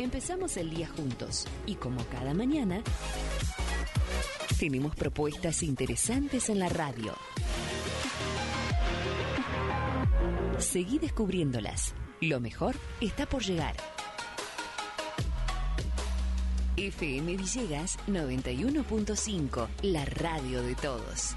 Empezamos el día juntos y como cada mañana, tenemos propuestas interesantes en la radio. Seguí descubriéndolas. Lo mejor está por llegar. FM Villegas 91.5, la radio de todos.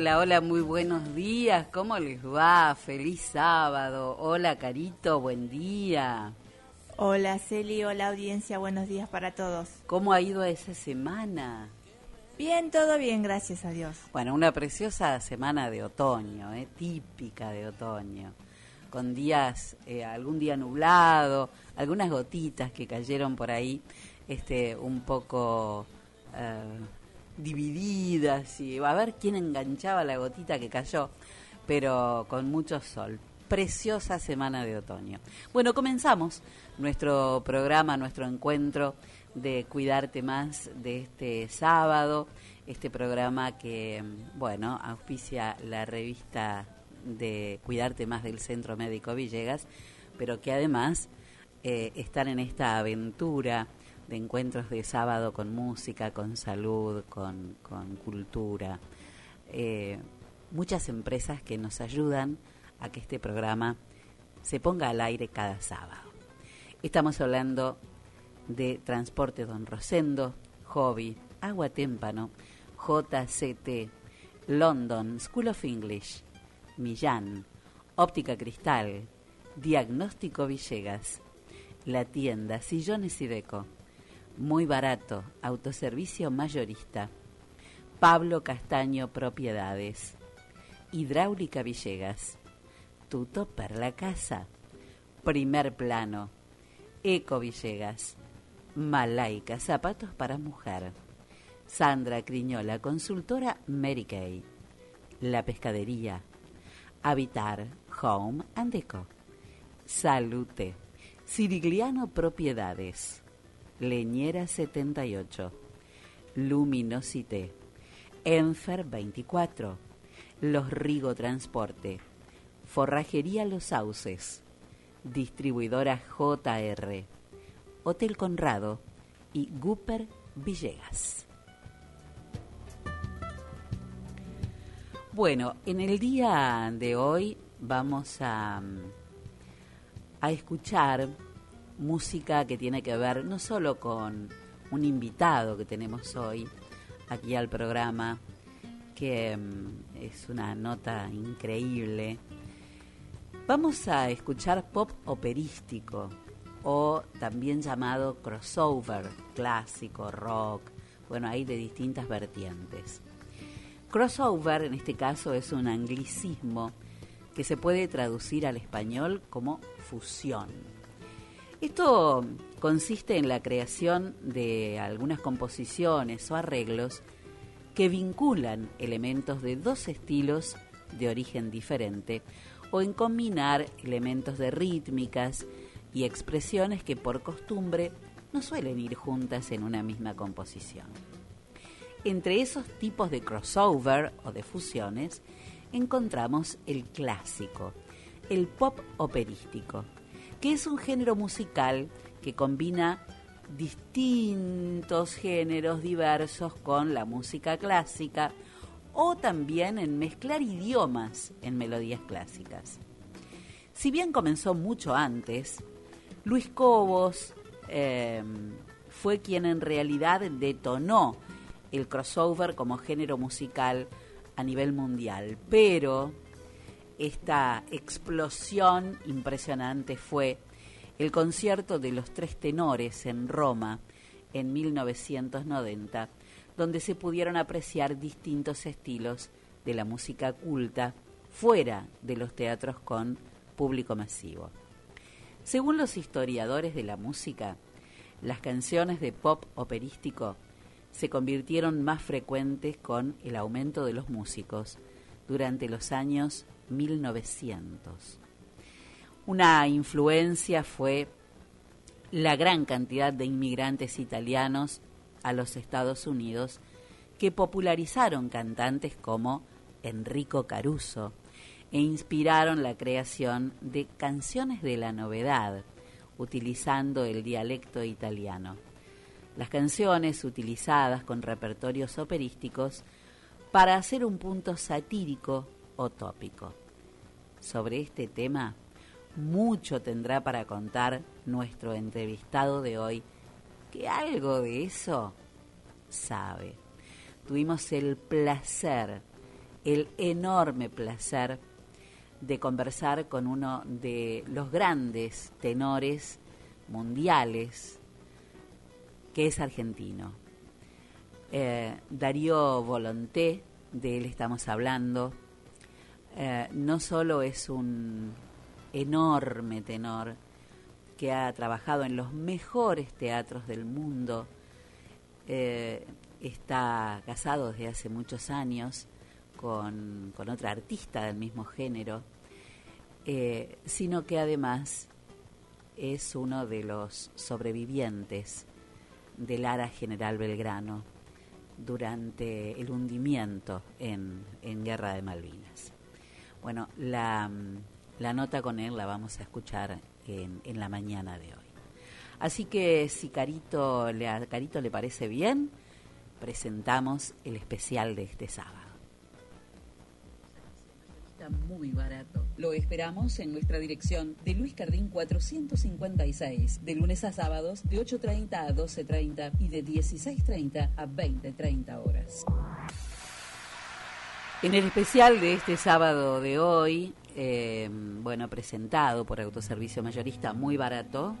Hola, hola, muy buenos días, ¿cómo les va? Feliz sábado. Hola, Carito, buen día. Hola, Celi, hola, audiencia, buenos días para todos. ¿Cómo ha ido esa semana? Bien, todo bien, gracias a Dios. Bueno, una preciosa semana de otoño, ¿eh? típica de otoño, con días, eh, algún día nublado, algunas gotitas que cayeron por ahí, este, un poco eh, divididas, y a ver quién enganchaba la gotita que cayó, pero con mucho sol. Preciosa semana de otoño. Bueno, comenzamos nuestro programa, nuestro encuentro de Cuidarte Más de este sábado, este programa que, bueno, auspicia la revista de Cuidarte Más del Centro Médico Villegas, pero que además eh, están en esta aventura de encuentros de sábado con música, con salud, con, cultura. Eh, muchas empresas que nos ayudan a que este programa se ponga al aire cada sábado. Estamos hablando de Transporte Don Rosendo, Hobby, Agua Témpano, JCT, London, School of English, Millán, Óptica Cristal, Diagnóstico Villegas, La Tienda, Sillones y Deco, Muy Barato, Autoservicio Mayorista, Pablo Castaño Propiedades, Hidráulica Villegas, Tuto per la Casa, Primer Plano, Eco Villegas, Malaika, zapatos para mujer. Sandra Criñola, consultora Mary Kay. La pescadería. Habitar, Home and Deco. Salute. Sirigliano Propiedades. Leñera 78. Luminosité. Enfer 24. Los Rigo Transporte. Forrajería Los Sauces. Distribuidora JR. Hotel Conrado y Gooper Villegas. Bueno, en el día de hoy vamos a, a escuchar música que tiene que ver no solo con un invitado que tenemos hoy aquí al programa, que mm, es una nota increíble. Vamos a escuchar pop operístico, o también llamado crossover, clásico, rock, bueno, hay de distintas vertientes. Crossover en este caso es un anglicismo que se puede traducir al español como fusión. Esto consiste en la creación de algunas composiciones o arreglos que vinculan elementos de dos estilos de origen diferente o en combinar elementos de rítmicas, y expresiones que por costumbre no suelen ir juntas en una misma composición. Entre esos tipos de crossover o de fusiones encontramos el clásico, el pop operístico, que es un género musical que combina distintos géneros diversos con la música clásica o también en mezclar idiomas en melodías clásicas. Si bien comenzó mucho antes, Luis Cobos eh, fue quien en realidad detonó el crossover como género musical a nivel mundial, pero esta explosión impresionante fue el concierto de los tres tenores en Roma en 1990, donde se pudieron apreciar distintos estilos de la música culta fuera de los teatros con público masivo. Según los historiadores de la música, las canciones de pop operístico se convirtieron más frecuentes con el aumento de los músicos durante los años 1900. Una influencia fue la gran cantidad de inmigrantes italianos a los Estados Unidos que popularizaron cantantes como Enrico Caruso e inspiraron la creación de canciones de la novedad, utilizando el dialecto italiano. Las canciones utilizadas con repertorios operísticos para hacer un punto satírico o tópico. Sobre este tema, mucho tendrá para contar nuestro entrevistado de hoy, que algo de eso sabe. Tuvimos el placer, el enorme placer de conversar con uno de los grandes tenores mundiales, que es argentino. Eh, Darío Volonté, de él estamos hablando, eh, no solo es un enorme tenor que ha trabajado en los mejores teatros del mundo, eh, está casado desde hace muchos años con, otra artista del mismo género, eh, sino que además es uno de los sobrevivientes del Ara General Belgrano durante el hundimiento en, en Guerra de Malvinas. Bueno, la, la, nota con él la vamos a escuchar en, en, la mañana de hoy. Así que si Carito le, a Carito le parece bien, presentamos el especial de este sábado. Muy barato. Lo esperamos en nuestra dirección de Luis Cardín 456, de lunes a sábados de 8.30 a 12.30 y de 16.30 a 20.30 horas. En el especial de este sábado de hoy, eh, bueno, presentado por Autoservicio Mayorista muy barato,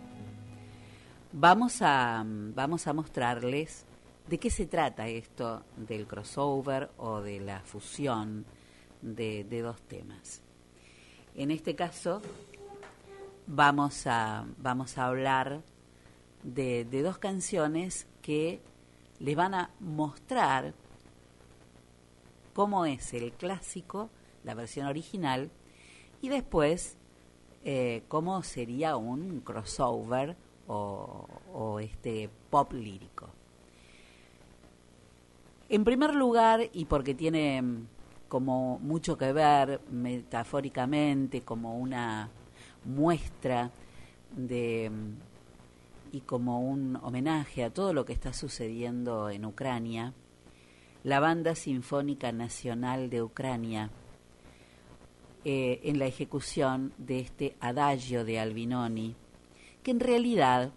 vamos a, vamos a mostrarles de qué se trata esto del crossover o de la fusión de, dos temas. En este caso, vamos a, vamos a hablar de, de dos canciones que les van a mostrar cómo es el clásico, la versión original, y después eh, cómo sería un crossover o, este pop lírico. En primer lugar, y porque tiene como mucho que ver metafóricamente, como una muestra de y como un homenaje a todo lo que está sucediendo en Ucrania, la Banda Sinfónica Nacional de Ucrania eh, en la ejecución de este adagio de Albinoni, que en realidad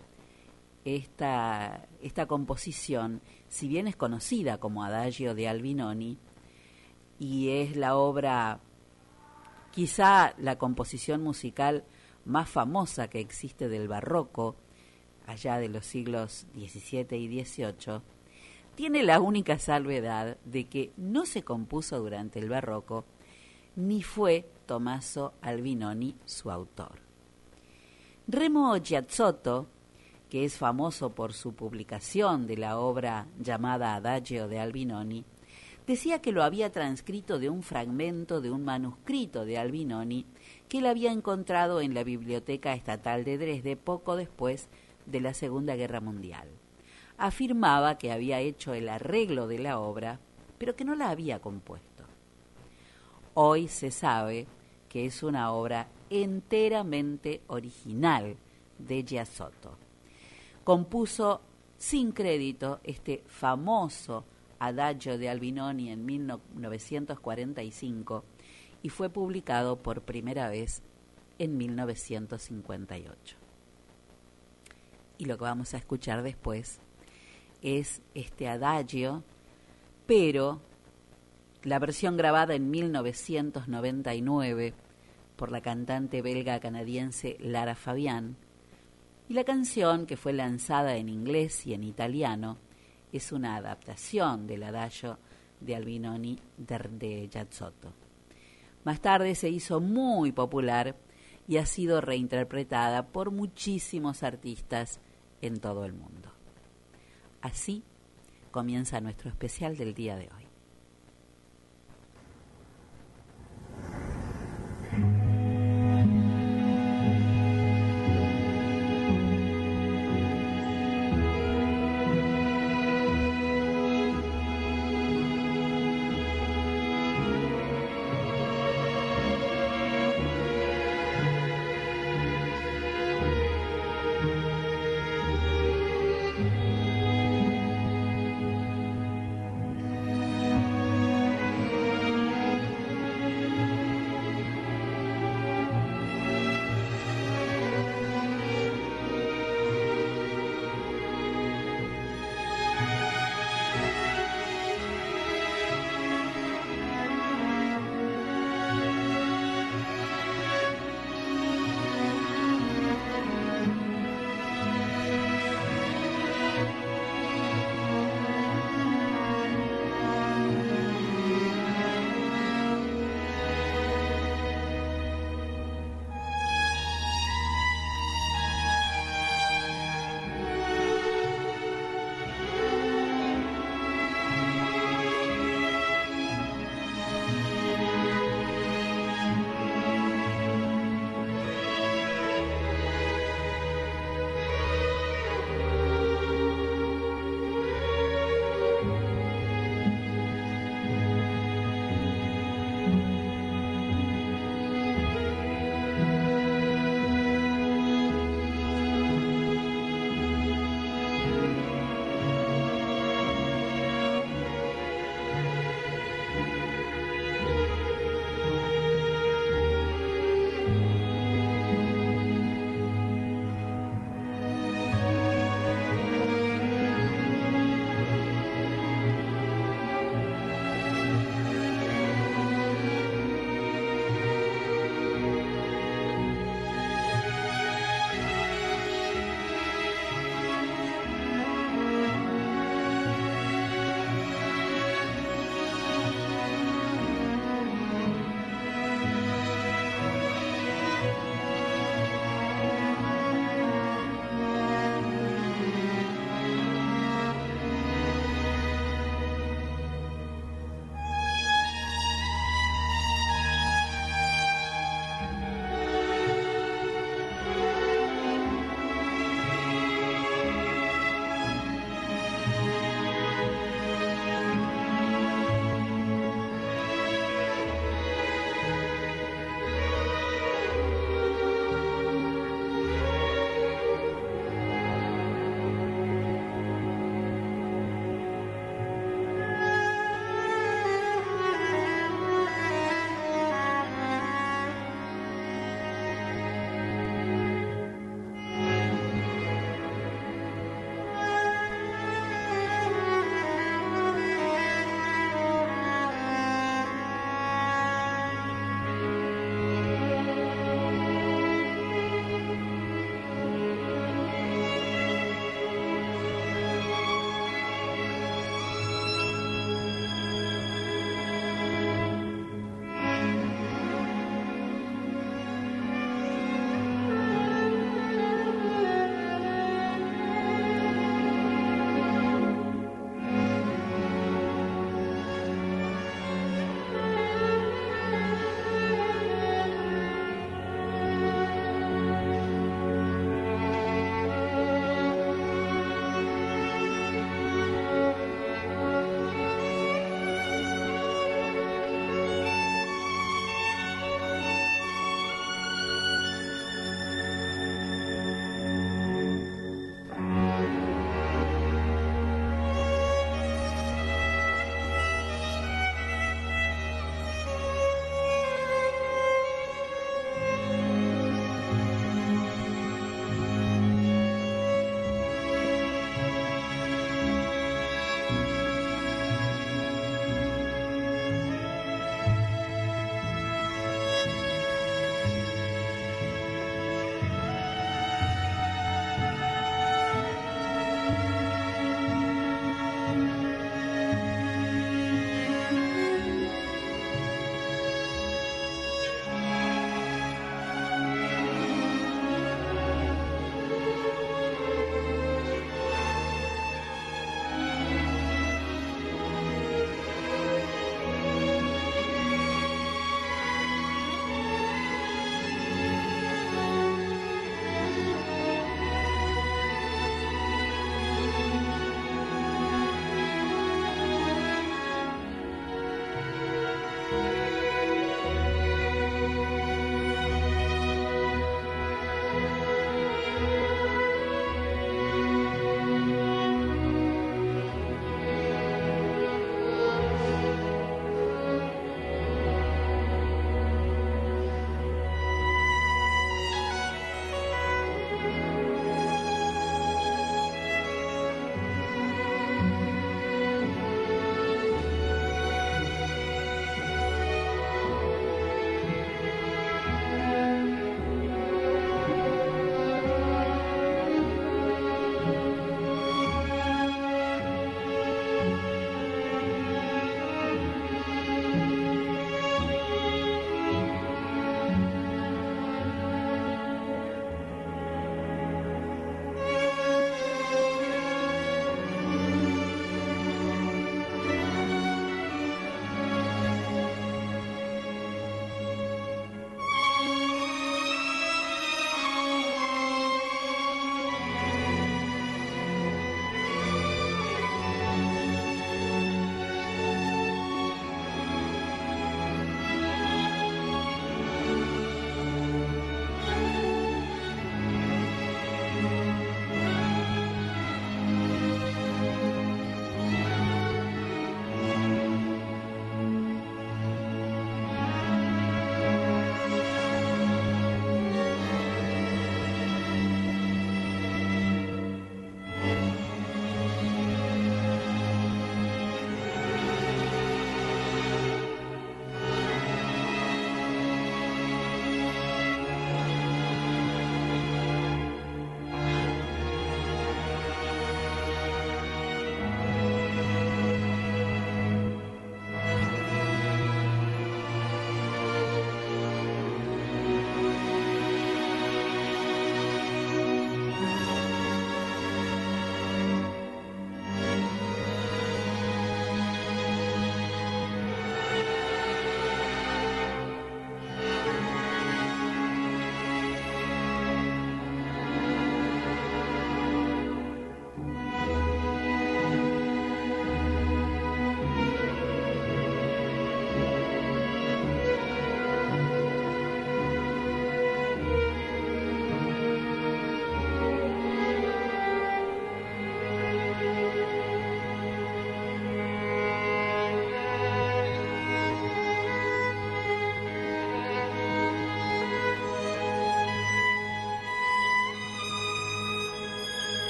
esta, esta composición, si bien es conocida como adagio de Albinoni, y es la obra, quizá la composición musical más famosa que existe del barroco, allá de los siglos XVII y XVIII, tiene la única salvedad de que no se compuso durante el barroco, ni fue Tommaso Albinoni su autor. Remo Giazzotto, que es famoso por su publicación de la obra llamada Adagio de Albinoni, decía que lo había transcrito de un fragmento de un manuscrito de Albinoni que él había encontrado en la Biblioteca Estatal de Dresde poco después de la Segunda Guerra Mundial afirmaba que había hecho el arreglo de la obra, pero que no la había compuesto. Hoy se sabe que es una obra enteramente original de Giassotto. Compuso sin crédito este famoso Adagio de Albinoni en 1945 y fue publicado por primera vez en 1958. y lo que vamos a escuchar después es este adagio, pero la versión grabada en 1999 por la cantante belga canadiense Lara Fabián, y la canción, que fue lanzada en inglés y en italiano, es una adaptación del adagio de Albinoni de Giazzotto. Más tarde se hizo muy popular y ha sido reinterpretada por muchísimos artistas en todo el mundo. Así comienza nuestro especial del día de hoy.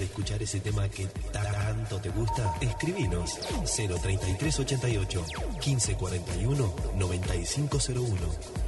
De escuchar ese tema que tanto te gusta? Escribinos 03388 1541 9501.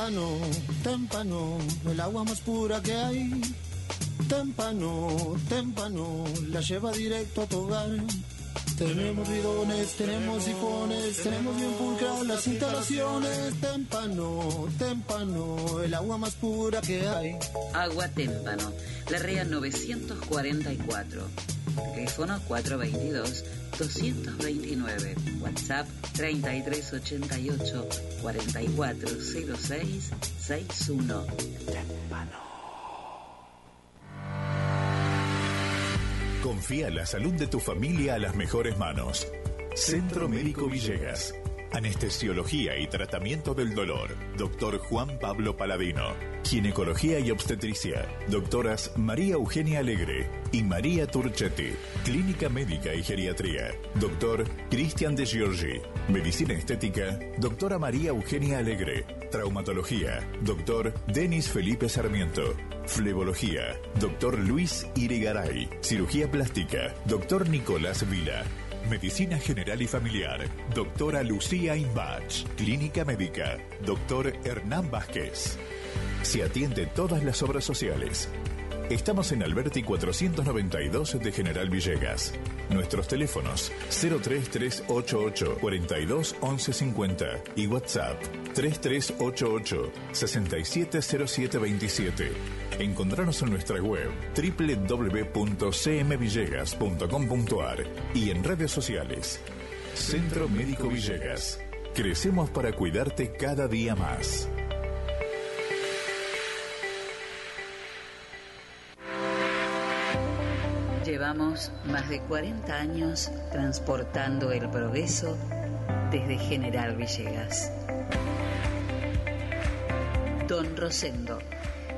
Témpano, témpano, el agua más pura que hay. Témpano, témpano, la lleva directo a tu tenemos bidones, tenemos sifones, tenemos bien pulcras las instalaciones. Témpano, témpano, el agua más pura que hay. Agua Témpano, la REA 944. Teléfono 422-229. WhatsApp 3388 4406 61. Confía la salud de tu familia a las mejores manos. Centro Médico Villegas. Anestesiología y tratamiento del dolor. Doctor Juan Pablo Paladino. Ginecología y obstetricia. Doctoras María Eugenia Alegre y María Turchetti. Clínica médica y geriatría. Doctor Cristian de Giorgi. Medicina estética. Doctora María Eugenia Alegre. Traumatología. Doctor Denis Felipe Sarmiento. Flebología. Doctor Luis Irigaray. Cirugía plástica. Doctor Nicolás Vila. Medicina General y Familiar. Doctora Lucía Imbach. Clínica Médica. Doctor Hernán Vázquez. Se atiende todas las obras sociales. Estamos en Alberti 492 de General Villegas. Nuestros teléfonos 03388 42 y WhatsApp 3388 670727. Encontrarnos en nuestra web www.cmvillegas.com.ar y en redes sociales. Centro Médico Villegas. Crecemos para cuidarte cada día más. Llevamos más de 40 años transportando el progreso desde General Villegas. Don Rosendo,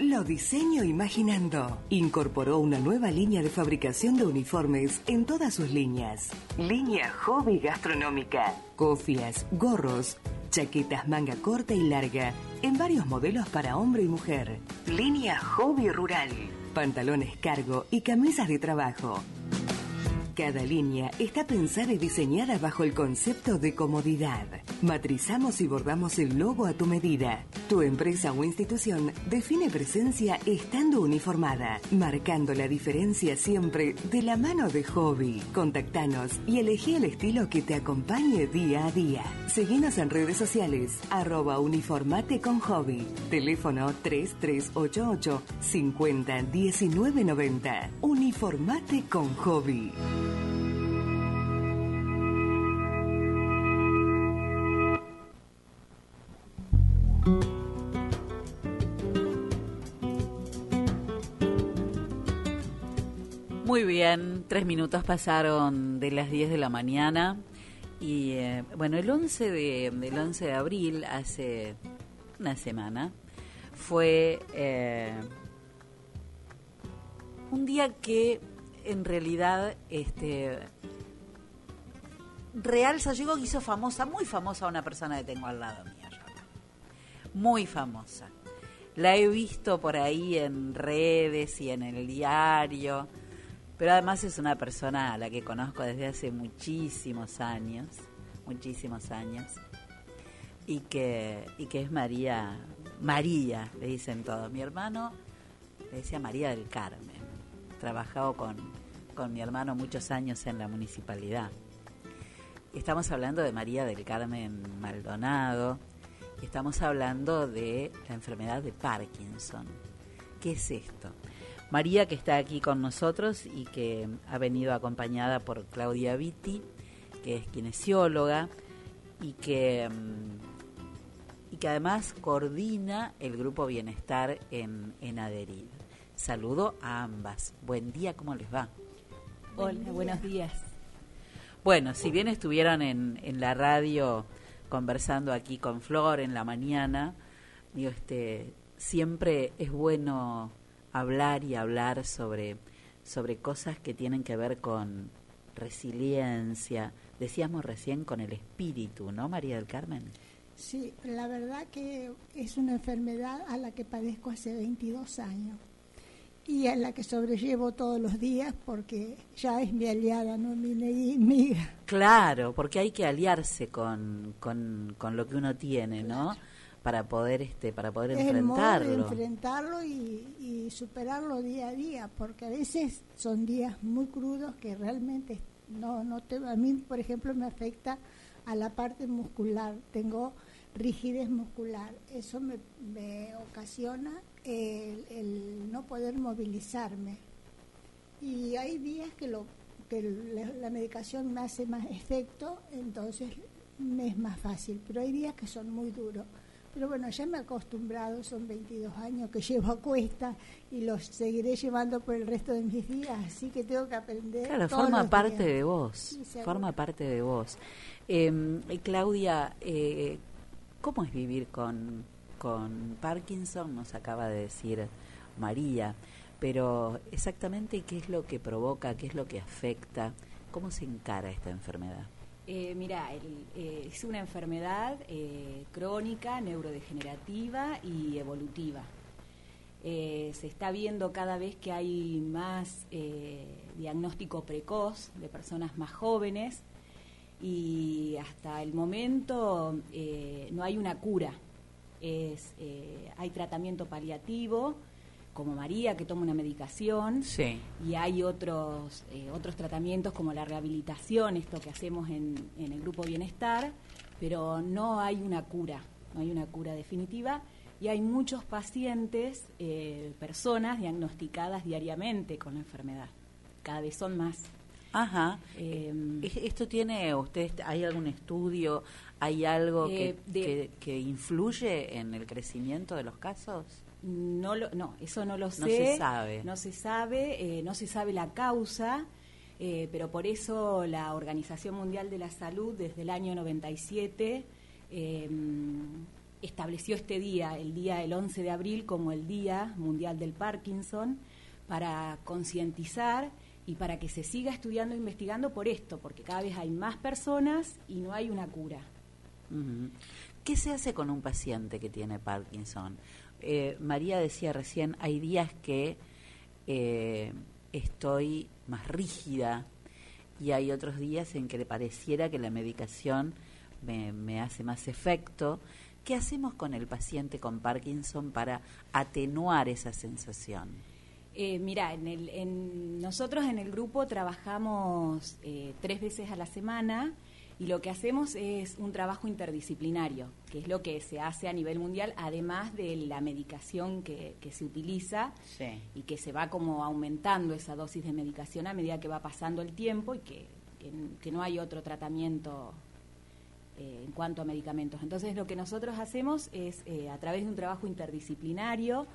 Lo diseño imaginando. Incorporó una nueva línea de fabricación de uniformes en todas sus líneas. Línea Hobby Gastronómica. Cofias, gorros, chaquetas manga corta y larga, en varios modelos para hombre y mujer. Línea Hobby Rural. Pantalones cargo y camisas de trabajo. Cada línea está pensada y diseñada bajo el concepto de comodidad. Matrizamos y bordamos el logo a tu medida. Tu empresa o institución define presencia estando uniformada, marcando la diferencia siempre de la mano de hobby. Contactanos y elegí el estilo que te acompañe día a día. Seguinos en redes sociales, arroba uniformate con hobby. Teléfono 3388 50 19 90. Uniformate con hobby. Muy bien, tres minutos pasaron de las 10 de la mañana y eh, bueno, el 11 de, el 11 de abril, hace una semana, fue eh, un día que en realidad este realza, llegó que hizo famosa, muy famosa una persona que tengo al lado mío, muy famosa. La he visto por ahí en redes y en el diario pero además es una persona a la que conozco desde hace muchísimos años, muchísimos años, y que, y que es María, María, le dicen todos. Mi hermano le decía María del Carmen, trabajado con, con mi hermano muchos años en la municipalidad. Estamos hablando de María del Carmen Maldonado, estamos hablando de la enfermedad de Parkinson. ¿Qué es esto? María, que está aquí con nosotros y que ha venido acompañada por Claudia Vitti, que es kinesióloga y que, mm, y que además coordina el grupo Bienestar en, en Adherir. Saludo a ambas. Buen día, ¿cómo les va? Hola, buenos días. Bueno, si bien estuvieron en, en la radio conversando aquí con Flor en la mañana, digo, este, siempre es bueno hablar y hablar sobre, sobre cosas que tienen que ver con resiliencia, decíamos recién con el espíritu, ¿no, María del Carmen? Sí, la verdad que es una enfermedad a la que padezco hace 22 años y a la que sobrellevo todos los días porque ya es mi aliada, no mi enemiga. Claro, porque hay que aliarse con, con, con lo que uno tiene, ¿no? Para poder este, para poder es enfrentarlo. El modo de enfrentarlo y, y superarlo día a día, porque a veces son días muy crudos que realmente no, no te, a mí, por ejemplo, me afecta a la parte muscular. Tengo rigidez muscular. Eso me, me ocasiona el, el, no poder movilizarme. Y hay días que, lo, que la, la, medicación me hace más efecto, entonces me es más fácil. Pero hay días que son muy duros. Pero bueno, ya me he acostumbrado, son 22 años que llevo a cuesta y los seguiré llevando por el resto de mis días, así que tengo que aprender. Claro, forma parte días. de vos, sí, forma parte de vos. Claudia, eh, ¿cómo es vivir con, con Parkinson? Nos acaba de decir María, pero exactamente qué es lo que provoca, qué es lo que afecta, cómo se encara esta enfermedad. Eh, mira, el, eh, es una enfermedad eh, crónica, neurodegenerativa y evolutiva. Eh, se está viendo cada vez que hay más diagnóstico precoz de personas más jóvenes y hasta el momento no hay una cura. Es, hay tratamiento paliativo, como María, que toma una medicación, sí. y hay otros, eh, otros tratamientos como la rehabilitación, esto que hacemos en, en, el grupo Bienestar, pero no hay una cura, no hay una cura definitiva, y hay muchos pacientes, eh, personas diagnosticadas diariamente con la enfermedad, cada vez son más. Ajá. Eh, ¿Esto tiene, usted, hay algún estudio, hay algo que, de, que, que influye en el crecimiento de los casos? No, lo, no, eso no lo sé. No se sabe. No se sabe, eh, no se sabe la causa, eh, pero por eso la Organización Mundial de la Salud desde el año 97 eh, estableció este día, el día el 11 de abril, como el Día Mundial del Parkinson, para concientizar y para que se siga estudiando e investigando por esto, porque cada vez hay más personas y no hay una cura. ¿Qué se hace con un paciente que tiene Parkinson? Eh, María decía recién, hay días que eh, estoy más rígida y hay otros días en que le pareciera que la medicación me, hace más efecto. ¿Qué hacemos con el paciente con Parkinson para atenuar esa sensación? Eh, mira, en el, en, nosotros en el grupo trabajamos eh, tres veces a la semana y lo que hacemos es un trabajo interdisciplinario, que es lo que se hace a nivel mundial, además de la medicación que, que se utiliza sí. y que se va como aumentando esa dosis de medicación a medida que va pasando el tiempo y que, que, que no hay otro tratamiento eh, en cuanto a medicamentos. Entonces lo que nosotros hacemos es, eh, a través de un trabajo interdisciplinario,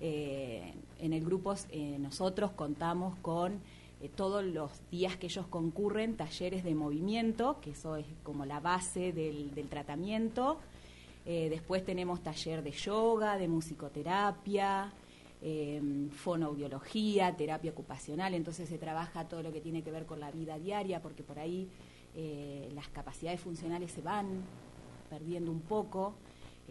eh, en el grupo nosotros contamos con eh, todos los días que ellos concurren talleres de movimiento, que eso es como la base del, tratamiento. Eh, después tenemos taller de yoga, de musicoterapia, eh, fonoaudiología, terapia ocupacional, entonces se trabaja todo lo que tiene que ver con la vida diaria, porque por ahí eh, las capacidades funcionales se van perdiendo un poco.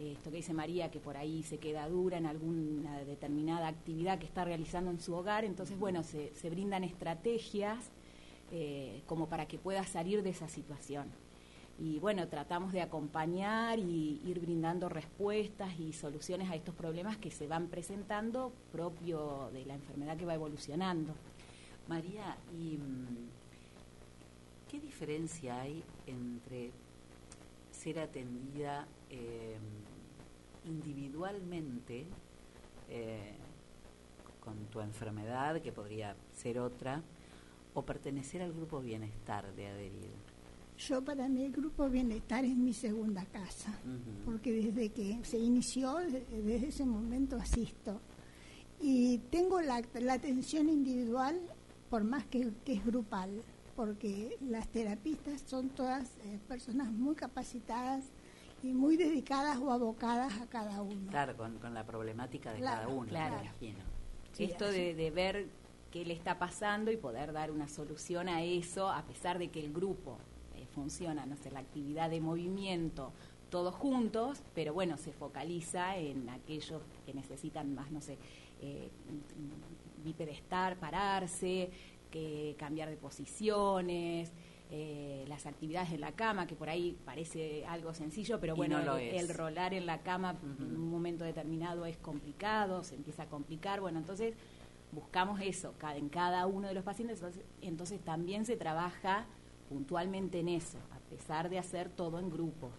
Esto que dice María, que por ahí se queda dura en alguna determinada actividad que está realizando en su hogar, entonces, bueno, se, se brindan estrategias eh, como para que pueda salir de esa situación. Y bueno, tratamos de acompañar y ir brindando respuestas y soluciones a estos problemas que se van presentando propio de la enfermedad que va evolucionando. María, ¿y qué diferencia hay entre ser atendida eh, individualmente eh, con tu enfermedad, que podría ser otra, o pertenecer al grupo bienestar de adherir? Yo para mí el grupo bienestar es mi segunda casa, uh -huh. porque desde que se inició, desde ese momento asisto. Y tengo la, la atención individual, por más que, que es grupal, porque las terapistas son todas eh, personas muy capacitadas, y muy dedicadas o abocadas a cada uno. Claro, con, con la problemática de Claro, cada uno, claro. me imagino. Sí, Esto de, de ver qué le está pasando y poder dar una solución a eso, a pesar de que el grupo eh, funciona, no sé, la actividad de movimiento, todos juntos, pero bueno, se focaliza en aquellos que necesitan más, no sé, eh, mm, bipedestar, pararse, que cambiar de posiciones. Eh, las actividades en la cama, que por ahí parece algo sencillo, pero bueno, no el, rolar en la cama en un momento determinado es complicado, se empieza a complicar, bueno, entonces buscamos eso en cada uno de los pacientes, entonces, entonces también se trabaja puntualmente en eso, a pesar de hacer todo en grupo.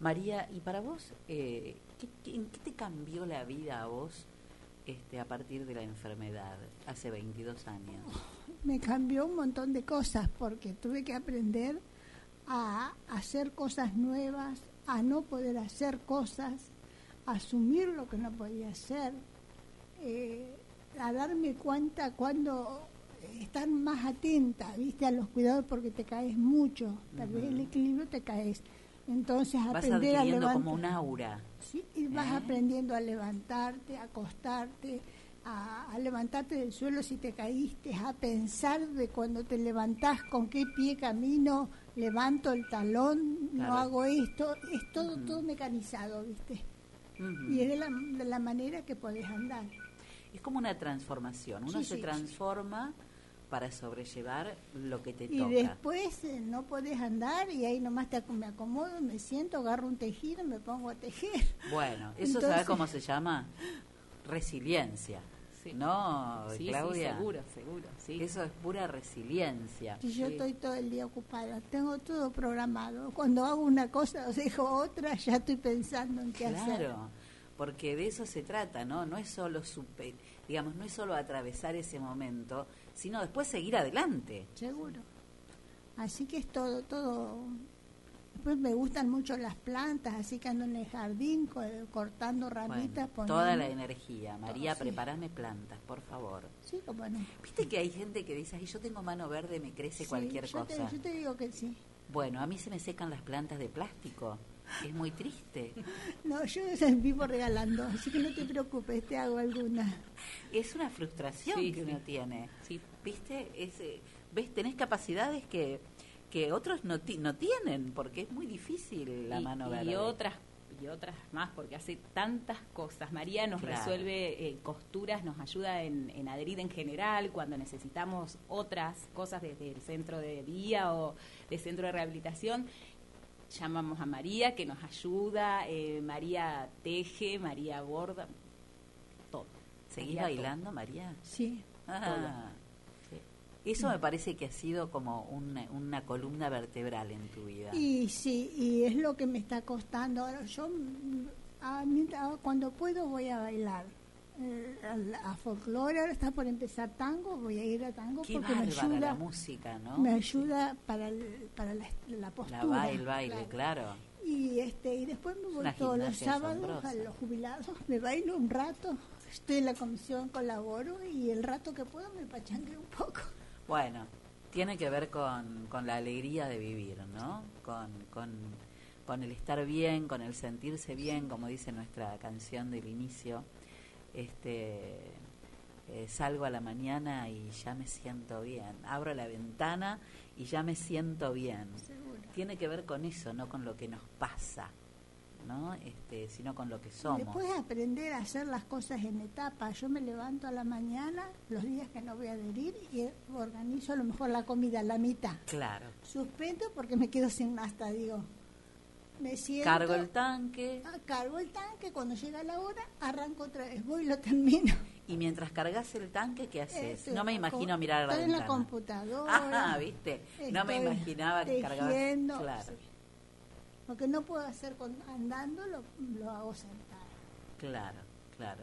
María, ¿y para vos, eh, ¿qué, qué- en qué te cambió la vida a vos este, a partir de la enfermedad hace 22 años? Me cambió un montón de cosas porque tuve que aprender a hacer cosas nuevas, a no poder hacer cosas, a asumir lo que no podía hacer, eh, a darme cuenta cuando estar más atenta, viste, a los cuidados porque te caes mucho, perdés el equilibrio, te caes. Entonces Vas aprender a levantar. como un aura. Sí, y vas ¿Eh? aprendiendo a levantarte, a acostarte, a, a levantarte del suelo si te caíste, a pensar de cuando te levantás con qué pie camino, levanto el talón, Claro. no hago esto, es todo, todo mecanizado, ¿viste? Y es de la, de la manera que podés andar. Es como una transformación. Uno Sí, se sí. transforma para sobrellevar lo que te Y toca. después eh, no podés andar y ahí nomás te, me acomodo, me siento, agarro un tejido, me pongo a tejer. Bueno, eso Entonces- ¿sabes cómo se llama? Resiliencia. Sí. ¿No, sí, Claudia? sí, seguro, seguro, sí. Eso es pura resiliencia. Si yo Sí. estoy todo el día ocupada, tengo todo programado. Cuando hago una cosa o dejo otra, ya estoy pensando en qué hacer. Claro, porque de eso se trata, ¿no? No es solo super, digamos, no es solo atravesar ese momento, sino después seguir adelante. Seguro. Así que es todo, todo. Después me gustan mucho las plantas, así que ando en el jardín co- cortando ramitas. Bueno, toda la energía. María, sí. prepárame plantas, por favor. Sí, como no. Viste que hay gente que dice, ay, yo tengo mano verde, me crece Sí, cualquier yo te- cosa. yo te digo que sí. Bueno, a mí se me secan las plantas de plástico. Es muy triste. No, yo vivo regalando, así que no te preocupes, te hago alguna. Es una frustración Sí, que uno tiene. ¿Viste? Es, ¿Ves? Tenés capacidades que, que otros no, ti- no tienen, porque es muy difícil la y, mano y verde. otras y otras más porque hace tantas cosas María nos Claro. resuelve eh, costuras nos ayuda en, en adherir en general cuando necesitamos otras cosas desde el centro de día o de centro de rehabilitación llamamos a María que nos ayuda eh, María teje María borda todo ¿Seguís María, bailando, María? Sí. Ah, Eso me parece que ha sido como una, una columna vertebral en tu vida. Y sí, y es lo que me está costando. Ahora, yo mm, a mí, a- cuando puedo voy a bailar. Eh, a, a folclore, ahora está por empezar tango, voy a ir a tango Qué porque me ayuda, la música, ¿no? me ayuda para, el- para la, la postura. La baile, el baile, claro. Y este y después me voy todos los sábados asombrosa. a los jubilados, me bailo un rato, estoy en la comisión, colaboro y el rato que puedo me pachangueo un poco. Bueno, tiene que ver con, con la alegría de vivir, ¿no? Con, con, con el estar bien, con el sentirse bien, como dice nuestra canción del inicio. Este, eh, salgo a la mañana y ya me siento bien. Abro la ventana y ya me siento bien. Seguro. Tiene que ver con eso, no con lo que nos pasa, ¿no? Este, sino con lo que somos. Después aprender a hacer las cosas en etapas. Yo me levanto a la mañana, los días que no voy a adherir, y organizo a lo mejor la comida a la mitad. Claro. Suspendo porque me quedo sin hasta, digo. Me siento. Cargo el tanque ah, cargo el tanque, cuando llega la hora, arranco otra vez, voy y lo termino. y mientras cargas el tanque, ¿qué haces? Este, no me imagino mirar a la Estoy en la computadora. Ah, ¿viste? No me imaginaba que cargabas. Claro, sí. Lo que no puedo hacer con, andando, lo, lo hago sentada. claro, claro.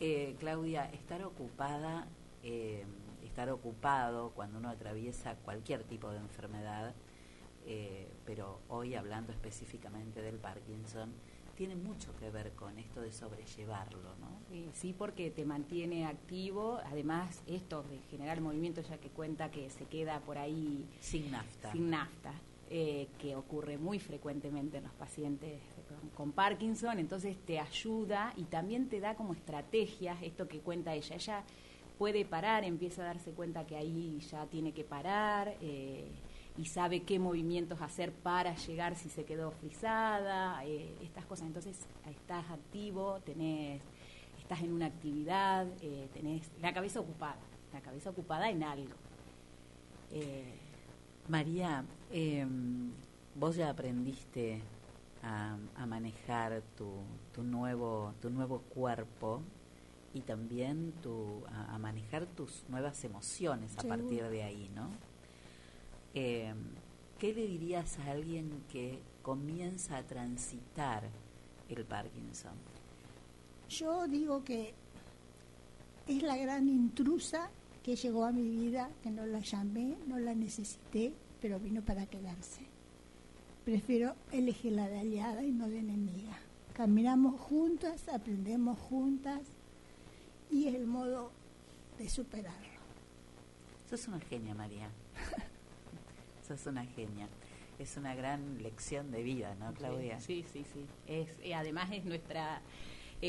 Eh, Claudia, estar ocupada, eh, estar ocupado cuando uno atraviesa cualquier tipo de enfermedad, eh, pero hoy hablando específicamente del Parkinson, tiene mucho que ver con esto de sobrellevarlo, ¿no? Sí, sí, porque te mantiene activo. Además, esto de generar movimiento, ya que cuenta que se queda por ahí Sin nafta. sin nafta. Eh, que ocurre muy frecuentemente en los pacientes con, Parkinson, entonces te ayuda y también te da como estrategias, esto que cuenta ella. Ella puede parar, empieza a darse cuenta que ahí ya tiene que parar eh, y sabe qué movimientos hacer para llegar si se quedó frisada, eh, estas cosas. Entonces estás activo, tenés, estás en una actividad, tenés la cabeza ocupada, la cabeza ocupada en algo. María, eh, vos ya aprendiste a, a manejar tu, tu, nuevo, tu nuevo cuerpo y también tu, a, a manejar tus nuevas emociones a partir de ahí, ¿no? Eh, ¿Qué le dirías a alguien que comienza a transitar el Parkinson? Yo digo que es la gran intrusa que llegó a mi vida, que no la llamé, no la necesité, pero vino para quedarse. Prefiero elegirla de aliada y no de enemiga. Caminamos juntas, aprendemos juntas y es el modo de superarlo. Sos una genia, María. Sos una genia. Es una gran lección de vida, ¿no, Claudia? Sí, sí, sí. Es, además es nuestra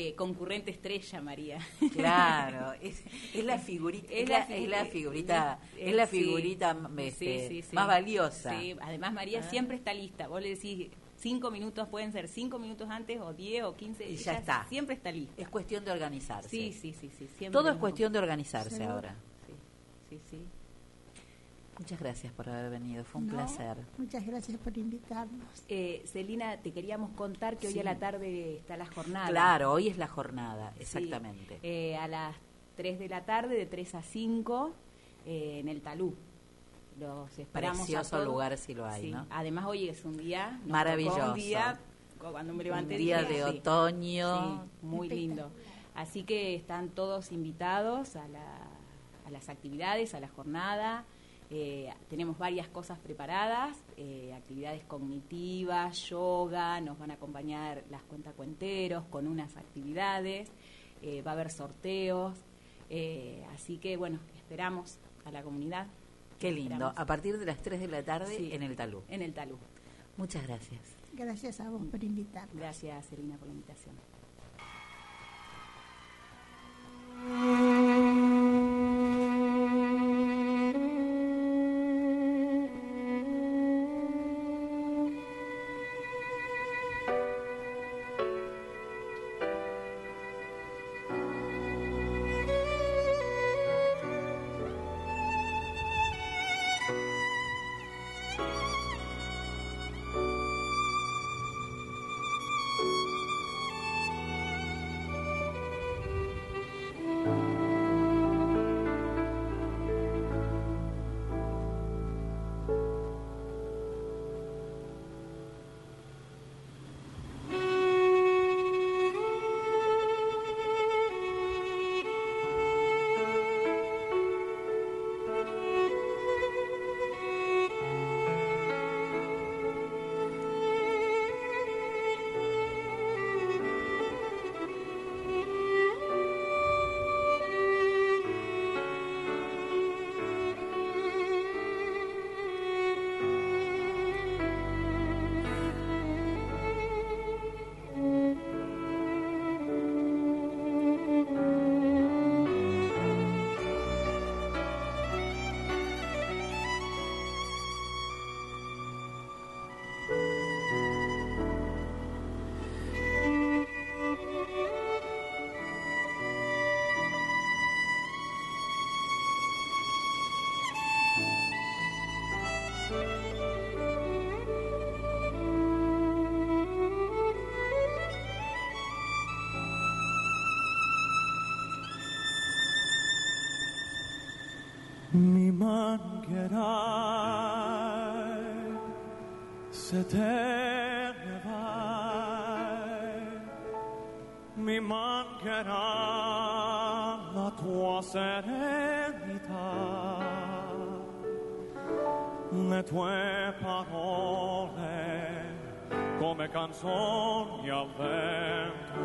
eh, concurrente estrella, María. Claro, es, es la figurita, es, la, es la figurita, es la figurita Sí, este, sí, sí. más valiosa. Sí, además María Ah. siempre está lista. Vos le decís cinco minutos, pueden ser cinco minutos antes o diez o quince. Y ya está. Siempre está lista. Es cuestión de organizarse. Sí, sí, sí, sí. siempre Todo es cuestión de organizarse ahora. Sí, sí, sí. Muchas gracias por haber venido, fue un No, placer. Muchas gracias por invitarnos. Eh, Celina, te queríamos contar que hoy a la tarde está la jornada. Claro, hoy es la jornada, Sí. exactamente. Eh, a las 3 de la tarde, de 3 a 5, eh, en el Talú. Los esperamos. a Precioso todos. lugar si lo hay, Sí. ¿no? Además, hoy es un día Maravilloso. Un día, cuando me levanté, Un día dije, de sí, otoño. sí, muy lindo. Así que están todos invitados a, la- a las actividades, a la jornada. Eh, tenemos varias cosas preparadas, eh, actividades cognitivas, yoga, nos van a acompañar las cuentacuenteros con unas actividades, eh, va a haber sorteos, eh, así que bueno, esperamos a la comunidad. Qué lindo. Esperamos. A partir de las 3 de la tarde Sí. en el Talú. En el Talú. Muchas gracias. Gracias a vos por invitarnos. Gracias, Celina, por la invitación. Te ne vai, mi mancherà la tua serenità, le tue parole come canzoni al vento,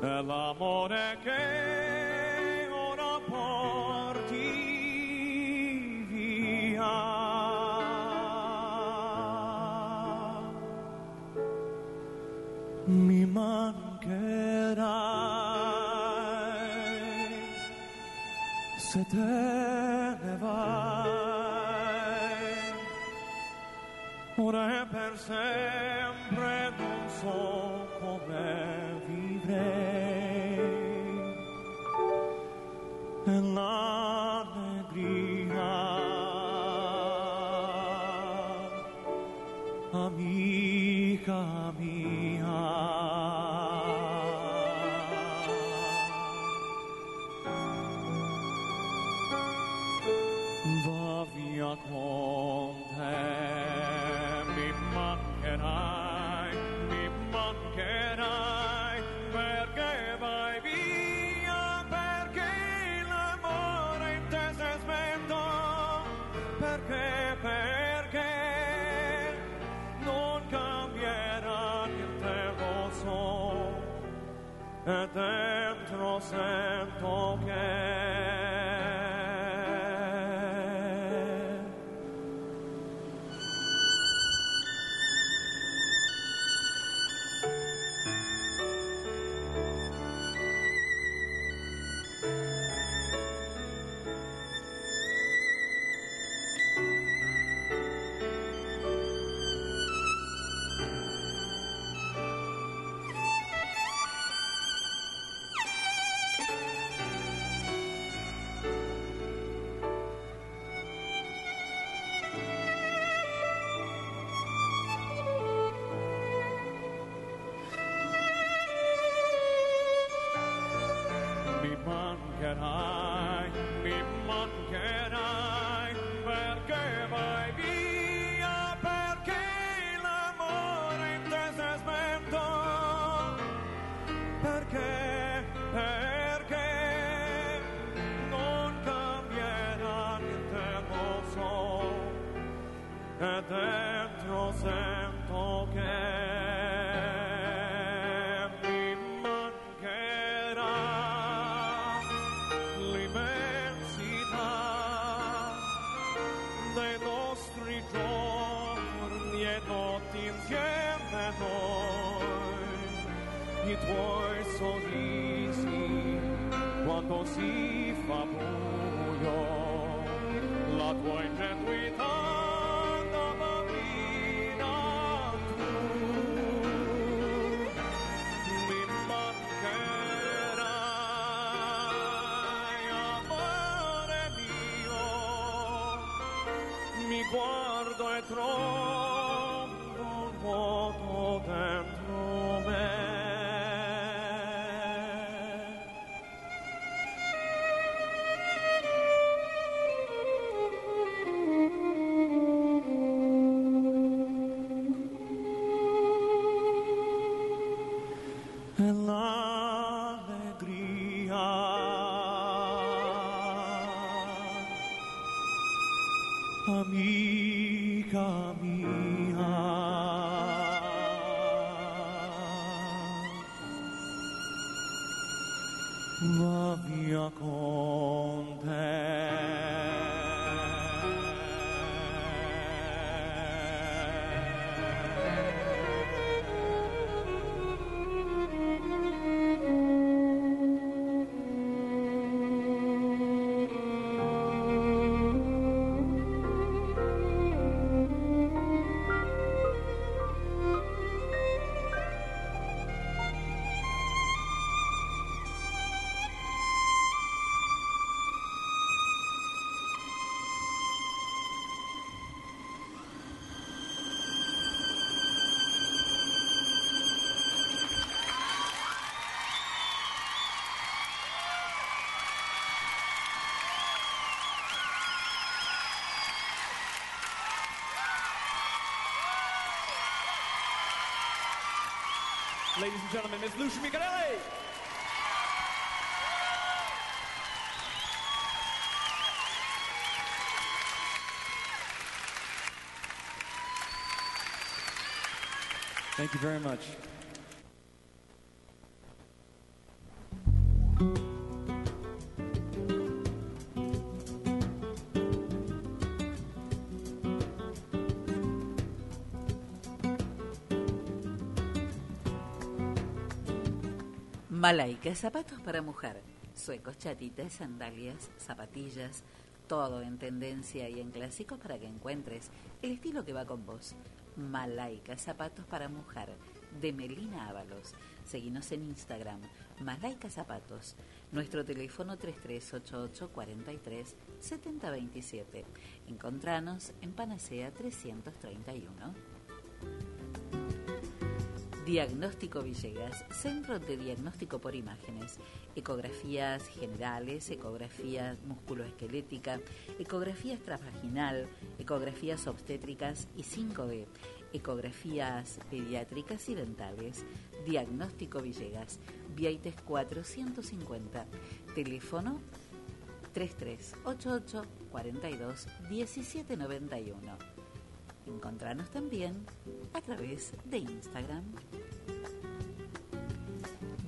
e l'amore che eternal. one. ladies and gentlemen, Miss Lucia Micarelli. Thank you very much. Malaika, zapatos para mujer, suecos, chatitas, sandalias, zapatillas, todo en tendencia y en clásicos para que encuentres el estilo que va con vos. Malaika, zapatos para mujer, de Melina Ábalos. Seguinos en Instagram, Malaika Zapatos. Nuestro teléfono 3388 43 7027. Encontranos en Panacea 331. Diagnóstico Villegas, Centro de Diagnóstico por Imágenes, ecografías generales, ecografía musculoesquelética, ecografía extravaginal, ecografías obstétricas y 5D, ecografías pediátricas y dentales. Diagnóstico Villegas, Viaites 450, teléfono 3388 42 1791. Encontrarnos también a través de Instagram.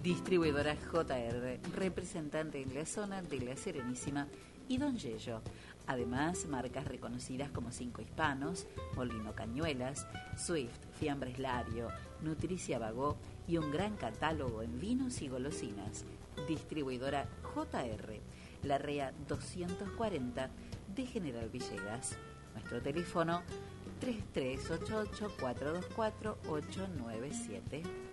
Distribuidora JR, representante en la zona de La Serenísima y Don Yello. Además, marcas reconocidas como Cinco Hispanos, Molino Cañuelas, Swift, Fiambres Lario, Nutricia Vagó y un gran catálogo en vinos y golosinas. Distribuidora JR, La REA 240 de General Villegas. Nuestro teléfono 3388-424-897.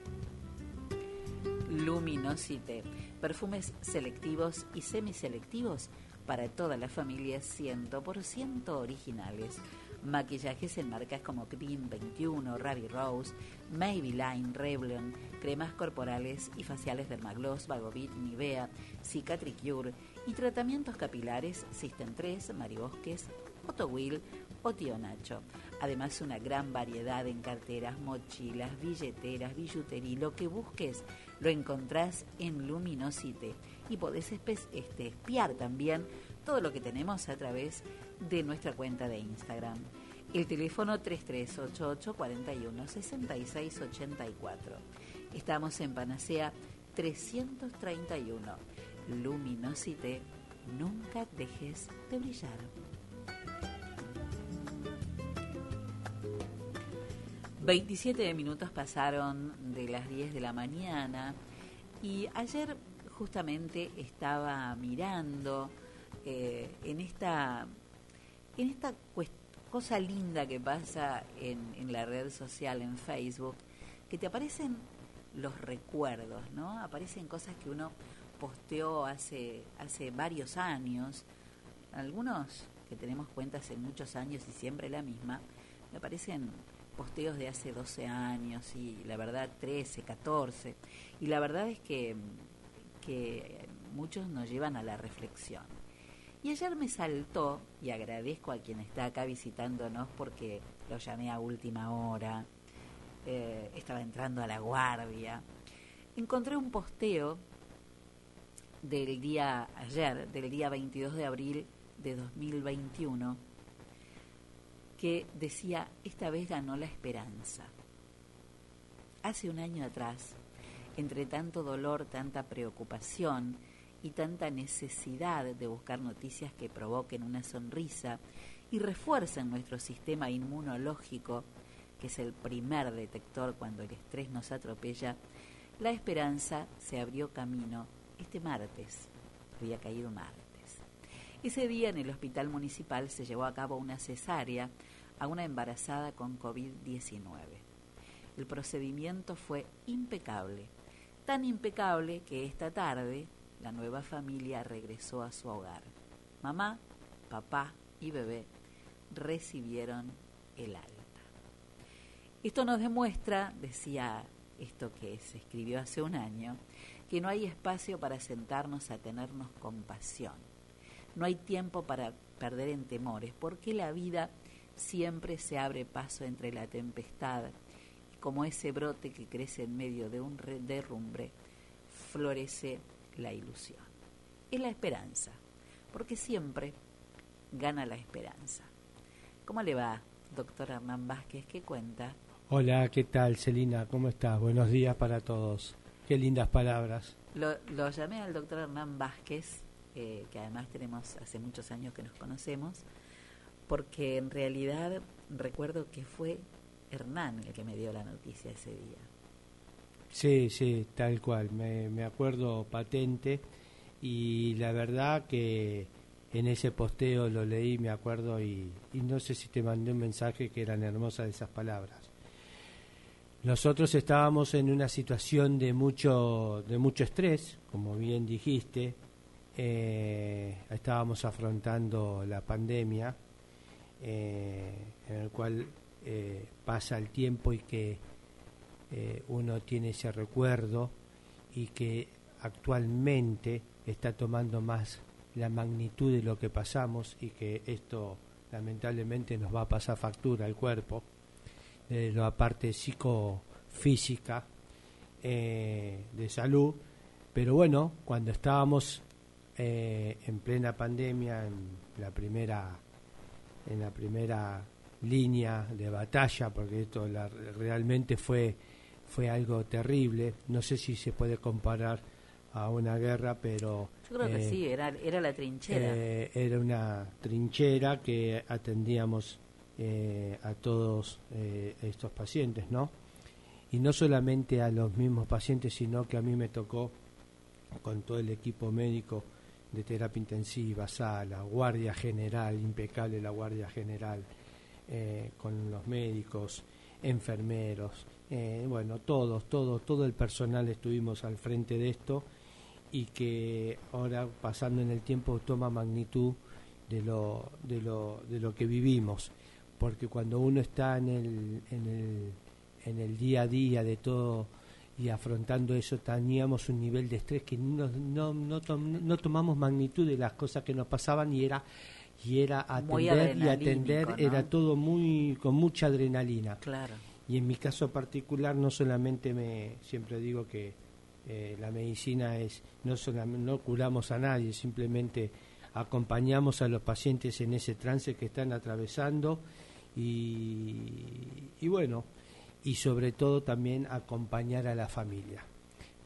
Luminosite, perfumes selectivos y semiselectivos para toda la familia 100% originales. Maquillajes en marcas como Cream 21, Ravi Rose, Maybelline, Revlon, cremas corporales y faciales Dermagloss, Vagovit, Nivea, Cicatricure y tratamientos capilares System 3, Maribosques, Will o Tío Nacho. Además, una gran variedad en carteras, mochilas, billeteras, billutería. Lo que busques lo encontrás en Luminosite. Y podés este, espiar también todo lo que tenemos a través de nuestra cuenta de Instagram. El teléfono 3388 41 66 84. Estamos en Panacea 331. Luminosite, nunca dejes de brillar. 27 minutos pasaron de las 10 de la mañana y ayer justamente estaba mirando eh, en esta en esta cosa linda que pasa en, la red social en Facebook que te aparecen los recuerdos no aparecen cosas que uno posteó hace hace varios años. Algunos que tenemos cuentas en muchos años y siempre la misma me aparecen posteos de hace 12 años y la verdad 13, 14. Y la verdad es que, que muchos nos llevan a la reflexión. Y ayer me saltó, y agradezco a quien está acá visitándonos porque lo llamé a última hora, eh, estaba entrando a la guardia, encontré un posteo del día ayer, del día 22 de abril de 2021, que decía, esta vez ganó la esperanza. Hace un año atrás, entre tanto dolor, tanta preocupación y tanta necesidad de buscar noticias que provoquen una sonrisa y refuercen nuestro sistema inmunológico, que es el primer detector cuando el estrés nos atropella, la esperanza se abrió camino este martes. Había caído martes. Ese día en el hospital municipal se llevó a cabo una cesárea a una embarazada con COVID-19. El procedimiento fue impecable, tan impecable que esta tarde la nueva familia regresó a su hogar. Mamá, papá y bebé recibieron el alta. Esto nos demuestra, decía esto que se escribió hace un año, que no hay espacio para sentarnos a tenernos compasión. No hay tiempo para perder en temores, porque la vida siempre se abre paso entre la tempestad y como ese brote que crece en medio de un derrumbe, florece la ilusión. Es la esperanza, porque siempre gana la esperanza. ¿Cómo le va, doctor Hernán Vázquez? ¿Qué cuenta? Hola, ¿qué tal, Celina? ¿Cómo estás? Buenos días para todos. Qué lindas palabras. Lo, llamé al doctor Hernán Vázquez, eh, que además tenemos hace muchos años que nos conocemos, porque en realidad recuerdo que fue Hernán el que me dio la noticia ese día. Sí, sí, tal cual, me, me acuerdo patente y la verdad que en ese posteo lo leí, me acuerdo, y, no sé si te mandé un mensaje que eran hermosas esas palabras. Nosotros estábamos en una situación de mucho, de mucho estrés, como bien dijiste, eh, estábamos afrontando la pandemia, eh, en el cual eh, pasa el tiempo y que eh, uno tiene ese recuerdo y que actualmente está tomando más la magnitud de lo que pasamos y que esto lamentablemente nos va a pasar factura al cuerpo, de la parte psicofísica eh, de salud, pero bueno, cuando estábamos en plena pandemia, en la primera, en la primera línea de batalla, porque esto la- realmente fue fue algo terrible. No sé si se puede comparar a una guerra, pero Yo creo que eh, sí, era, era la trinchera. eh, era una trinchera que atendíamos eh, a todos eh, estos pacientes, ¿no? Y no solamente a los mismos pacientes, sino que a mí me tocó con todo el equipo médico de terapia intensiva, sala, guardia general, impecable la guardia general, eh, con los médicos, enfermeros, eh, bueno, todos, todos, todo el personal estuvimos al frente de esto y que ahora pasando en el tiempo toma magnitud de lo, de lo, de lo que vivimos, porque cuando uno está en el, en el, en el día a día de todo y afrontando eso teníamos un nivel de estrés que no, no, no, tom- no tomamos magnitud de las cosas que nos pasaban y era y era atender y atender era todo muy con mucha adrenalina Claro. y en mi caso particular no solamente me siempre digo que eh, la medicina es no solamente no curamos a nadie simplemente acompañamos a los pacientes en ese trance que están atravesando y, y bueno y sobre todo también acompañar a la familia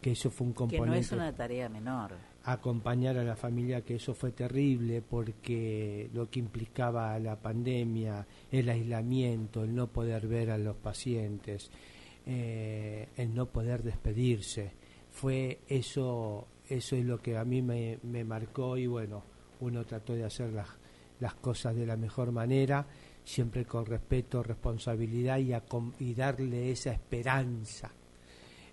que eso fue un Que componente no es una tarea menor. acompañar a la familia, que eso fue terrible porque lo que implicaba la pandemia, el aislamiento, el no poder ver a los pacientes, eh, el no poder despedirse, fue eso, eso es lo que a mí me, me marcó y bueno, uno trató de hacer las, las cosas de la mejor manera, siempre con respeto, responsabilidad y, acom- y darle esa esperanza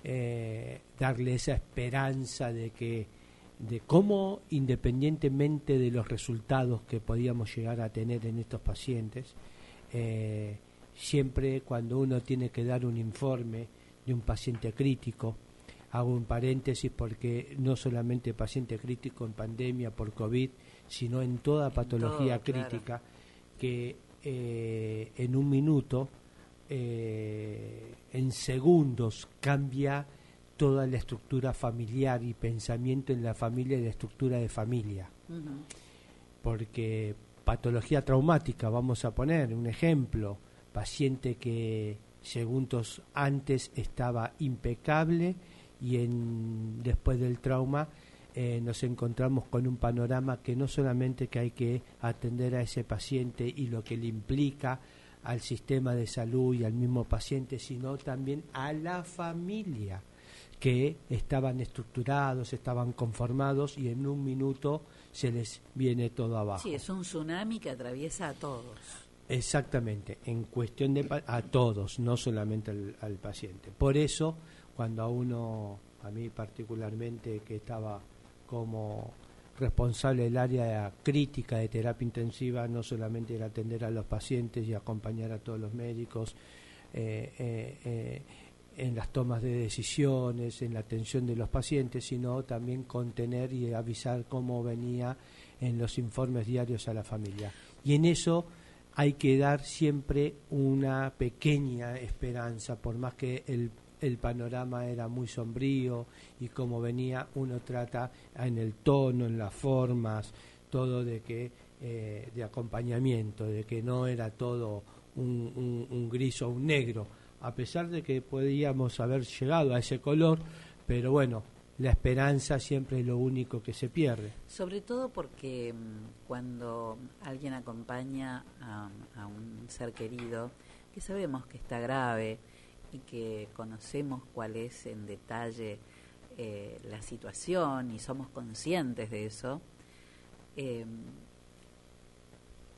eh, darle esa esperanza de que de cómo independientemente de los resultados que podíamos llegar a tener en estos pacientes eh, siempre cuando uno tiene que dar un informe de un paciente crítico hago un paréntesis porque no solamente paciente crítico en pandemia por COVID sino en toda patología todo, claro. crítica que eh, en un minuto eh, en segundos cambia toda la estructura familiar y pensamiento en la familia y la estructura de familia. Porque patología traumática, vamos a poner un ejemplo, paciente que segundos antes estaba impecable y en, después del trauma eh, nos encontramos con un panorama que no solamente que hay que atender a ese paciente y lo que le implica al sistema de salud y al mismo paciente, sino también a la familia, que estaban estructurados, estaban conformados y en un minuto se les viene todo abajo. Sí, es un tsunami que atraviesa a todos. Exactamente, en cuestión de a todos, no solamente al, al paciente. Por eso, cuando a uno, a mí particularmente, que estaba como responsable del área crítica de terapia intensiva, no solamente era atender a los pacientes y acompañar a todos los médicos eh, eh, eh, en las tomas de decisiones, en la atención de los pacientes, sino también contener y avisar cómo venía en los informes diarios a la familia. Y en eso hay que dar siempre una pequeña esperanza, por más que el, el panorama era muy sombrío y como venía, uno trata en el tono, en las formas, todo de que eh, de acompañamiento, de que no era todo un, un- un gris o un negro, a pesar de que podíamos haber llegado a ese color, pero bueno, la esperanza siempre es lo único que se pierde. Sobre todo porque mm, cuando alguien acompaña a, a un ser querido, que sabemos que está grave y que conocemos cuál es en detalle eh, la situación y somos conscientes de eso, eh,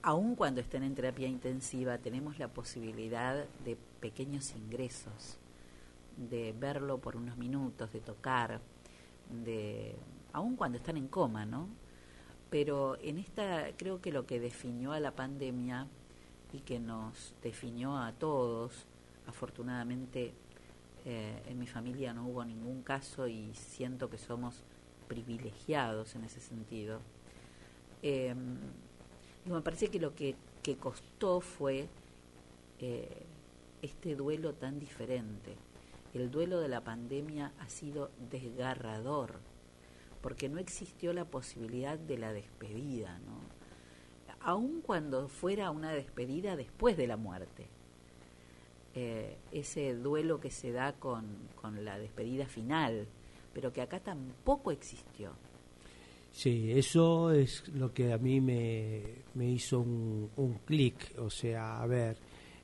aun cuando estén en terapia intensiva, tenemos la posibilidad de pequeños ingresos, de verlo por unos minutos, de tocar, de aun cuando están en coma, ¿no? Pero en esta creo que lo que definió a la pandemia y que nos definió a todos, afortunadamente eh, en mi familia no hubo ningún caso y siento que somos privilegiados en ese sentido. Y me parece que lo que, que costó fue eh, este duelo tan diferente. El duelo de la pandemia ha sido desgarrador, porque no existió la posibilidad de la despedida, ¿no? Aun cuando fuera una despedida después de la muerte. Eh, ese duelo que se da con, con la despedida final, pero que acá tampoco existió. Sí, eso es lo que a mí me, me hizo un, un clic, o sea, a ver,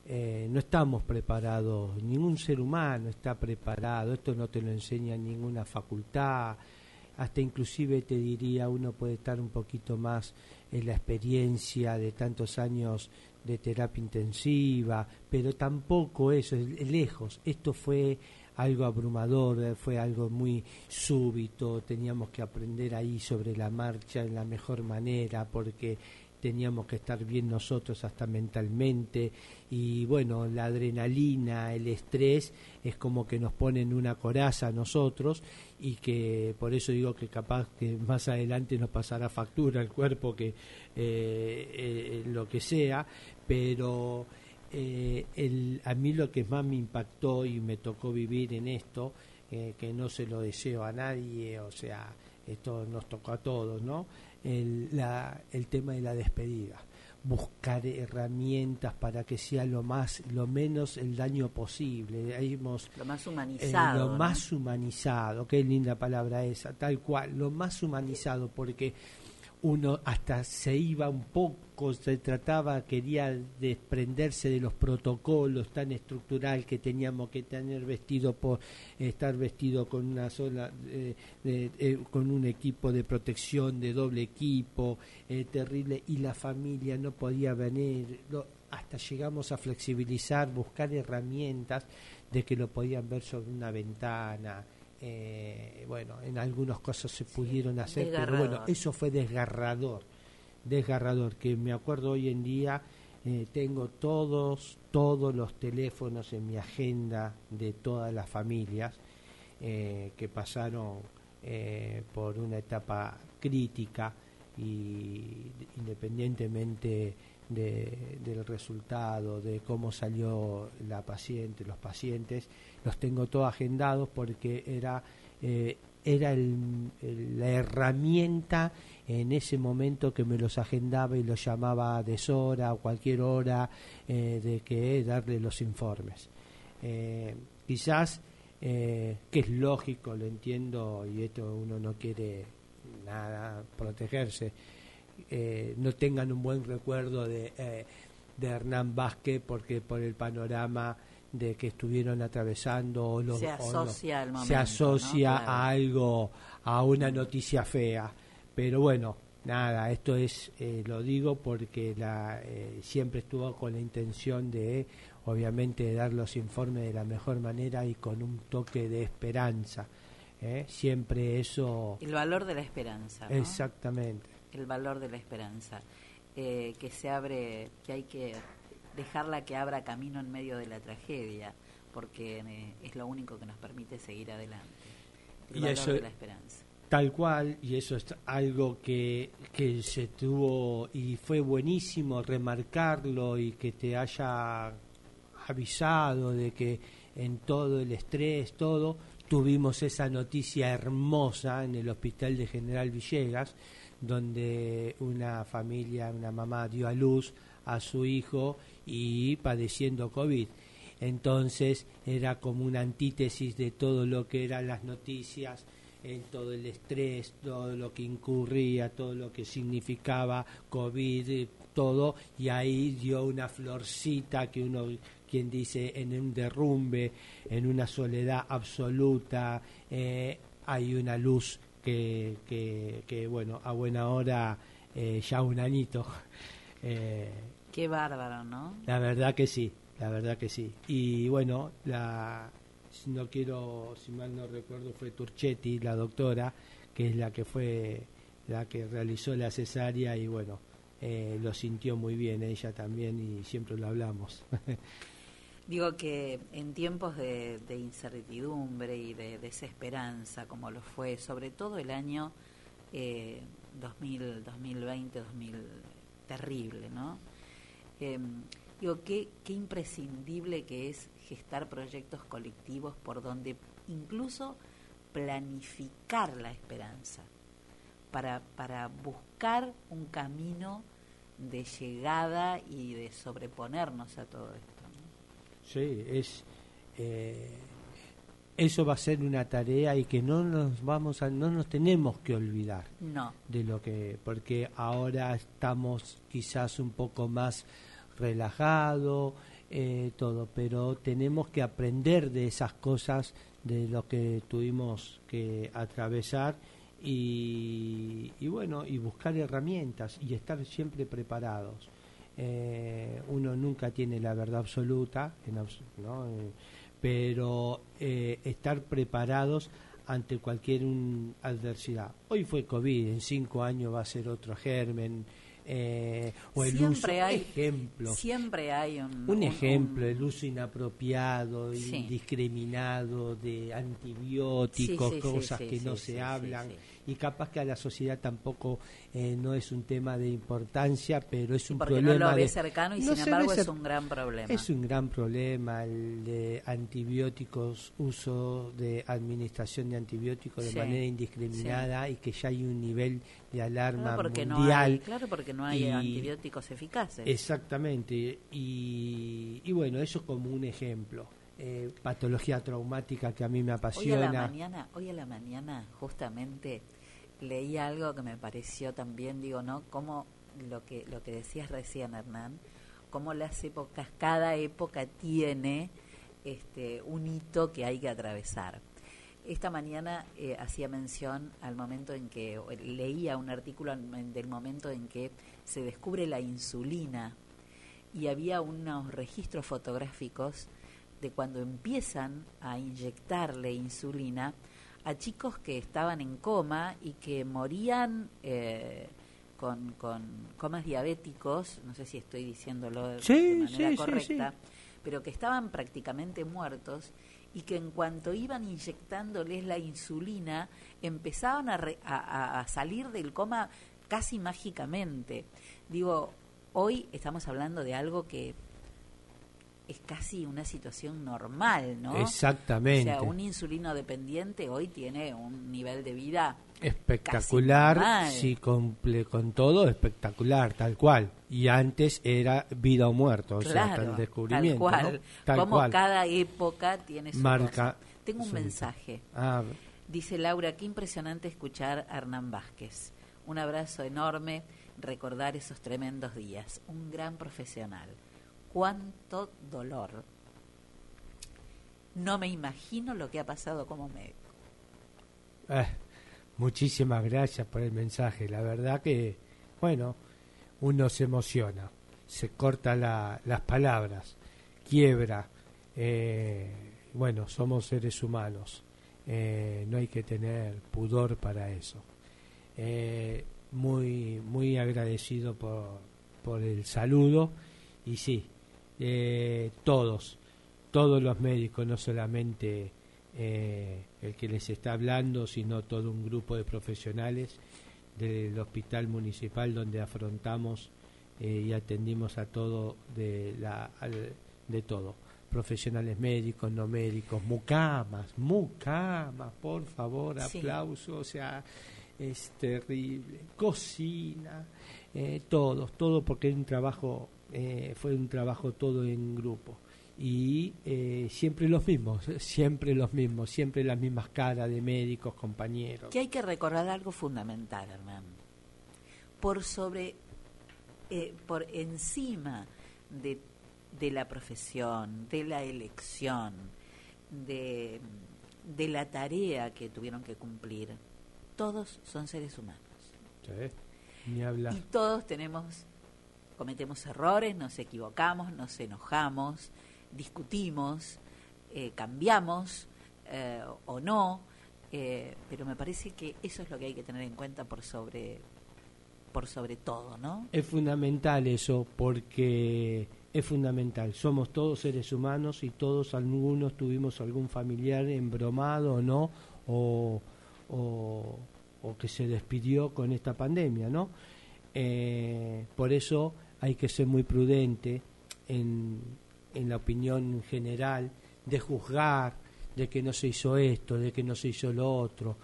eh, no estamos preparados, ningún ser humano está preparado, esto no te lo enseña en ninguna facultad, hasta inclusive te diría uno puede estar un poquito más en la experiencia de tantos años de terapia intensiva, pero tampoco eso, es lejos, esto fue algo abrumador, eh, fue algo muy súbito, teníamos que aprender ahí sobre la marcha en la mejor manera porque teníamos que estar bien nosotros hasta mentalmente. Y bueno, la adrenalina, el estrés es como que nos ponen una coraza a nosotros y que por eso digo que capaz que más adelante nos pasará factura el cuerpo que eh, eh, lo que sea, pero eh, el, a mí lo que más me impactó y me tocó vivir en esto, eh, que no se lo deseo a nadie, o sea, esto nos tocó a todos, ¿no? El, la, el tema de la despedida buscar herramientas para que sea lo más lo menos el daño posible hemos, lo más humanizado eh, lo más humanizado qué linda palabra esa tal cual lo más humanizado porque uno hasta se iba un poco, se trataba, quería desprenderse de los protocolos tan estructural que teníamos que tener vestido por estar vestido con una sola, eh, eh, con un equipo de protección de doble equipo, eh, terrible, y la familia no podía venir, hasta llegamos a flexibilizar, buscar herramientas de que lo podían ver sobre una ventana, eh, bueno, en algunos casos se pudieron hacer, pero bueno, eso fue desgarrador, desgarrador, que me acuerdo hoy en día, eh, tengo todos, todos los teléfonos en mi agenda de todas las familias eh, que pasaron por una etapa crítica y independientemente del resultado, de cómo salió la paciente, los pacientes, los tengo todos agendados porque era, eh, era la herramienta en ese momento que me los agendaba y los llamaba a deshora o cualquier hora eh, de que darle los informes. Eh, quizás, que es lógico, lo entiendo, y esto uno no quiere nada protegerse, no tengan un buen recuerdo de, de Hernán Vázquez porque por el panorama de que estuvieron atravesando los, se asocia, se asocia a algo a una noticia fea. Pero bueno nada esto es eh, lo digo porque la eh, siempre estuvo con la intención de obviamente dar los informes de la mejor manera y con un toque de esperanza ¿eh? siempre eso el valor de la esperanza exactamente. El valor de la esperanza que se abre que hay que dejarla que abra camino en medio de la tragedia, porque eh, es lo único que nos permite seguir adelante. El y eso, de la esperanza. Tal cual, y eso es algo que, que se tuvo y fue buenísimo remarcarlo y que te haya avisado de que en todo el estrés, todo, tuvimos esa noticia hermosa en el hospital de General Villegas, donde una familia, una mamá dio a luz a su hijo y padeciendo COVID. Entonces era como una antítesis de todo lo que eran las noticias, en todo el estrés, todo lo que incurría, todo lo que significaba COVID, todo, y ahí dio una florcita que uno, quien dice, en un derrumbe, en una soledad absoluta, eh, hay una luz que, que, bueno, a buena hora eh, ya un añito. Eh, Qué bárbaro, ¿no? La verdad que sí, la verdad que sí. Y bueno, la, si no quiero, si mal no recuerdo, fue Turchetti, la doctora, que es la que fue la que realizó la cesárea y bueno, eh, lo sintió muy bien ella también y siempre lo hablamos. Digo que en tiempos de, de, incertidumbre y de desesperanza, como lo fue sobre todo el año eh, 2000, 2020, 2000, terrible, ¿no? Eh, digo, qué, qué imprescindible que es gestar proyectos colectivos por donde incluso planificar la esperanza, para, para buscar un camino de llegada y de sobreponernos a todo esto. Sí, es eh, eso va a ser una tarea y que no nos vamos a no nos tenemos que olvidar no. de lo que porque ahora estamos quizás un poco más relajado eh, todo pero tenemos que aprender de esas cosas de lo que tuvimos que atravesar y, y bueno y buscar herramientas y estar siempre preparados eh, uno nunca tiene la verdad absoluta en abs ¿no? eh, pero eh, estar preparados ante cualquier un, adversidad. Hoy fue COVID, en cinco años va a ser otro germen. Eh, o el siempre uso, hay ejemplos. siempre hay un, ejemplo, un- el uso inapropiado, Sí. indiscriminado de antibióticos, Sí, sí, sí, cosas que no se hablan, sí, y capaz que a la sociedad tampoco eh, no es un tema de importancia, pero es un porque problema no lo ve de- cercano y no sin embargo es un gran problema. es un gran problema el de antibióticos, uso de administración de antibióticos de Sí, manera indiscriminada y que ya hay un nivel de alarma Claro, porque no mundial. hay, claro, porque no hay y- antibióticos eficaces. Exactamente, y, y bueno, eso como un ejemplo. Eh, patología traumática que a mí me Hoy a apasiona. la mañana, hoy a la mañana justamente leí algo que me pareció también, digo, ¿no? Como lo que lo que decías recién, Hernán, cómo las épocas, cada época tiene este un hito que hay que atravesar. Esta mañana eh, hacía mención al momento en que leía un artículo en- del momento en que se descubre la insulina y había unos registros fotográficos de cuando empiezan a inyectarle insulina a chicos que estaban en coma y que morían eh, con, con comas diabéticos, no sé si estoy diciéndolo de, Sí, de manera sí, correcta, sí. pero que estaban prácticamente muertos y que en cuanto iban inyectándoles la insulina empezaban a, re- a salir del coma casi mágicamente. Digo, hoy estamos hablando de algo que es casi una situación normal, ¿no? Exactamente. O sea, un insulino dependiente hoy tiene un nivel de vida espectacular, si cumple con todo, espectacular, tal cual. Y antes era vida o muerto, o sea, el descubrimiento. tal ¿no? cual. Tal Como cual. cada época tiene su Marca cosa. Tengo un su- mensaje. Ah, Dice Laura, qué impresionante escuchar a Hernán Vázquez. Un abrazo enorme, recordar esos tremendos días. Un gran profesional. Cuánto dolor. No me imagino lo que ha pasado como médico. eh, muchísimas gracias por el mensaje. La verdad que, bueno, uno se emociona, se corta la- las palabras, quiebra. eh, bueno, somos seres humanos. eh, no hay que tener pudor para eso. Muy, muy agradecido por, por el saludo y sí, eh, todos, todos los médicos, no solamente eh, el que les está hablando, sino todo un grupo de profesionales del hospital municipal donde afrontamos eh, y atendimos a todo de la al- de todo profesionales médicos no médicos mucamas mucamas por favor Sí. aplauso o sea es terrible cocina eh, todos todo porque es un trabajo eh, fue un trabajo todo en grupo y eh, siempre los mismos siempre los mismos siempre las mismas caras de médicos compañeros Que hay que recordar algo fundamental, Hernán. Por sobre, eh, por encima de, de la profesión, de la elección, de, de la tarea que tuvieron que cumplir. Todos son seres humanos. Sí, Ni hablar. Y todos tenemos, cometemos errores, nos equivocamos, nos enojamos, discutimos, eh, cambiamos eh, o no, eh, pero me parece que eso es lo que hay que tener en cuenta por sobre, por sobre todo, ¿no? Es fundamental eso, porque es fundamental. Somos todos seres humanos y todos, algunos tuvimos algún familiar embromado o no, o, o, que se despidió con esta pandemia, ¿no? Por eso hay que ser muy prudente en, en la opinión general de juzgar, de que no se hizo esto, de que no se hizo lo otro,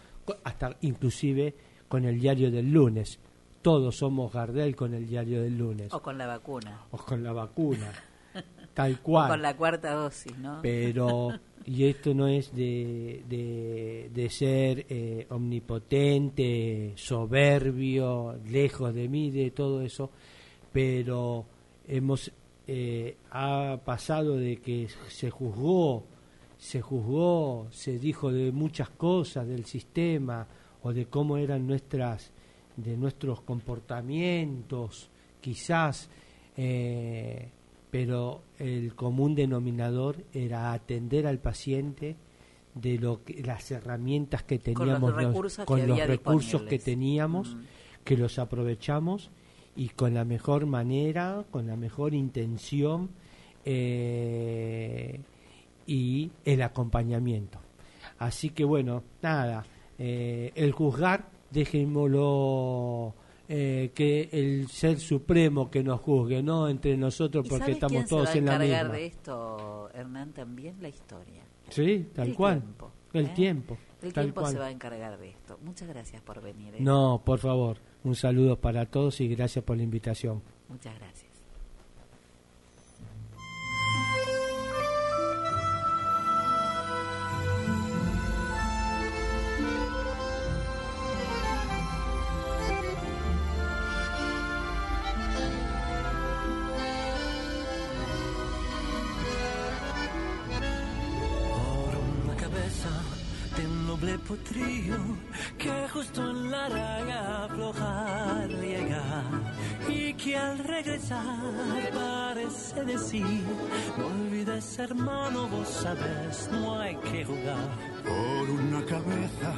hasta inclusive con el diario del lunes. Todos somos Gardel con el diario del lunes, O con la vacuna. o con la vacuna, tal O cual. con la cuarta dosis, ¿no? Pero, y esto no es de, de, de ser eh, omnipotente, soberbio, lejos de mí, de todo eso, pero hemos, eh, ha pasado de que se juzgó, se juzgó, se dijo de muchas cosas del sistema o de cómo eran nuestras, de nuestros comportamientos, quizás, eh, pero el común denominador era atender al paciente de lo que, las herramientas que Con los teníamos con los recursos que teníamos Mm. que los aprovechamos y con la mejor manera con la mejor intención eh, y el acompañamiento así que bueno nada eh, el juzgar dejémoslo eh, que el ser supremo que nos juzgue no entre nosotros ¿Y porque estamos quién se todos va a en la encargar misma de esto, Hernán? También la historia. sí tal El cual tiempo, el ¿eh? tiempo El tal tiempo cual. se va a encargar de esto. Muchas gracias por venir. ¿eh? no por favor un saludo para todos y gracias por la invitación Muchas gracias. Potrillo que justo en la raga aflojar llega y que al regresar parece decir no olvides hermano vos sabes no hay que jugar Por una cabeza,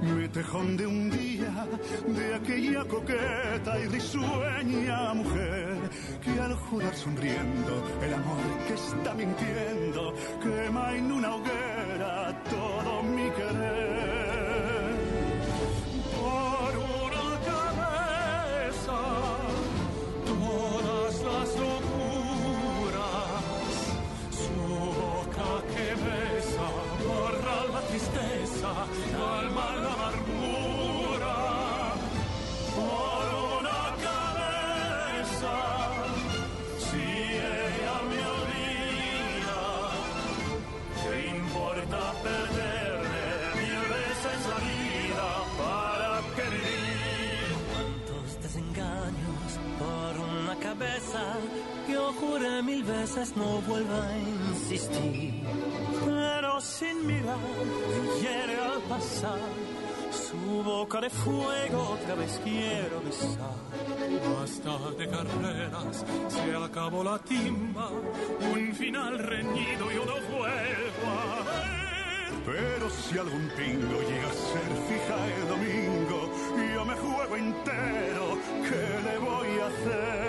mi tejón de un día, de aquella coqueta y risueña mujer, que al jurar sonriendo el amor que está mintiendo, quema en una hoguera no vuelva a insistir. Pero sin mirar, hiere al pasar. Su boca de fuego otra vez quiero besar. Basta de carreras, se acabó la timba, un final reñido yo no vuelvo. Pero si algún pingo llega a ser fija el domingo, yo me juego entero, ¿qué le voy a hacer?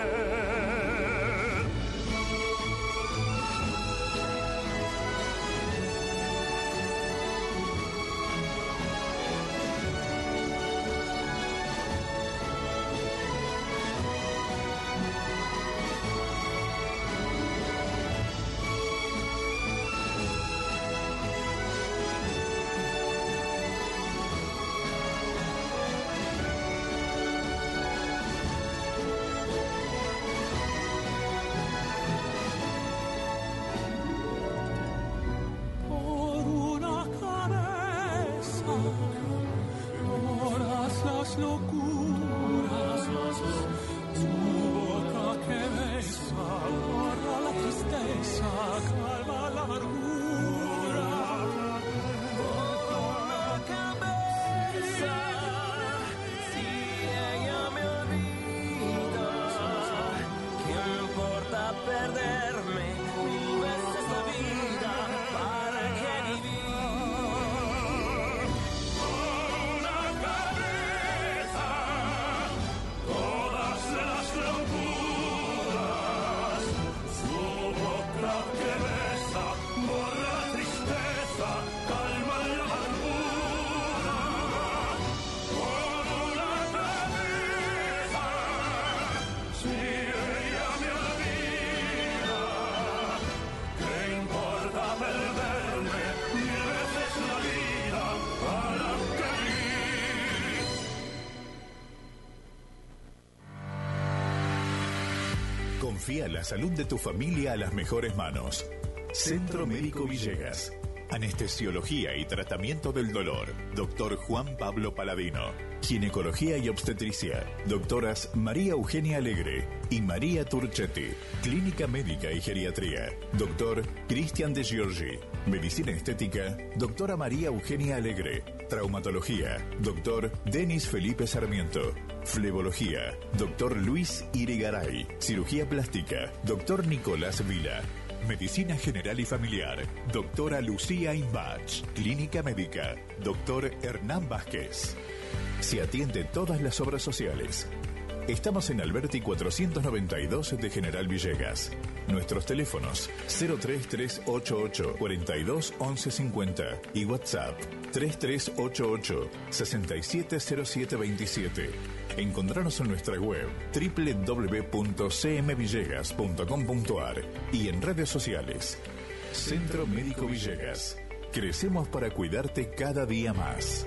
La salud de tu familia a las mejores manos. Centro Médico Villegas. Anestesiología y tratamiento del dolor. Doctor Juan Pablo Paladino. Ginecología y obstetricia. Doctoras María Eugenia Alegre y María Turchetti. Clínica médica y geriatría. Doctor Cristian de Giorgi. Medicina estética. Doctora María Eugenia Alegre. Traumatología. Doctor Denis Felipe Sarmiento. Flebología. Doctor Luis Irigaray. Cirugía plástica. Doctor Nicolás Vila. Medicina General y Familiar. Doctora Lucía Imbach. Clínica Médica. Doctor Hernán Vázquez. Se atiende todas las obras sociales. Estamos en Alberti 492 de General Villegas. Nuestros teléfonos 03388 42 11 50 y WhatsApp 3388 670727. Encontrarnos en nuestra web www.cmvillegas.com.ar y en redes sociales. Centro Médico Villegas. Crecemos para cuidarte cada día más.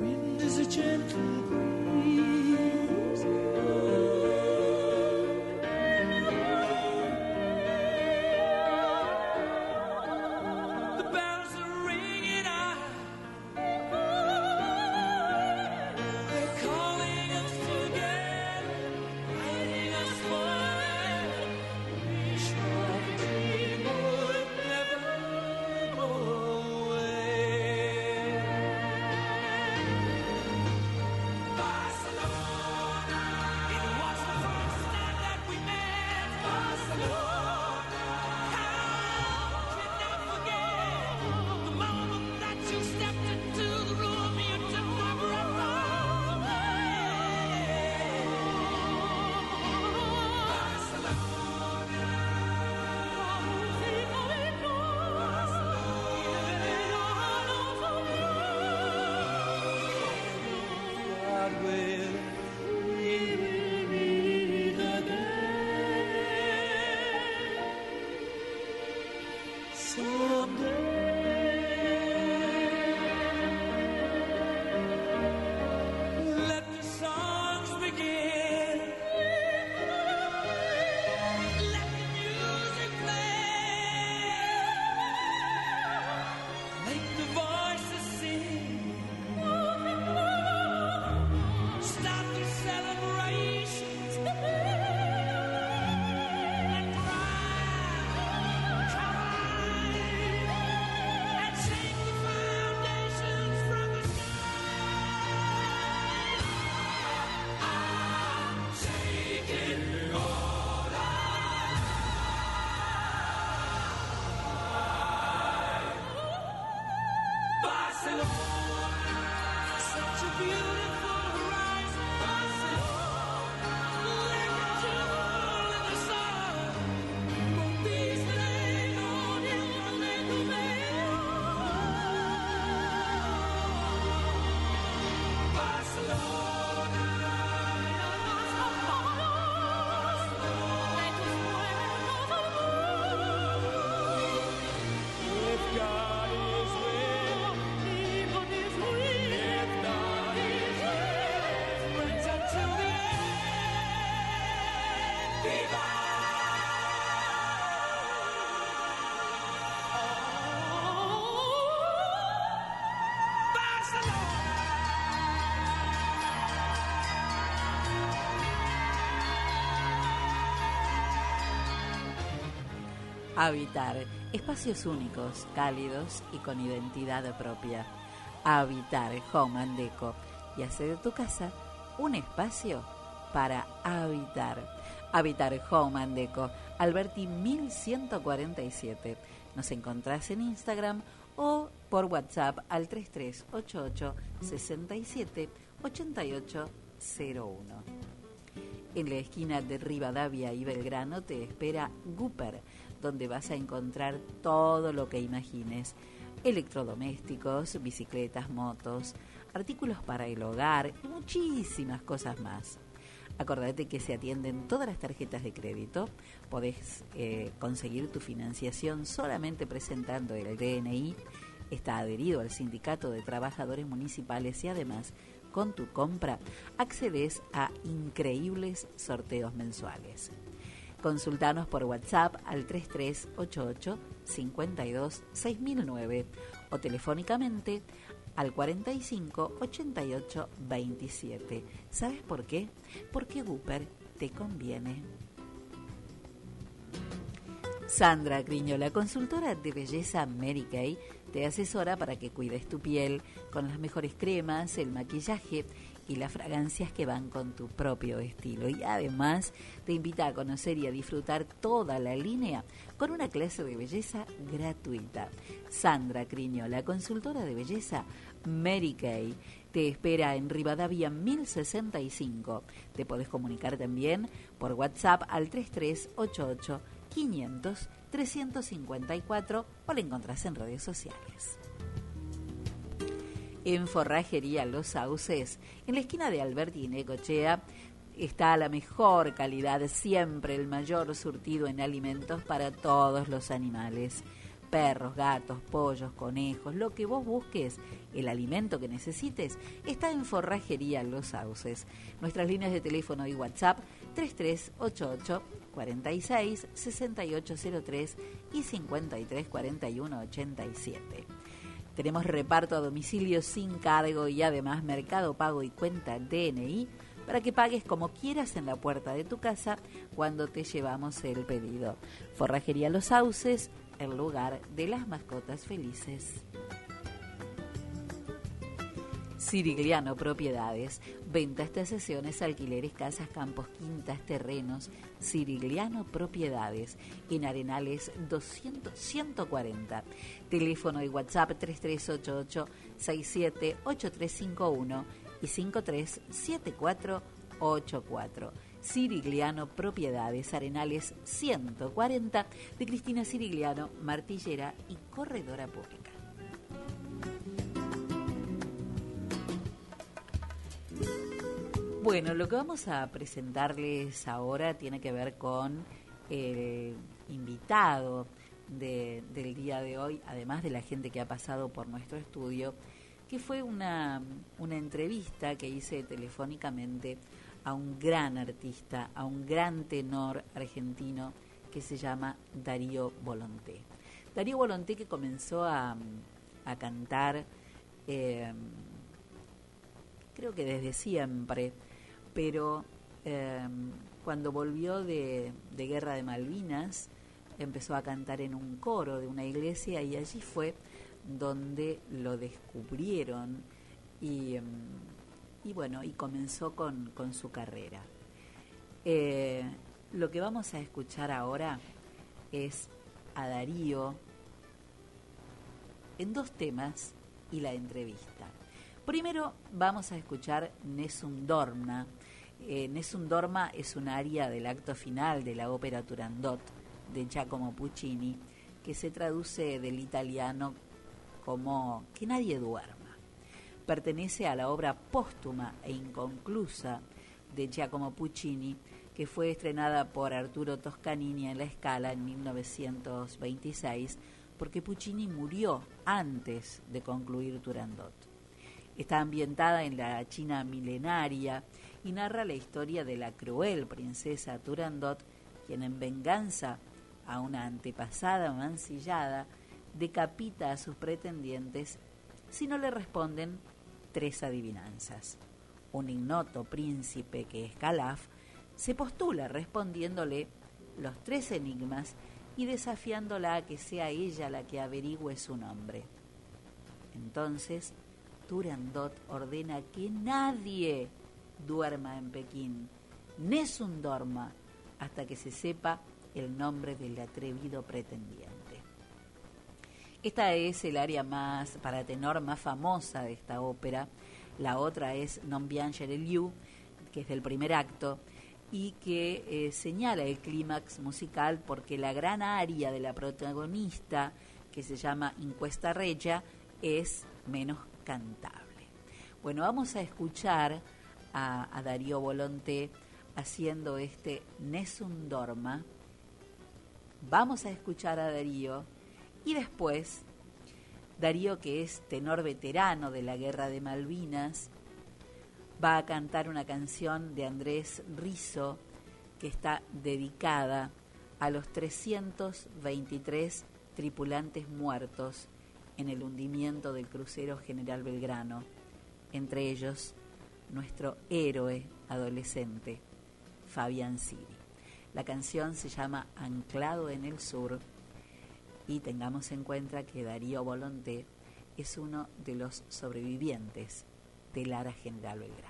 Wind is a gentle Habitar. Espacios únicos, cálidos y con identidad propia. Habitar Home and Deco. Y hace de tu casa un espacio para habitar. Habitar Home and Deco. Alberti 1147. Nos encontrás en Instagram o por WhatsApp al 3388 67 8801. En la esquina de Rivadavia y Belgrano te espera Gooper, donde vas a encontrar todo lo que imagines. Electrodomésticos, bicicletas, motos, artículos para el hogar y muchísimas cosas más. Acordate que se atienden todas las tarjetas de crédito. Podés eh, conseguir tu financiación solamente presentando el DNI. Está adherido al Sindicato de Trabajadores Municipales y además con tu compra accedes a increíbles sorteos mensuales. Consultanos por WhatsApp al 3388 52 6009 o telefónicamente al 45 88 27. ¿Sabes por qué? Porque Gooper te conviene. Sandra Griñola, consultora de belleza Mary Kay, te asesora para que cuides tu piel con las mejores cremas, el maquillaje y las fragancias que van con tu propio estilo. Y además te invita a conocer y a disfrutar toda la línea con una clase de belleza gratuita. Sandra Criño, la consultora de belleza Mary Kay, te espera en Rivadavia 1065. Te podés comunicar también por WhatsApp al 3388 500 354 o la encontrás en redes sociales. En Forrajería Los Sauces, en la esquina de Alberti y Necochea, está la mejor calidad, siempre el mayor surtido en alimentos para todos los animales. Perros, gatos, pollos, conejos, lo que vos busques, el alimento que necesites, está en Forrajería Los Sauces. Nuestras líneas de teléfono y WhatsApp 3388 46 6803 y 53 41 87. Tenemos reparto a domicilio sin cargo y además mercado pago y cuenta DNI para que pagues como quieras en la puerta de tu casa cuando te llevamos el pedido. Forrajería Los Sauces, el lugar de las mascotas felices. Sirigliano Propiedades. Ventas, tasaciones, alquileres, casas, campos, quintas, terrenos. Sirigliano Propiedades. En Arenales 200, 140. Teléfono y WhatsApp 3388-678351 y 537484. Sirigliano Propiedades, Arenales 140 de Cristina Sirigliano, Martillera y Corredora Pública. Bueno, lo que vamos a presentarles ahora tiene que ver con el invitado de- del día de hoy, además de la gente que ha pasado por nuestro estudio, que fue una, una entrevista que hice telefónicamente a un gran artista, a un gran tenor argentino que se llama Darío Volonté. Darío Volonté que comenzó a, a cantar, eh, creo que desde siempre, pero eh, cuando volvió de, Guerra de Malvinas, empezó a cantar en un coro de una iglesia y allí fue donde lo descubrieron y, em, bueno, y comenzó con, su carrera. Eh, lo que vamos a escuchar ahora es a Darío en dos temas y la entrevista. Primero vamos a escuchar Nessun Dorma. Eh, Nessun Dorma es un aria del acto final de la ópera Turandot de Giacomo Puccini, que se traduce del italiano como Que nadie duerma. Pertenece a la obra póstuma e inconclusa de Giacomo Puccini, que fue estrenada por Arturo Toscanini en la Scala en 1926, porque Puccini murió antes de concluir Turandot. Está ambientada en la China milenaria y narra la historia de la cruel princesa Turandot, quien en venganza a una antepasada mancillada decapita a sus pretendientes si no le responden tres adivinanzas. Un ignoto príncipe que es Calaf se postula respondiéndole los tres enigmas y desafiándola a que sea ella la que averigüe su nombre. Entonces, Turandot ordena que nadie duerma en Pekín, Nessun dorma, hasta que se sepa el nombre del atrevido pretendiente. Esta es el área más, para tenor, más famosa de esta ópera. La otra es Non Bianche Liu, que es del primer acto, y que eh, señala el clímax musical porque la gran aria de la protagonista, que se llama Incuesta Regia, es menos cantable. Bueno, vamos a escuchar a, Darío Volonté haciendo este Nessun Dorma. Vamos a escuchar a Darío y después Darío, que es tenor veterano de la Guerra de Malvinas, va a cantar una canción de Andrés Rizo que está dedicada a los 323 tripulantes muertos en el hundimiento del crucero General Belgrano, entre ellos nuestro héroe adolescente, Fabián Siri. La canción se llama Anclado en el Sur Y tengamos en cuenta que Darío Volonté es uno de los sobrevivientes de Lara General Belgrano.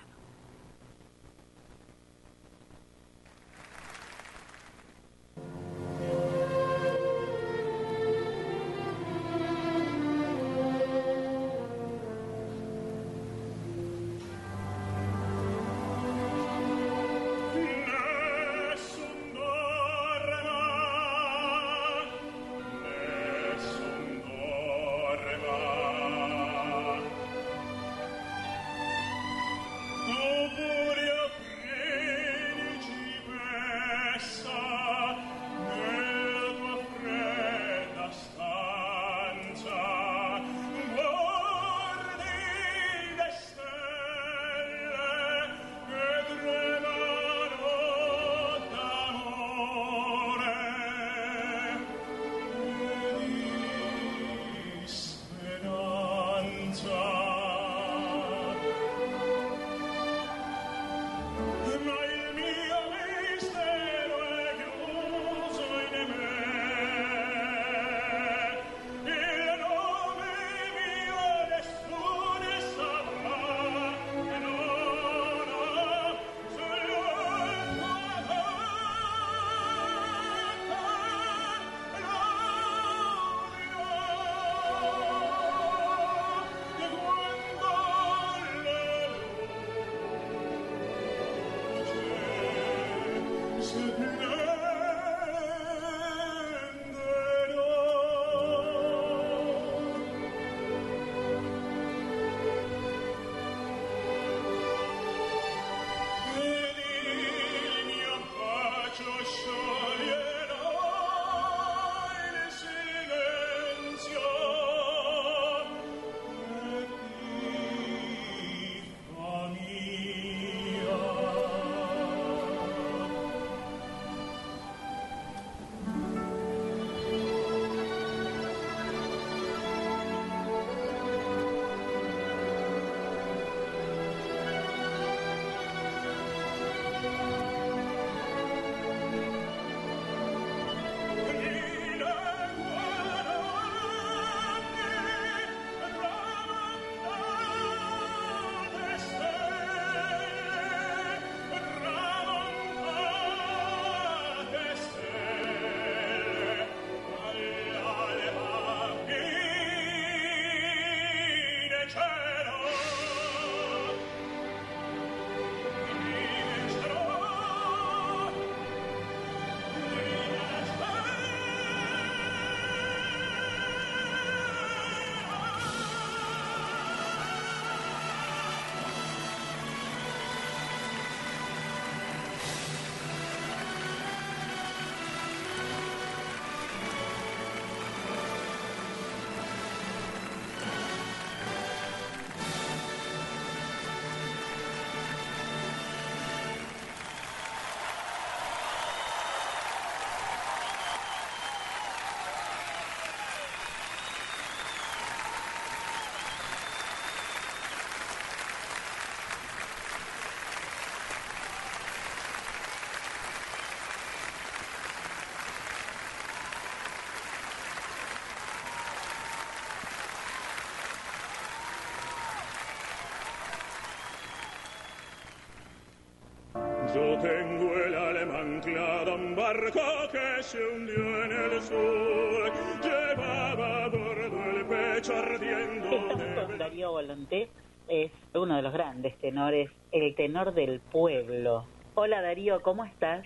Yo tengo el alma anclada a un barco que se hundió en el sur. Llevaba a bordo el pecho ardiendo Estamos con Darío Volonté, es uno de los grandes tenores, el tenor del pueblo. Hola Darío, ¿cómo estás?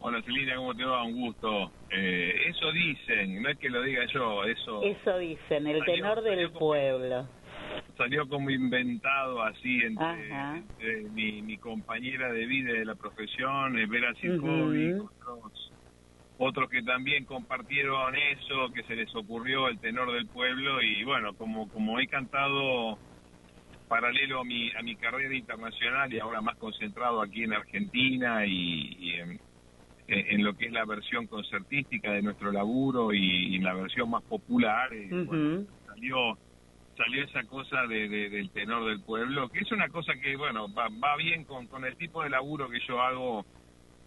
Hola Celina, ¿cómo te va? Un gusto. Eh, eso dicen, no es que lo diga yo, eso Eso dicen, el tenor del pueblo. Salió como inventado así entre, mi, mi compañera de vida y de la profesión, eh, Vera Circovi, Ujú. otros, otros que también compartieron eso, que se les ocurrió el tenor del pueblo y bueno, como, como he cantado paralelo a mi, a mi carrera internacional y ahora más concentrado aquí en Argentina y, y en, lo que es la versión concertística de nuestro laburo y, y la versión más popular, bueno, salió salió esa cosa de, de- del tenor del pueblo, que es una cosa que, bueno, va, va bien con, con el tipo de laburo que yo hago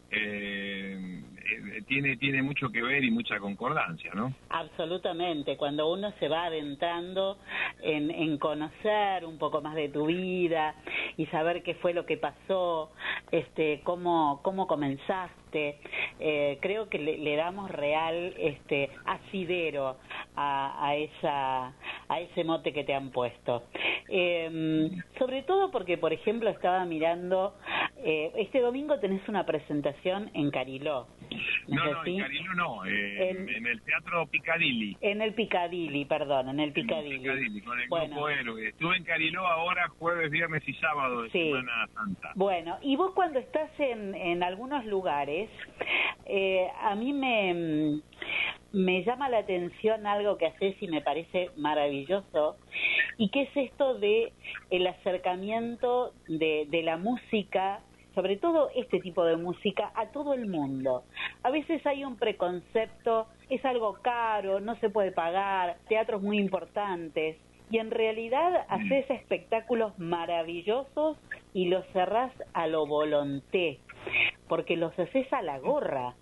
eh, eh, tiene tiene mucho que ver y mucha concordancia, ¿no? Absolutamente, cuando uno se va adentrando en, en conocer un poco más de tu vida y saber qué fue lo que pasó, este, cómo, cómo comenzaste, eh, creo que le, le damos real este, asidero a, a, esa, a ese mote que te han puesto. Eh, sobre todo porque, por ejemplo, estaba mirando, eh, este domingo tenés una presentación en Cariló. ¿no No, en Cariló no, eh, En- en, el Teatro Picadilly. En el Picadilly, perdón, en el Picadilly. Picadilly, con el Bueno. grupo Héroe. Estuve en Cariló ahora jueves, viernes y sábado de Sí. Semana Santa. Bueno, y vos cuando estás en, en algunos lugares, eh, a mí me, me llama la atención algo que haces y me parece maravilloso, y que es esto de el acercamiento de, de la música, sobre todo este tipo de música, a todo el mundo. A veces hay un preconcepto, es algo caro, no se puede pagar, teatros muy importantes, y en realidad haces espectáculos maravillosos y los cerrás a lo volonté, porque los haces a la gorra.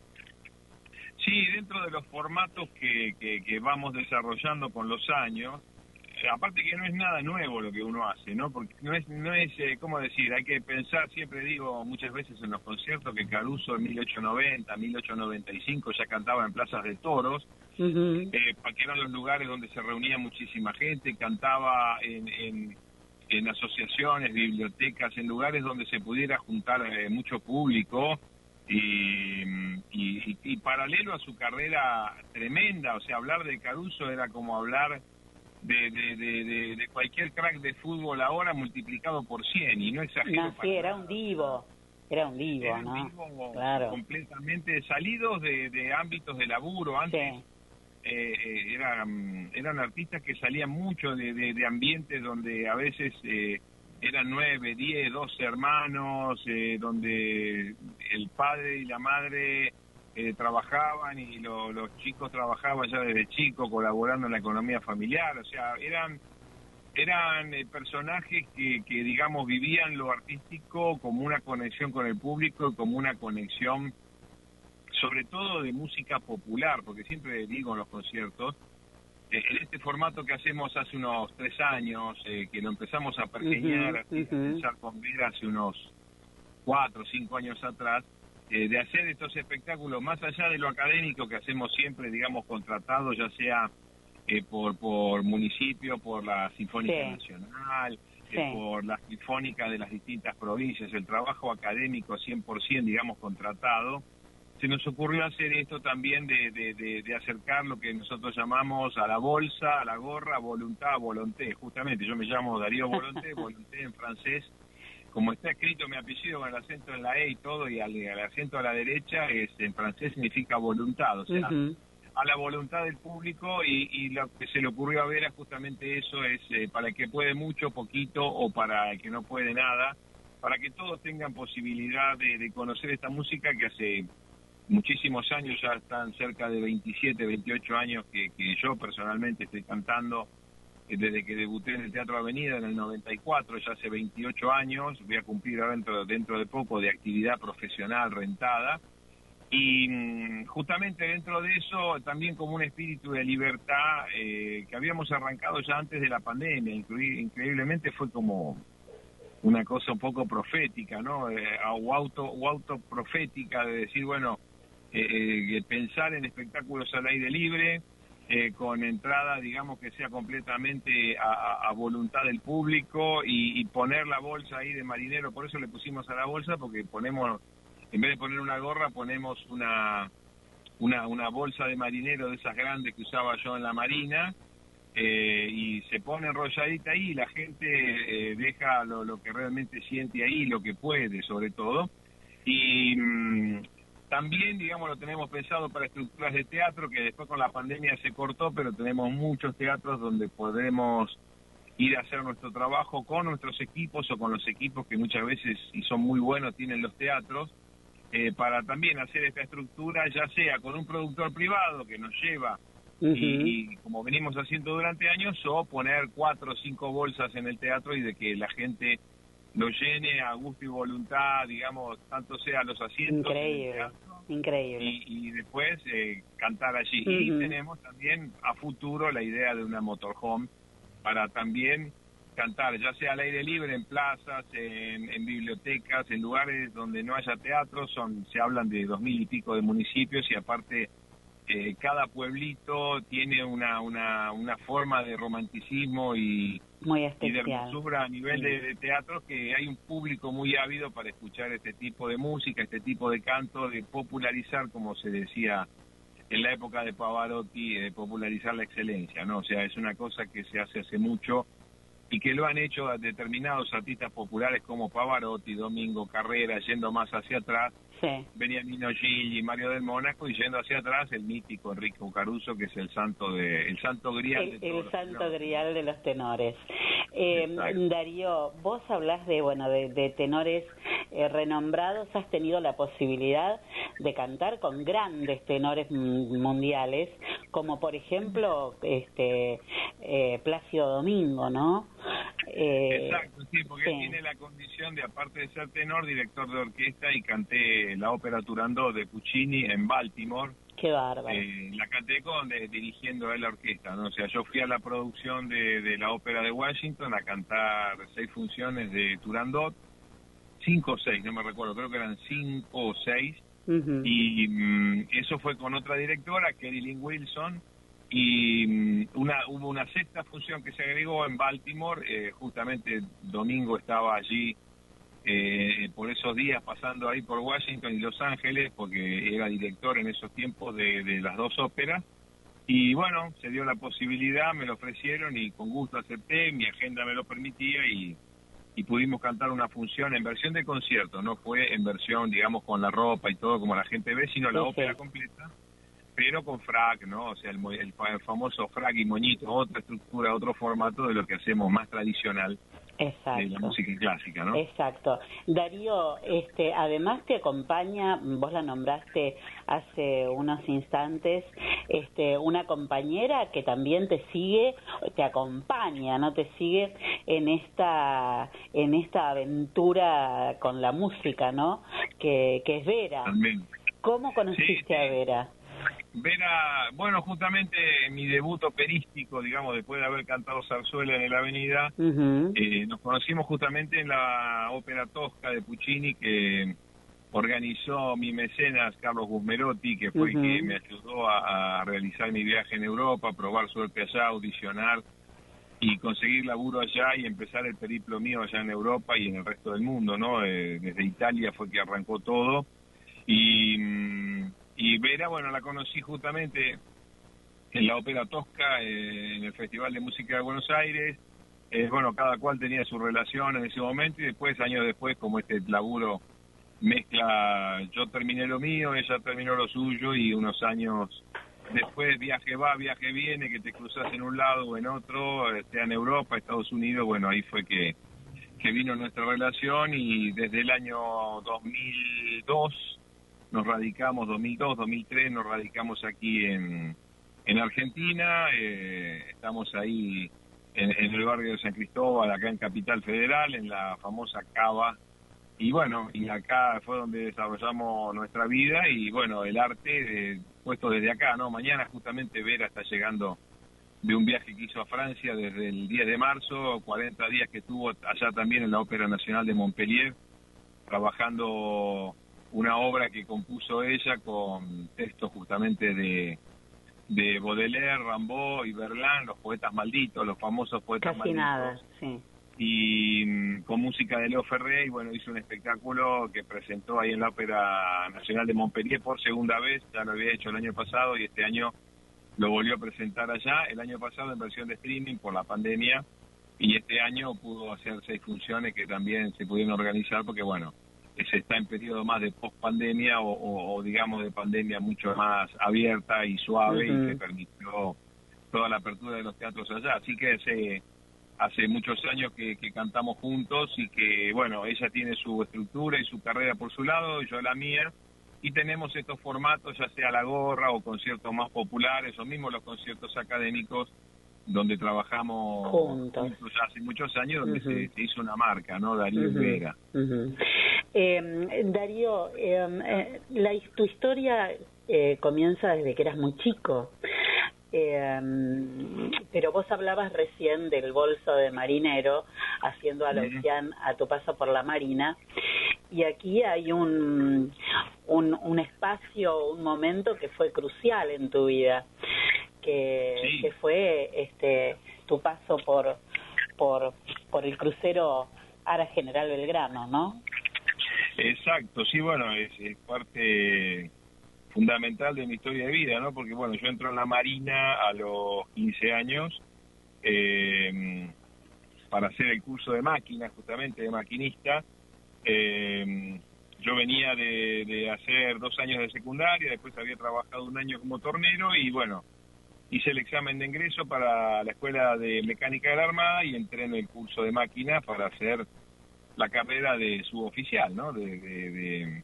Sí, dentro de los formatos que, que, que vamos desarrollando con los años, eh, aparte que no es nada nuevo lo que uno hace, ¿no? Porque no es, no es eh, ¿cómo decir? Hay que pensar, siempre digo muchas veces en los conciertos, que Caruso en 1890, 1895 ya cantaba en plazas de toros, eh, que eran los lugares donde se reunía muchísima gente, cantaba en, en, en asociaciones, bibliotecas, en lugares donde se pudiera juntar eh, mucho público y, y, y- y paralelo a su carrera tremenda, o sea, hablar de Caruso era como hablar de, de, de, de- de cualquier crack de fútbol ahora multiplicado por 100 y no exagero. No, sí, era un divo, era un divo, Era un ¿no? divo Claro. completamente salidos de, de ámbitos de laburo. Antes eh, eh, eran, eran artistas que salían mucho de, de- de ambientes donde a veces eh, eran nueve, diez, doce hermanos, eh, donde el padre y la madre eh, trabajaban y lo- los chicos trabajaban ya desde chicos colaborando en la economía familiar. O sea, eran eran eh, personajes que, que, digamos, vivían lo artístico como una conexión con el público y como una conexión, sobre todo de música popular, porque siempre digo en los conciertos, en este formato que hacemos hace unos tres años, eh, que lo empezamos a pergeñar, Ujú, a pensar con vida hace unos cuatro o cinco años atrás, eh, de hacer estos espectáculos más allá de lo académico que hacemos siempre, digamos, contratados, ya sea eh, por, por municipio, por la Sinfónica Sí. Nacional, eh, Sí. por la Sinfónica de las distintas provincias, el trabajo académico 100%, digamos, contratado, se nos ocurrió hacer esto también de, de, de- de acercar lo que nosotros llamamos a la bolsa, a la gorra, voluntad, volonté. Justamente, yo me llamo Darío Volonté, volonté en francés. Como está escrito mi apellido con el acento en la E y todo, y al, al acento a la derecha, es, en francés significa voluntad, o sea, a la voluntad del público y, y lo que se le ocurrió a Vera justamente eso es eh, para el que puede mucho, poquito o para el que no puede nada, para que todos tengan posibilidad de, de conocer esta música que hace muchísimos años, ya están cerca de 27, 28 años que, yo personalmente estoy cantando eh, desde que debuté en el Teatro Avenida en el 94, ya hace 28 años, voy a cumplir dentro, dentro de poco de actividad profesional rentada. Y mm, justamente dentro de eso también como un espíritu de libertad eh, que habíamos arrancado ya antes de la pandemia, increí- increíblemente fue como una cosa un poco profética, ¿no? Eh, o auto o autoprofética de decir, bueno, eh, pensar en espectáculos al aire libre, eh, con entrada, digamos, que sea completamente a, voluntad del público y, y poner la bolsa ahí de marinero, por eso le pusimos a la bolsa, porque ponemos, en vez de poner una gorra, ponemos una, una, una bolsa de marinero de esas grandes que usaba yo en la marina, eh, y se pone enrolladita ahí y la gente eh, deja lo, lo que realmente siente ahí, lo que puede sobre todo. Y mm, también, digamos, lo tenemos pensado para estructuras de teatro, que después con la pandemia se cortó, pero tenemos muchos teatros donde podemos ir a hacer nuestro trabajo con nuestros equipos o con los equipos que muchas veces, y son muy buenos, tienen los teatros, eh, para también hacer esta estructura, ya sea con un productor privado que nos lleva y, y como venimos haciendo durante años, o poner cuatro o cinco bolsas en el teatro y de que la gente lo llene a gusto y voluntad, digamos, tanto sea los asientos. Increíble, teatro, increíble. Y, y después eh, cantar allí. Y tenemos también a futuro la idea de una motorhome para también cantar, ya sea al aire libre, en plazas, en, en bibliotecas, en lugares donde no haya teatro, son se hablan de dos mil y pico de municipios y aparte eh, cada pueblito tiene una, una, una forma de romanticismo y, Muy y de hermosura a nivel de, de teatro que hay un público muy ávido para escuchar este tipo de música, este tipo de canto, de popularizar, como se decía en la época de Pavarotti, de popularizar la excelencia, ¿no? O sea, es una cosa que se hace hace mucho y que lo han hecho a determinados artistas populares como Pavarotti, Domingo Carrera, yendo más hacia atrás, Sí. Beniamino Gigli, Mario del Mónaco, y yendo hacia atrás el mítico Enrique Caruso, que es el santo de el santo grial El, de el santo grial de los tenores. Eh, Darío, vos hablas de bueno de, de tenores eh, renombrados, has tenido la posibilidad de cantar con grandes tenores mundiales, como por ejemplo este eh, Plácido Domingo, ¿no? Eh, Exacto, sí, porque él tiene la condición de, aparte de ser tenor, director de orquesta y canté la ópera Turandot de Puccini en Baltimore. Qué bárbaro. Eh, la canté con de- dirigiendo a él la orquesta, ¿no? O sea, yo fui a la producción de, de la ópera de Washington a cantar seis funciones de Turandot, cinco o seis, no me recuerdo, creo que eran cinco o seis, y mm, eso fue con otra directora, Kerry Lynn Wilson, y mm, una, hubo una sexta función que se agregó en Baltimore, eh, justamente domingo estaba allí eh, por esos días pasando ahí por Washington y Los Ángeles, porque era director en esos tiempos de, de las dos óperas, y bueno, se dio la posibilidad, me lo ofrecieron y con gusto acepté, mi agenda me lo permitía y, y pudimos cantar una función en versión de concierto, no fue en versión, digamos, con la ropa y todo como la gente ve, sino la Sí, ópera sí. completa, pero con frac, ¿no? O sea, el, el el famoso frac y moñito, otra estructura, otro formato de lo que hacemos más tradicional de la Exacto. música clásica, ¿no? Exacto. Darío, este, además te acompaña, vos la nombraste hace unos instantes, este, una compañera que también te sigue, te acompaña, no te sigue en esta, en esta aventura con la música, ¿no? Que, que es Vera. También. ¿Cómo conociste a Vera? Vera, bueno, justamente en mi debut operístico, digamos, después de haber cantado zarzuela en la avenida, eh, nos conocimos justamente en la ópera Tosca de Puccini que organizó mi mecenas Carlos Guzmerotti, que fue el que me ayudó a, a realizar mi viaje en Europa, probar suerte allá, audicionar y conseguir laburo allá y empezar el periplo mío allá en Europa y en el resto del mundo, ¿no? Eh, desde Italia fue que arrancó todo. Y, mm, y Vera, bueno, la conocí justamente en la Ópera Tosca, eh, en el Festival de Música de Buenos Aires. Eh, bueno, cada cual tenía su relación en ese momento y después, años después, como este laburo mezcla, yo terminé lo mío, ella terminó lo suyo y unos años después viaje va, viaje viene, que te cruzas en un lado o en otro, eh, sea en Europa, Estados Unidos, bueno, ahí fue que, que vino nuestra relación y desde el año 2002 nos radicamos, 2002, 2003 nos radicamos aquí en, en Argentina, eh, estamos ahí en, en el barrio de San Cristóbal, acá en Capital Federal, en la famosa Cava, y bueno, y acá fue donde desarrollamos nuestra vida y bueno, el arte eh, puesto desde acá, ¿no? Mañana justamente Vera está llegando de un viaje que hizo a Francia desde el 10 de marzo, 40 días que estuvo allá también en la Ópera Nacional de Montpellier, trabajando una obra que compuso ella con textos justamente de, de Baudelaire, Rimbaud y Verlaine, los poetas malditos, los famosos poetas Casi malditos nada, sí. y mm, con música de Leo Ferré y bueno hizo un espectáculo que presentó ahí en la Ópera Nacional de Montpellier por segunda vez, ya lo había hecho el año pasado y este año lo volvió a presentar allá, el año pasado en versión de streaming por la pandemia y este año pudo hacer seis funciones que también se pudieron organizar porque bueno, se está en periodo más de post pandemia o, o- o, digamos de pandemia mucho más abierta y suave y que permitió toda la apertura de los teatros allá, así que se hace muchos años que, que cantamos juntos y que, bueno, ella tiene su estructura y su carrera por su lado, y yo la mía, y tenemos estos formatos, ya sea la gorra o conciertos más populares, o mismo los conciertos académicos, donde trabajamos Juntos. hace muchos años, donde se, se hizo una marca, ¿no? Darío. Vera. Ujú. Eh, Darío, eh, eh, la, tu historia eh, comienza desde que eras muy chico. Eh, pero vos hablabas recién del bolso de marinero, haciendo alusión a tu paso por la Marina. Y aquí hay un, un, un espacio, un momento que fue crucial en tu vida, que, que fue este tu paso por, por, por el crucero Ara General Belgrano, ¿no? Exacto, sí, bueno, es, es parte fundamental de mi historia de vida, ¿no? Porque, bueno, yo entro en la Marina a los 15 años eh, para hacer el curso de máquina, justamente de maquinista. Eh, yo venía de, de hacer dos años de secundaria, después había trabajado un año como tornero y, bueno, hice el examen de ingreso para la Escuela de Mecánica de la Armada y entré en el curso de máquina para hacer la carrera de suboficial, ¿no? De, de, de-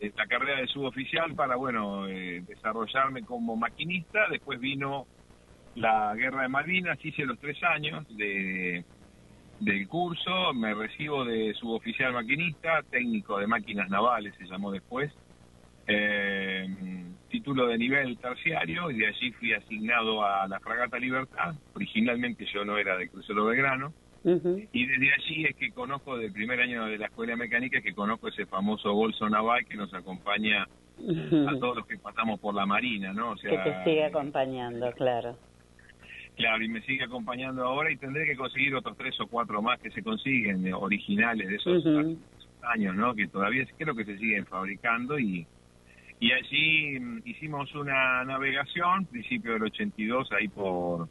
de la carrera de suboficial para, bueno, eh, desarrollarme como maquinista. Después vino la guerra de Malvinas, hice los tres años de, del curso, me recibo de suboficial maquinista, técnico de máquinas navales se llamó después, eh, título de nivel terciario y de allí fui asignado a la fragata Libertad. Originalmente yo no era de crucero Belgrano. Y desde allí es que conozco, del primer año de la escuela mecánica, que conozco ese famoso bolso naval que nos acompaña a todos los que pasamos por la marina, ¿no? O que sea, te sigue acompañando, claro. claro, y me sigue acompañando ahora y tendré que conseguir otros tres o cuatro más que se consiguen, eh, originales de esos años, ¿no? Que todavía creo que se siguen fabricando y y allí mm, hicimos una navegación, principio del 82, ahí por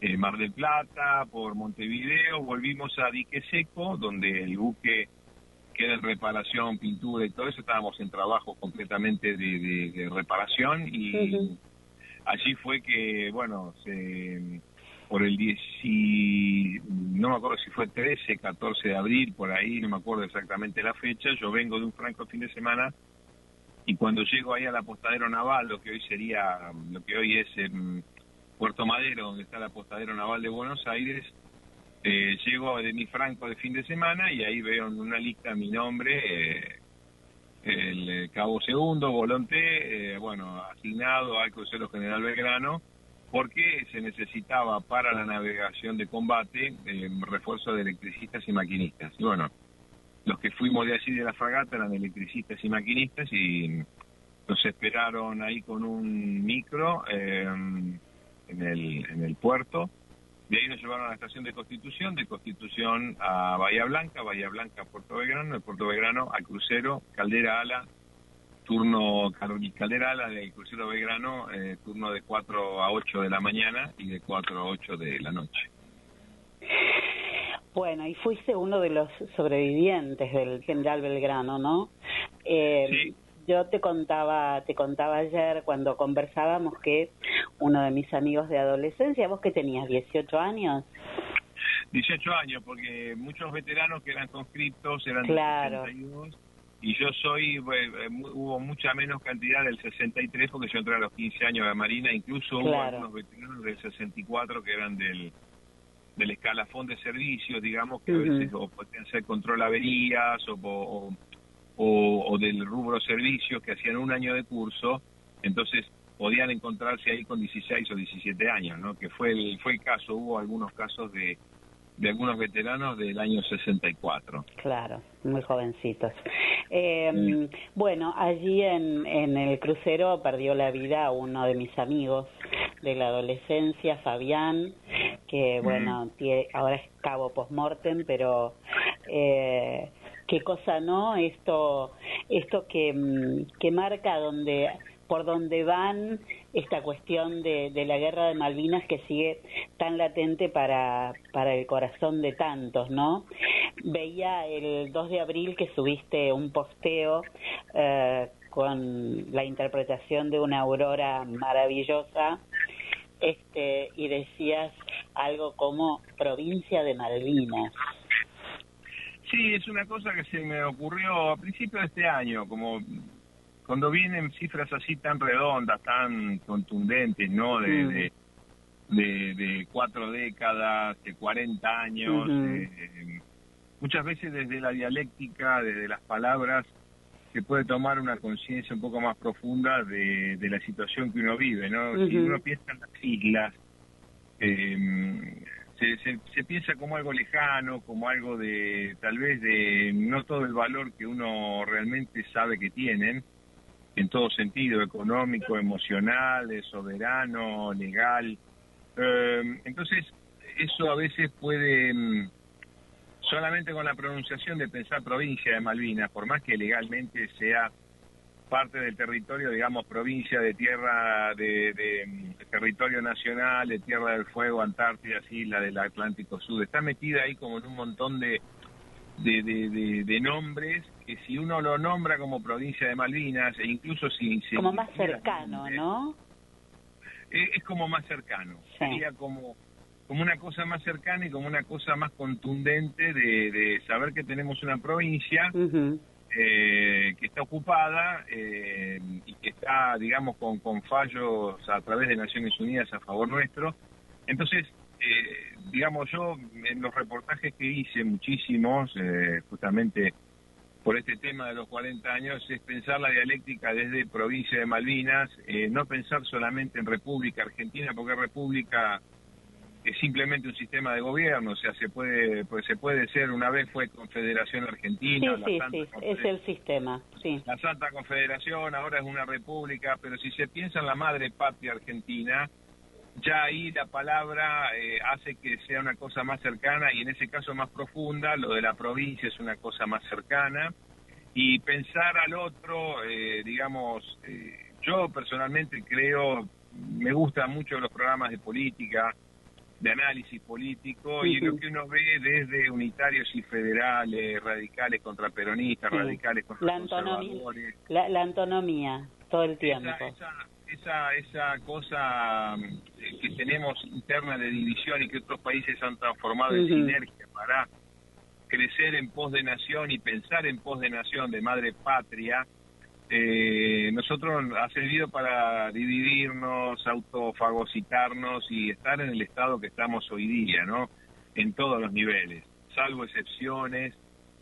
eh, Mar del Plata, por Montevideo, volvimos a Dique Seco, donde el buque queda en reparación, pintura y todo eso, estábamos en trabajo completamente de, de- de reparación. Y allí fue que, bueno, se, por el 10, y- no me acuerdo si fue 13, 14 de abril, por ahí, no me acuerdo exactamente la fecha, yo vengo de un franco fin de semana y cuando llego ahí al apostadero naval, lo que hoy sería, lo que hoy es em, Puerto Madero, donde está el apostadero naval de Buenos Aires, eh, llego de mi franco de fin de semana y ahí veo en una lista mi nombre, eh, el eh, cabo segundo, Volonté, eh, bueno, asignado al crucero General Belgrano, porque se necesitaba para la navegación de combate eh, refuerzo de electricistas y maquinistas. Y bueno, los que fuimos de allí de la fragata eran electricistas y maquinistas y nos esperaron ahí con un micro eh, en, el, en el puerto. De ahí nos llevaron a la estación de Constitución, de Constitución a Bahía Blanca, Bahía Blanca a Puerto Belgrano, de Puerto Belgrano al crucero Caldera Ala, turno Cal- Caldera Ala del crucero Belgrano, eh, turno de 4 a 8 de la mañana y de 4 a 8 de la noche. Bueno, y fuiste uno de los sobrevivientes del general Belgrano, ¿no? Eh, Yo te contaba, te contaba ayer cuando conversábamos que uno de mis amigos de adolescencia, vos que tenías 18 años, 18 años, porque muchos veteranos que eran conscriptos eran Claro. del 62 y yo soy, eh, hubo mucha menos cantidad del 63 porque yo entré a los 15 años a la Marina, incluso hubo algunos veteranos del 64 que eran del del escalafón de servicios, digamos, que a veces o podían ser control averías o, o, o- o del rubro servicios que hacían un año de curso, entonces podían encontrarse ahí con 16 o 17 años, ¿no? Que fue el, fue el caso, hubo algunos casos de, de algunos veteranos del año 64. claro, muy jovencitos. Eh, Bueno, allí en, en el crucero perdió la vida uno de mis amigos de la adolescencia, Fabián, que bueno, tie- ahora es cabo postmortem, pero eh, qué cosa no, esto, esto que, mm, que marca donde por donde van esta cuestión de, de la guerra de Malvinas que sigue tan latente para, para el corazón de tantos, ¿no? Veía el 2 de abril que subiste un posteo eh, con la interpretación de una aurora maravillosa este y decías algo como provincia de Malvinas. Sí, es una cosa que se me ocurrió a principios de este año, como cuando vienen cifras así tan redondas, tan contundentes, ¿no? De, de- de, de cuatro décadas, de 40 años. Eh, muchas veces desde la dialéctica, desde las palabras, se puede tomar una conciencia un poco más profunda de, de la situación que uno vive, ¿no? Si uno piensa en las islas, eh, se, se, se piensa como algo lejano, como algo de, tal vez de no todo el valor que uno realmente sabe que tienen, en todo sentido, económico, emocional, soberano, legal. Eh, entonces, eso a veces puede, mm, solamente con la pronunciación de pensar provincia de Malvinas, por más que legalmente sea parte del territorio, digamos, provincia de tierra de, de, mm, de territorio nacional, de Tierra del Fuego, Antártida, isla del Atlántico Sur. Está metida ahí como en un montón de, de, de, de- de nombres que si uno lo nombra como provincia de Malvinas, e incluso si... si Como más cercano, ¿no? es, es como más cercano. Sería como, como una cosa más cercana y como una cosa más contundente de, de saber que tenemos una provincia eh, que está ocupada eh, y que está, digamos, con, con fallos a través de Naciones Unidas a favor nuestro. Entonces, eh, digamos, yo en los reportajes que hice, muchísimos, eh, justamente por este tema de los 40 años, es pensar la dialéctica desde provincia de Malvinas, eh, no pensar solamente en República Argentina, porque República es simplemente un sistema de gobierno, o sea, se puede, pues se puede ser, una vez fue Confederación Sí, Argentina, la sí, Santa sí, Confederación- es el sistema, sí. la Santa Confederación, ahora es una república, pero si se piensa en la madre patria argentina, ya ahí la palabra eh, hace que sea una cosa más cercana y en ese caso más profunda, lo de la provincia es una cosa más cercana, y pensar al otro, eh, digamos, eh, yo personalmente creo, me gustan mucho los programas de política, de análisis político y Ujú. lo que uno ve desde unitarios y federales, radicales contra peronistas, Sí. radicales contra La antonomía, conservadores. la, la antonomía todo el tiempo. Esa, esa cosa mm, que tenemos interna de división y que otros países han transformado en sinergia para crecer en pos de nación y pensar en pos de nación, de madre patria, eh, nosotros ha servido para dividirnos, autofagocitarnos y estar en el estado que estamos hoy día, ¿no? En todos los niveles, salvo excepciones,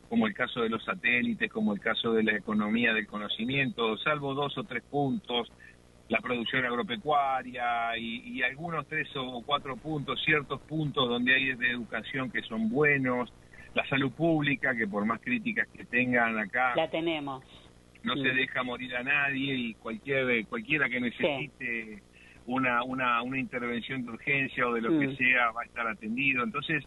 como el caso de los satélites, como el caso de la economía del conocimiento, salvo dos o tres puntos, la producción agropecuaria y, y algunos tres o cuatro puntos, ciertos puntos donde hay de educación que son buenos, la salud pública, que por más críticas que tengan acá, La tenemos. no Sí. se deja morir a nadie y cualquier cualquiera que necesite una, una una intervención de urgencia o de lo Mm. que sea va a estar atendido entonces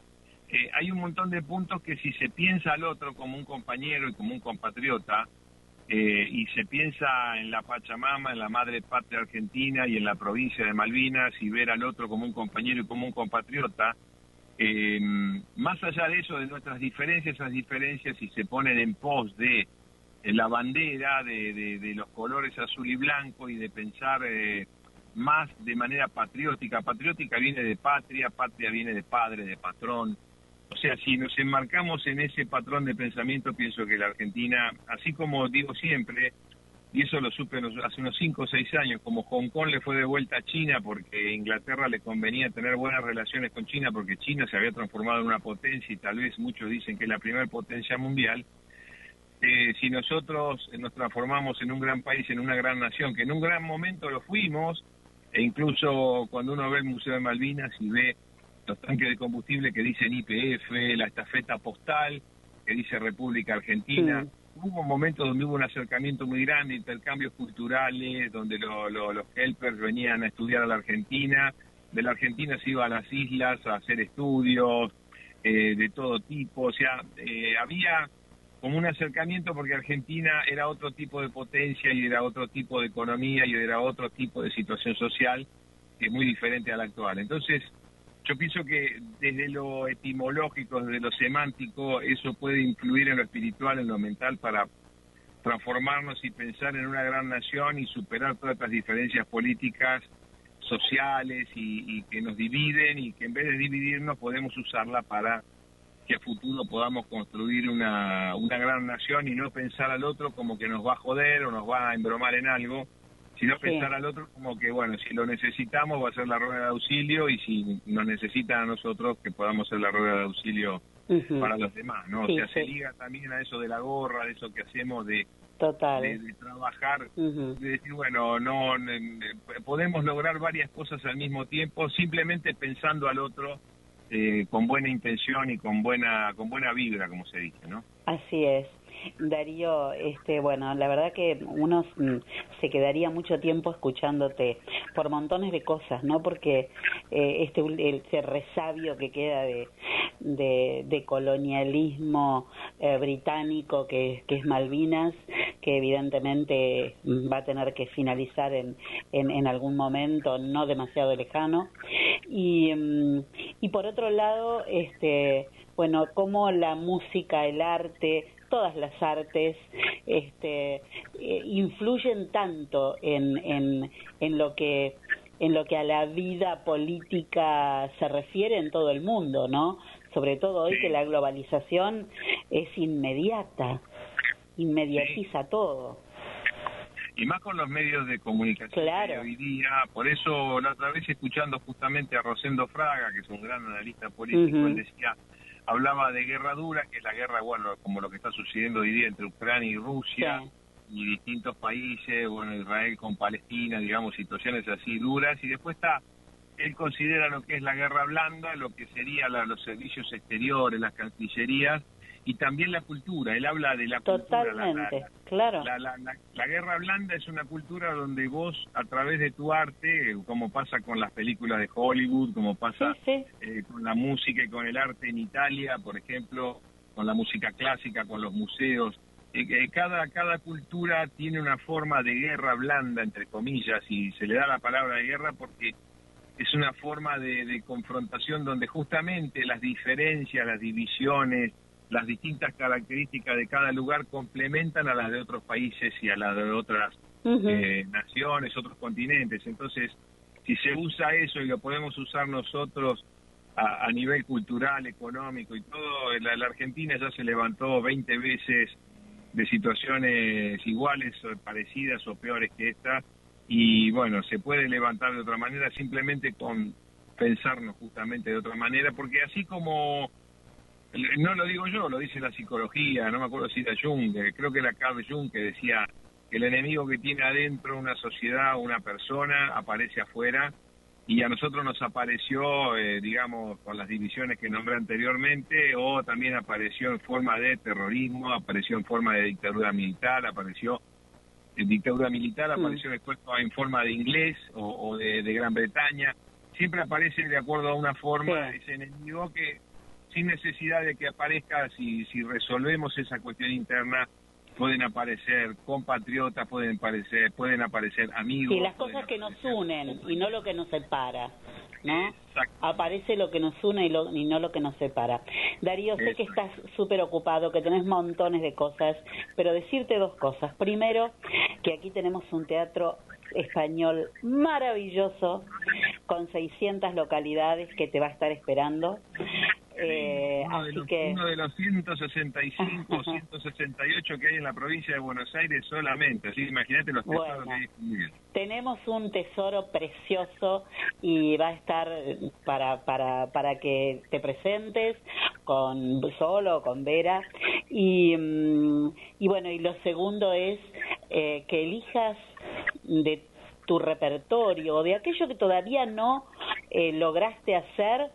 eh, hay un montón de puntos que si se piensa al otro como un compañero y como un compatriota eh, y se piensa en la Pachamama, en la madre patria argentina y en la provincia de Malvinas y ver al otro como un compañero y como un compatriota, eh, más allá de eso, de nuestras diferencias, esas diferencias si se ponen en pos de la bandera, de, de- de los colores azul y blanco y de pensar eh, más de manera patriótica. Patriótica viene de patria, patria viene de padre, de patrón. O sea, si nos enmarcamos en ese patrón de pensamiento, pienso que la Argentina, así como digo siempre, y eso lo supe hace unos 5 o 6 años, como Hong Kong le fue de vuelta a China porque Inglaterra le convenía tener buenas relaciones con China porque China se había transformado en una potencia y tal vez muchos dicen que es la primera potencia mundial, eh, si nosotros nos transformamos en un gran país, en una gran nación, que en un gran momento lo fuimos, e incluso cuando uno ve el Museo de Malvinas y ve los tanques de combustible que dicen IPF, la estafeta postal que dice República Argentina, hubo momentos donde hubo un acercamiento muy grande, intercambios culturales, donde lo- lo- los helpers venían a estudiar a la Argentina, de la Argentina se iba a las islas a hacer estudios eh, de todo tipo, o sea, eh, había como un acercamiento porque Argentina era otro tipo de potencia y era otro tipo de economía y era otro tipo de situación social que es muy diferente a la actual. Entonces, yo pienso que desde lo etimológico, desde lo semántico, eso puede influir en lo espiritual, en lo mental para transformarnos y pensar en una gran nación y superar todas estas diferencias políticas, sociales y, que nos dividen y que en vez de dividirnos podemos usarla para que a futuro podamos construir una, una gran nación y no pensar al otro como que nos va a joder o nos va a embromar en algo, sino Sí. pensar al otro como que, bueno, si lo necesitamos va a ser la rueda de auxilio y si nos necesitan a nosotros que podamos ser la rueda de auxilio para los demás, ¿no? Sí, o sea, se liga también a eso de la gorra, de eso que hacemos de, Total. de, de trabajar, de decir, bueno, no podemos lograr varias cosas al mismo tiempo simplemente pensando al otro eh, con buena intención y con buena con buena vibra, como se dice, ¿no? Así es. Darío, este, bueno, la verdad que uno mm, se quedaría mucho tiempo escuchándote por montones de cosas, ¿no? Porque eh, este ese resabio que queda de, de, de colonialismo eh, británico que, que es Malvinas, que evidentemente va a tener que finalizar en, en, en algún momento no demasiado lejano. Y, mm, y por otro lado, este, bueno, cómo la música, el arte, todas las artes este, eh, influyen tanto en, en, en lo que en lo que a la vida política se refiere en todo el mundo, ¿no? Sobre todo hoy que la globalización es inmediata, inmediatiza todo. y más con los medios de comunicación Claro. hoy día. Por eso, la otra vez escuchando justamente a Rosendo Fraga, que es un gran analista político, él decía, hablaba de guerra dura, que es la guerra, bueno, como lo que está sucediendo hoy día entre Ucrania y Rusia. Y distintos países, bueno, Israel con Palestina, digamos, situaciones así duras. Y después está, él considera lo que es la guerra blanda, lo que sería la- los servicios exteriores, las cancillerías, y también la cultura. Él habla de la cultura. la- claro. la, la, guerra blanda es una cultura donde vos, a través de tu arte, como pasa con las películas de Hollywood, como pasa eh, con la música y con el arte en Italia, por ejemplo, con la música clásica, con los museos, eh, eh, cada, cada cultura tiene una forma de guerra blanda, entre comillas, y se le da la palabra de guerra porque es una forma de, de confrontación donde justamente las diferencias, las divisiones, las distintas características de cada lugar complementan a las de otros países y a las de otras eh, naciones, otros continentes. Entonces, si se usa eso y lo podemos usar nosotros a, a nivel cultural, económico y todo, la, la Argentina ya se levantó 20 veces de situaciones iguales o parecidas o peores que esta y bueno, se puede levantar de otra manera simplemente con pensarnos justamente de otra manera, porque así como no lo digo yo, lo dice la psicología, no me acuerdo si era Jung, creo que era Carl Jung que decía que el enemigo que tiene adentro una sociedad, una persona, aparece afuera y a nosotros nos apareció, eh, digamos, con las divisiones que nombré anteriormente, o también apareció en forma de terrorismo, apareció en forma de dictadura militar, apareció en dictadura militar, apareció después en forma de inglés o, o de, de Gran Bretaña, siempre aparece de acuerdo a una forma ese enemigo que sin necesidad de que aparezca, si, si resolvemos esa cuestión interna, pueden aparecer compatriotas, pueden aparecer, pueden aparecer amigos. Sí, las cosas que nos unen y no lo que nos separa, ¿no? Aparece lo que nos une y, lo- y no lo que nos separa. Darío, sé que estás súper ocupado, que tenés montones de cosas, pero decirte dos cosas. Primero, que aquí tenemos un teatro español maravilloso, con 600 localidades que te va a estar esperando. Eh, uno, de así los, que... uno de los 165 o 168 que hay en la provincia de Buenos Aires solamente, así imagínate los tesoros Bueno. que hay. Tenemos un tesoro precioso y va a estar para, para, para que te presentes con solo, con Vera. Y, mm, y bueno, y lo segundo es eh, que elijas de tu repertorio, o de aquello que todavía no eh, lograste hacer,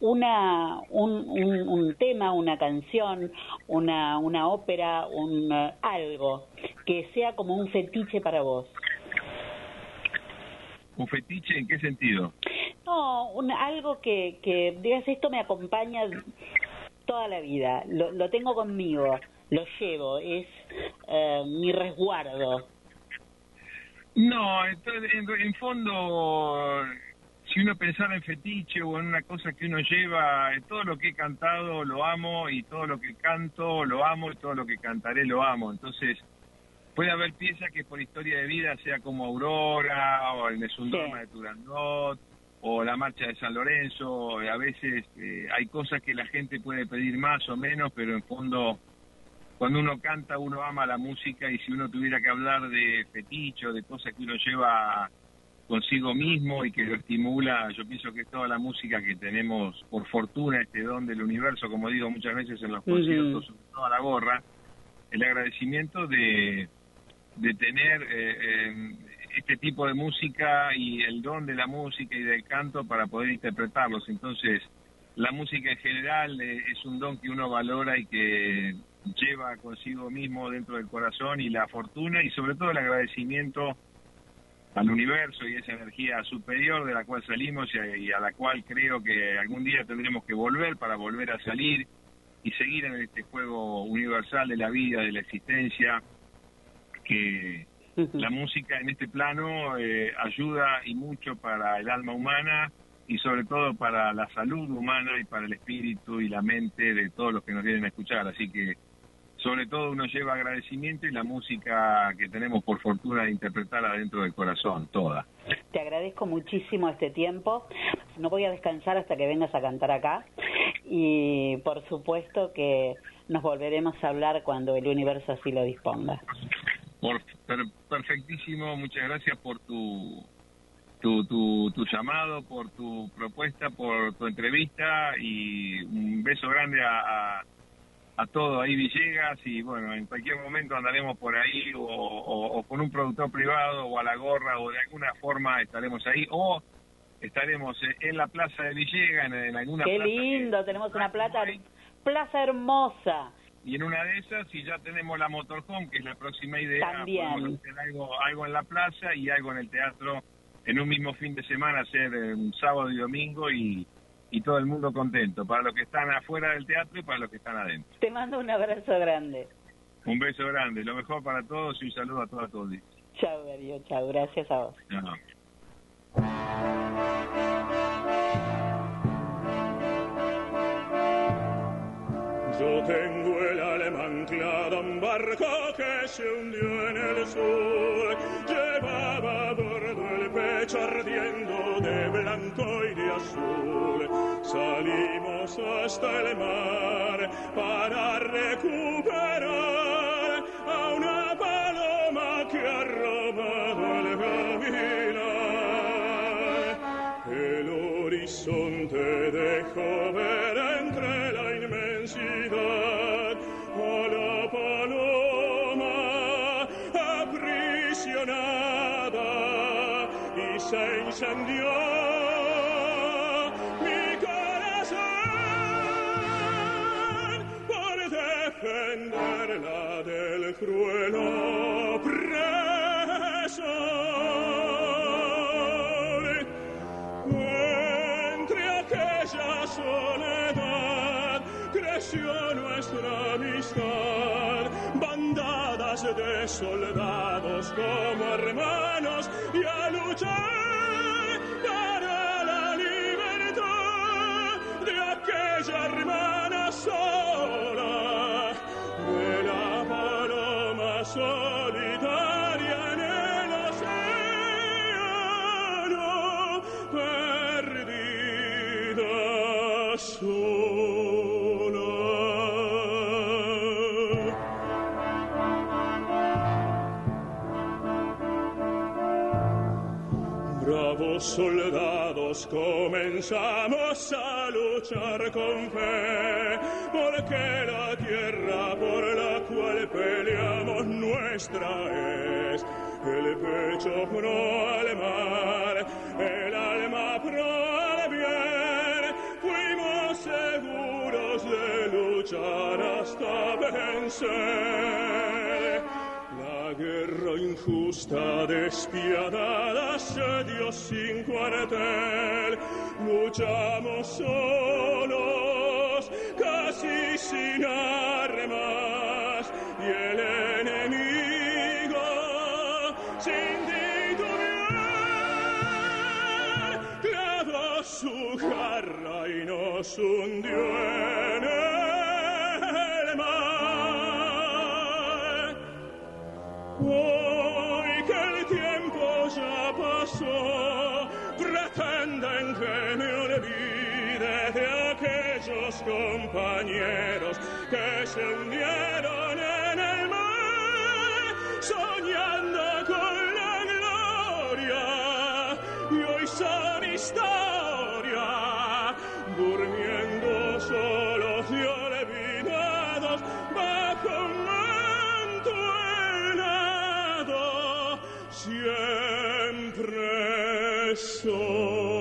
una, un, un, un tema, una canción, una, una ópera, un, eh, algo que sea como un fetiche para vos. ¿Un fetiche en qué sentido? No, un, algo que, que digas, esto me acompaña toda la vida, lo, lo tengo conmigo, lo llevo, es eh, mi resguardo. No, entonces, en, en fondo, si uno pensara en fetiche o en una cosa que uno lleva, eh, todo lo que he cantado lo amo y todo lo que canto lo amo y todo lo que cantaré lo amo. Entonces, puede haber piezas que por historia de vida sea como Aurora o el Nesundorma de Turandot o la Marcha de San Lorenzo. A veces eh, hay cosas que la gente puede pedir más o menos, pero en fondo cuando uno canta uno ama la música y si uno tuviera que hablar de feticho, de cosas que uno lleva consigo mismo y que lo estimula, yo pienso que toda la música que tenemos, por fortuna, este don del universo, como digo muchas veces en los conciertos, sobre todo a la gorra, el agradecimiento de, de tener eh, eh, este tipo de música y el don de la música y del canto para poder interpretarlos. Entonces, la música en general eh, es un don que uno valora y que lleva consigo mismo dentro del corazón y la fortuna y sobre todo el agradecimiento al universo y esa energía superior de la cual salimos y a, la cual creo que algún día tendremos que volver para volver a salir y seguir en este juego universal de la vida, de la existencia, que la música en este plano eh, ayuda y mucho para el alma humana y sobre todo para la salud humana y para el espíritu y la mente de todos los que nos vienen a escuchar. Así que sobre todo uno lleva agradecimiento y la música que tenemos por fortuna de interpretar adentro del corazón, toda. Te agradezco muchísimo este tiempo. No voy a descansar hasta que vengas a cantar acá. Y por supuesto que nos volveremos a hablar cuando el universo así lo disponga. Por, per- perfectísimo, muchas gracias por tu, tu, tu, tu llamado, por tu propuesta, por tu entrevista y un beso grande a, a, a todo ahí Villegas y bueno, en cualquier momento andaremos por ahí o, o- o con un productor privado o a la gorra o de alguna forma estaremos ahí o estaremos eh, en la plaza de Villegas, en, en alguna Qué plaza lindo, tenemos una plata, plaza hermosa. y en una de esas, si ya tenemos la motorhome, que es la próxima idea, También. podemos hacer algo, algo en la plaza y algo en el teatro en un mismo fin de semana, hacer eh, un sábado y domingo y, y todo el mundo contento, para los que están afuera del teatro y para los que están adentro. Te mando un abrazo grande. Un beso grande, lo mejor para todos y un saludo a todas todos. Chao, Darío, chao. Gracias a vos. Chao. Yo tengo el alma anclada a un barco que se hundió en el sur. Pecho ardiendo de blanco y de azul. Salimos hasta el mar para recuperar a una paloma que ha robado el gavilán. El horizonte dejó ver soldados como hermanos y a luchar comenzamos a luchar con fe, porque la tierra por la cual peleamos nuestra es. El pecho pro al el alma pro al bien, fuimos seguros de luchar hasta vencer. La guerra injusta, despiadada, se dio sin cuartel. Luchamos solos, casi sin armas, y el enemigo, sin titubear, clavó su garra y nos hundió compañeros que se hundieron en el mar, soñando con la gloria, y hoy son historia, durmiendo solos y olvidados bajo un manto helado, siempre solo.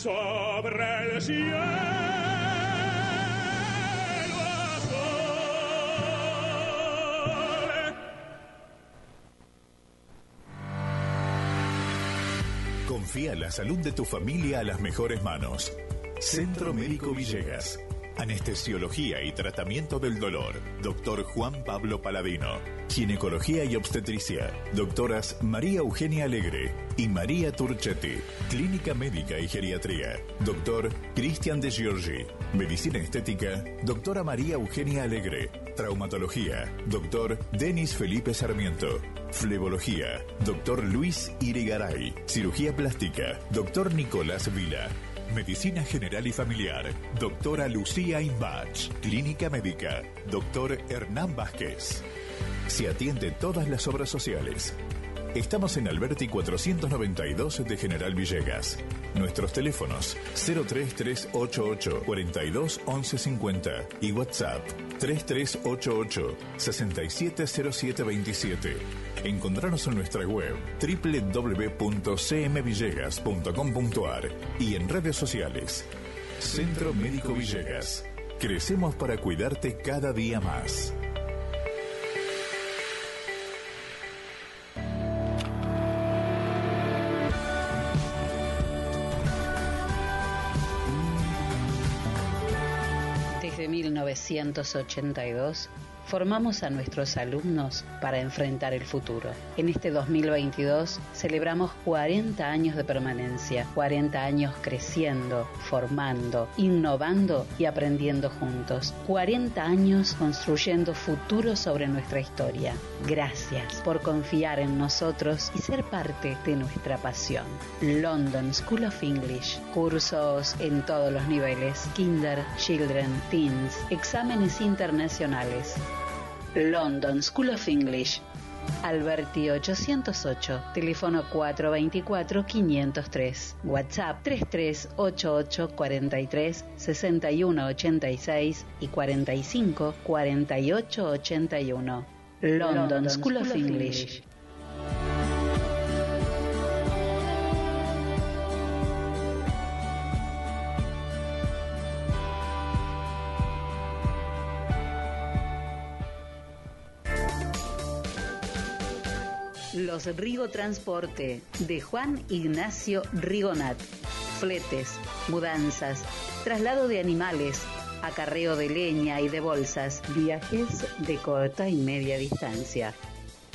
Sobre el cielo. Confía la salud de tu familia a las mejores manos. Centro Médico Villegas. Anestesiología y tratamiento del dolor. Doctor Juan Pablo Paladino. Ginecología y obstetricia. Doctoras María Eugenia Alegre y María Turchetti. Clínica médica y geriatría. Doctor Cristian de Giorgi. Medicina estética. Doctora María Eugenia Alegre. Traumatología. Doctor Denis Felipe Sarmiento. Flebología. Doctor Luis Irigaray. Cirugía plástica. Doctor Nicolás Vila. Medicina General y Familiar. Doctora Lucía Imbach. Clínica Médica. Doctor Hernán Vázquez. Se atiende todas las obras sociales. Estamos en Alberti 492 de General Villegas. Nuestros teléfonos 03388 42 11 50 y WhatsApp 3388 670727. Encontrarnos en nuestra web www.cmvillegas.com.ar y en redes sociales. Centro Médico Villegas. Crecemos para cuidarte cada día más. 1982 formamos a nuestros alumnos para enfrentar el futuro. En este 2022 celebramos 40 años de permanencia, 40 años creciendo, formando, innovando y aprendiendo juntos, 40 años construyendo futuro sobre nuestra historia. Gracias por confiar en nosotros y ser parte de nuestra pasión. London School of English, cursos en todos los niveles, kinder, children, teens, exámenes internacionales. London School of English. Alberti 808, teléfono 424-503, WhatsApp 3388 43 61 86 y 45 48 81. London, School, of English. Los Rigo Transporte de Juan Ignacio Rigonat. Fletes, mudanzas, traslado de animales, acarreo de leña y de bolsas, viajes de corta y media distancia.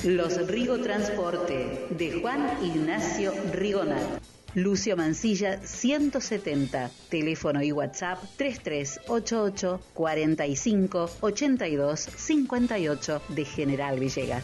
Los Rigo Transporte de Juan Ignacio Rigonat. Lucio Mancilla 170, teléfono y WhatsApp 3388 45 82 58 de General Villegas.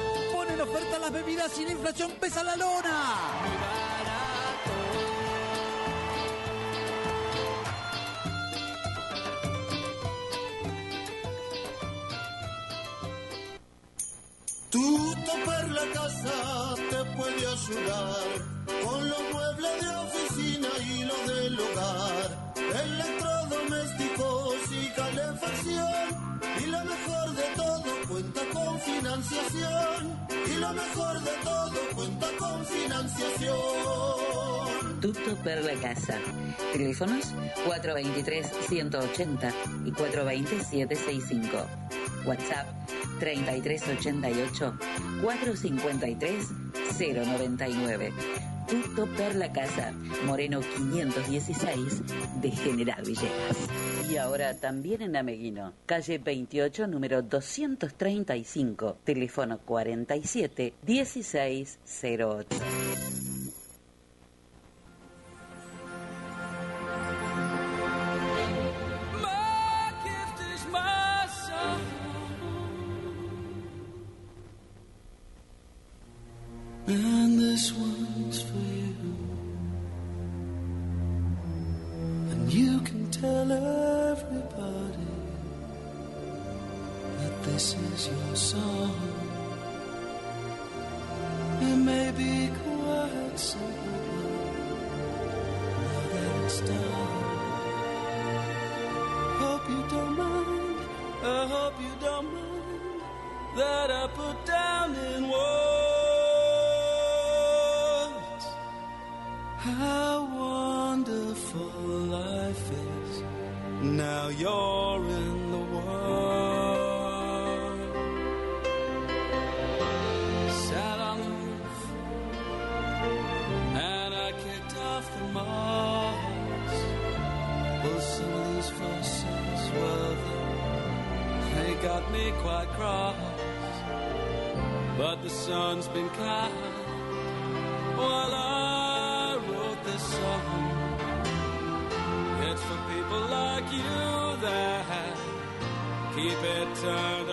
Ponen oferta las bebidas la inflación pesa la lona. Tu topar la casa te puede ayudar con los muebles de oficina y los del hogar, electrodomésticos y calefacción. Y lo mejor de todo cuenta con financiación. Y lo mejor de todo cuenta con financiación. Tutto per la casa. Teléfonos 423-180 y 420-765. WhatsApp 3388-453-099. Tutto per la casa. Moreno 516 de General Villegas. Y ahora también en Ameguino, calle 28, número 235, teléfono 47 1608. And this one's for you. And you can tell everybody that this is your song. It may be quite simple, now that it's done. Hope you don't mind. I hope you don't mind that I put down in words how wonderful life is. Now you're in the world. Sat on the roof and I kicked off the moss. Well, some of these verses, well, they, they got me quite cross. But the sun's been kind better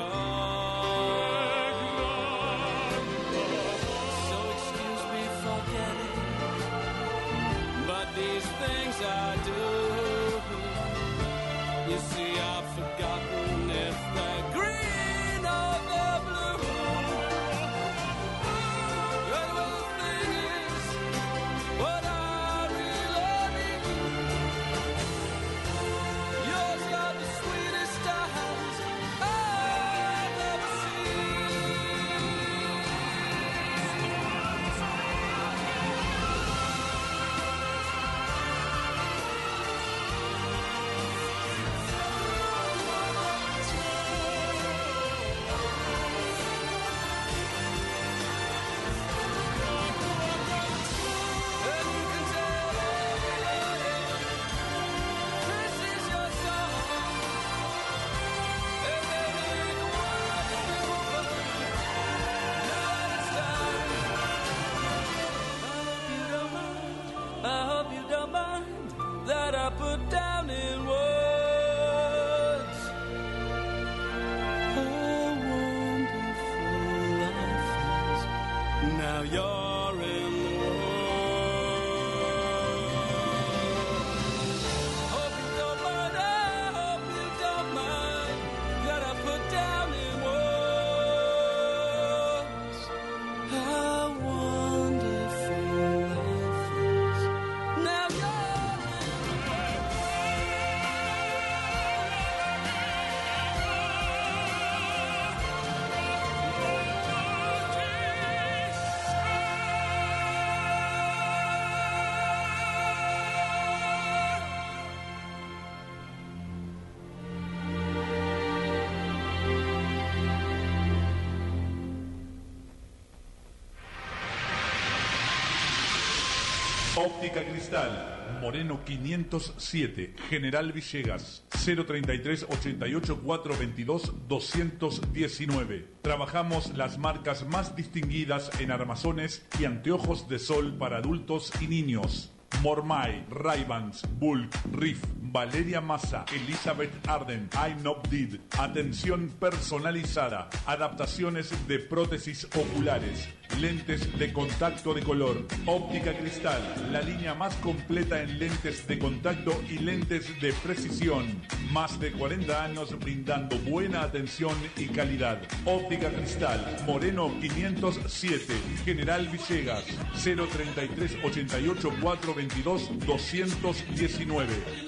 Óptica Cristal, Moreno 507, General Villegas, 033 88 422 219. Trabajamos las marcas más distinguidas en armazones y anteojos de sol para adultos y niños. Mormai, Raivans, Bulk, Riff, Valeria Massa, Elizabeth Arden, I Not Did. Atención personalizada. Adaptaciones de prótesis oculares. Lentes de contacto de color. Óptica cristal. La línea más completa en lentes de contacto y lentes de precisión. Más de 40 años brindando buena atención y calidad. Óptica cristal. Moreno 507. General Villegas. 033 88 422 219.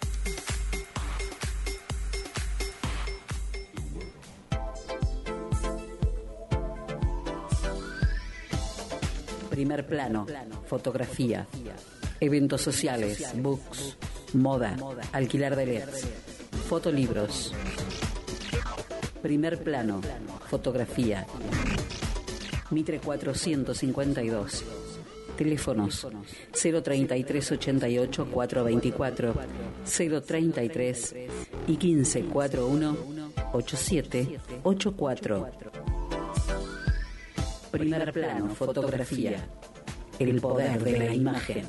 Primer plano, fotografía, eventos sociales, books, moda, alquilar de LEDs, fotolibros. Primer plano, fotografía. Mitre 452. Teléfonos 033 88 424 033 y 1541 8784. Primer plano, fotografía. El poder de la imagen.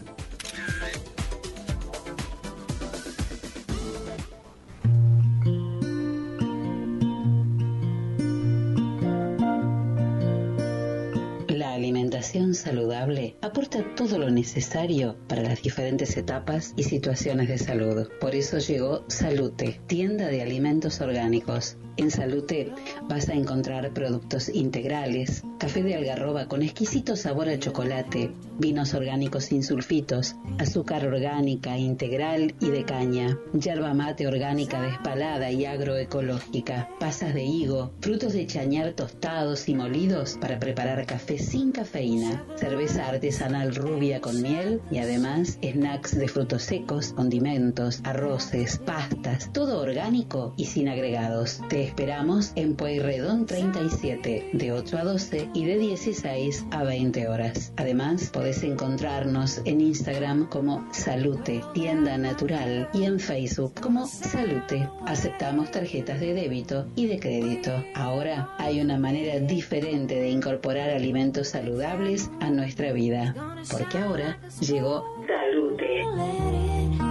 La alimentación saludable aporta todo lo necesario para las diferentes etapas y situaciones de salud. Por eso llegó Salute, tienda de alimentos orgánicos. En Salute vas a encontrar productos integrales, café de algarroba con exquisito sabor a chocolate, vinos orgánicos sin sulfitos, azúcar orgánica integral y de caña, yerba mate orgánica despalada y agroecológica, pasas de higo, frutos de chañar tostados y molidos para preparar café sin cafeína, cerveza artesanal rubia con miel y además snacks de frutos secos, condimentos, arroces, pastas, todo orgánico y sin agregados. Esperamos en Pueyrredón 37, de 8 a 12 y de 16 a 20 horas. Además, podés encontrarnos en Instagram como Salute, tienda natural, y en Facebook como Salute. Aceptamos tarjetas de débito y de crédito. Ahora hay una manera diferente de incorporar alimentos saludables a nuestra vida, porque ahora llegó Salute.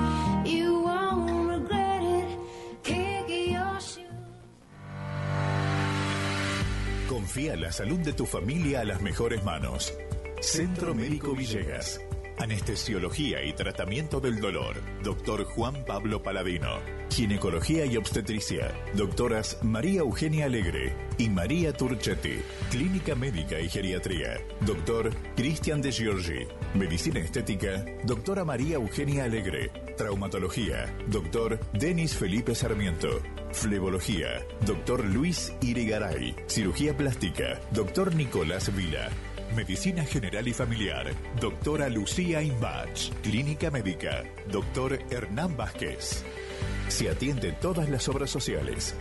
Confía la salud de tu familia a las mejores manos. Centro Médico Villegas. Anestesiología y tratamiento del dolor. Doctor Juan Pablo Paladino. Ginecología y obstetricia. Doctoras María Eugenia Alegre y María Turchetti. Clínica médica y geriatría. Doctor Cristian de Giorgi. Medicina estética. Doctora María Eugenia Alegre. Traumatología. Doctor Denis Felipe Sarmiento. Flebología. Doctor Luis Irigaray. Cirugía plástica. Doctor Nicolás Vila. Medicina General y Familiar. Doctora Lucía Imbach. Clínica Médica. Doctor Hernán Vázquez. Se atiende todas las obras sociales.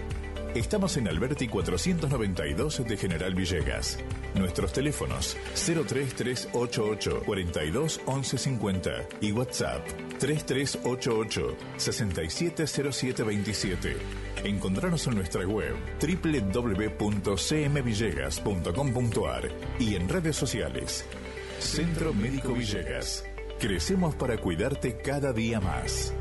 Estamos en Alberti 492 de General Villegas. Nuestros teléfonos 03388 42 1150 y WhatsApp 3388 670727. Encontrarnos en nuestra web www.cmvillegas.com.ar y en redes sociales. Centro Médico Villegas. Crecemos para cuidarte cada día más.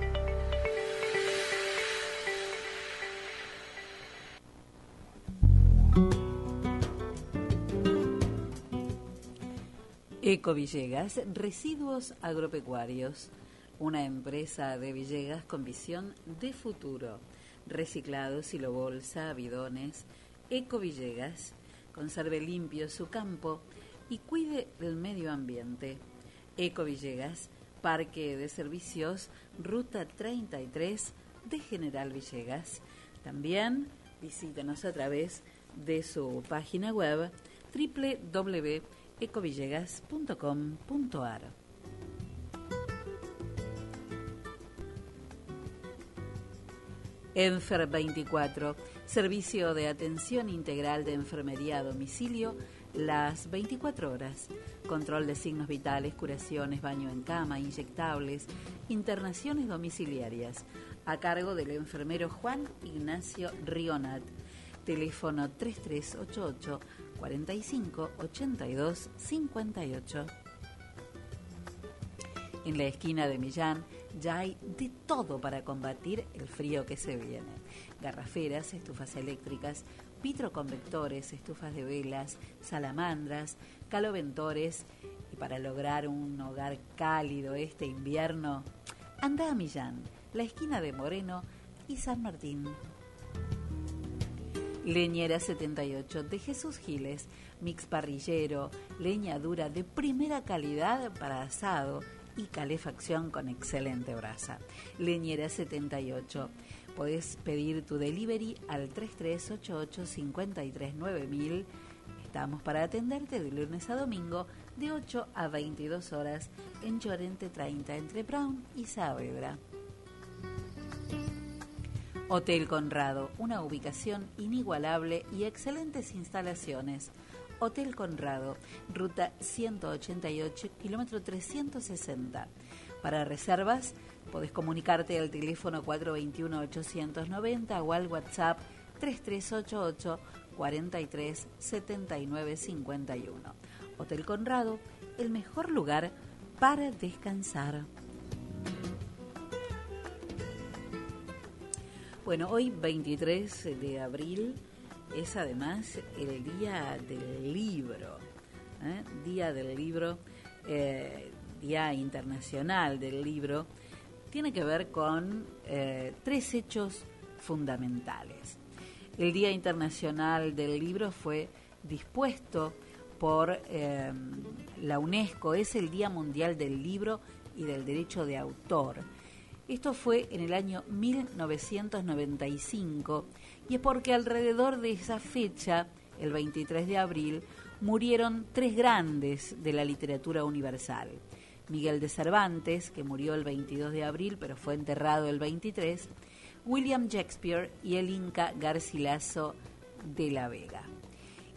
Eco Villegas, residuos agropecuarios, una empresa de Villegas con visión de futuro. Reciclados, silo bolsa, bidones. Eco Villegas, conserve limpio su campo y cuide del medio ambiente. Eco Villegas, Parque de Servicios, Ruta 33 de General Villegas. También visítenos a través de su página web www.ecovillegas.com.ar. Enfer 24, servicio de atención integral de enfermería a domicilio las 24 horas. Control de signos vitales, curaciones, baño en cama, inyectables, internaciones domiciliarias. A cargo del enfermero Juan Ignacio Rionat. Teléfono 3388 45 82 58. En la esquina de Millán ya hay de todo para combatir el frío que se viene. Garraferas, estufas eléctricas, vitroconvectores, estufas de velas, salamandras, caloventores y para lograr un hogar cálido este invierno, anda a Millán, la esquina de Moreno y San Martín. Leñera 78 de Jesús Giles, mix parrillero, leña dura de primera calidad para asado y calefacción con excelente brasa. Leñera 78. Podés pedir tu delivery al 3388 539.000. Estamos para atenderte de lunes a domingo de 8 a 22 horas en Llorente 30 entre Brown y Saavedra. Hotel Conrado, una ubicación inigualable y excelentes instalaciones. Hotel Conrado, ruta 188, kilómetro 360. Para reservas, podés comunicarte al teléfono 421-890 o al WhatsApp 3388 43 79 51. Hotel Conrado, el mejor lugar para descansar. Bueno, hoy 23 de abril es además el Día del Libro, ¿eh? Día del Libro, eh, Día Internacional del Libro, tiene que ver con eh, tres hechos fundamentales. El Día Internacional del Libro fue dispuesto por la UNESCO, es el Día Mundial del Libro y del Derecho de Autor. Esto fue en el año 1995 y es porque alrededor de esa fecha, el 23 de abril, murieron tres grandes de la literatura universal. Miguel de Cervantes, que murió el 22 de abril pero fue enterrado el 23, William Shakespeare y el Inca Garcilaso de la Vega.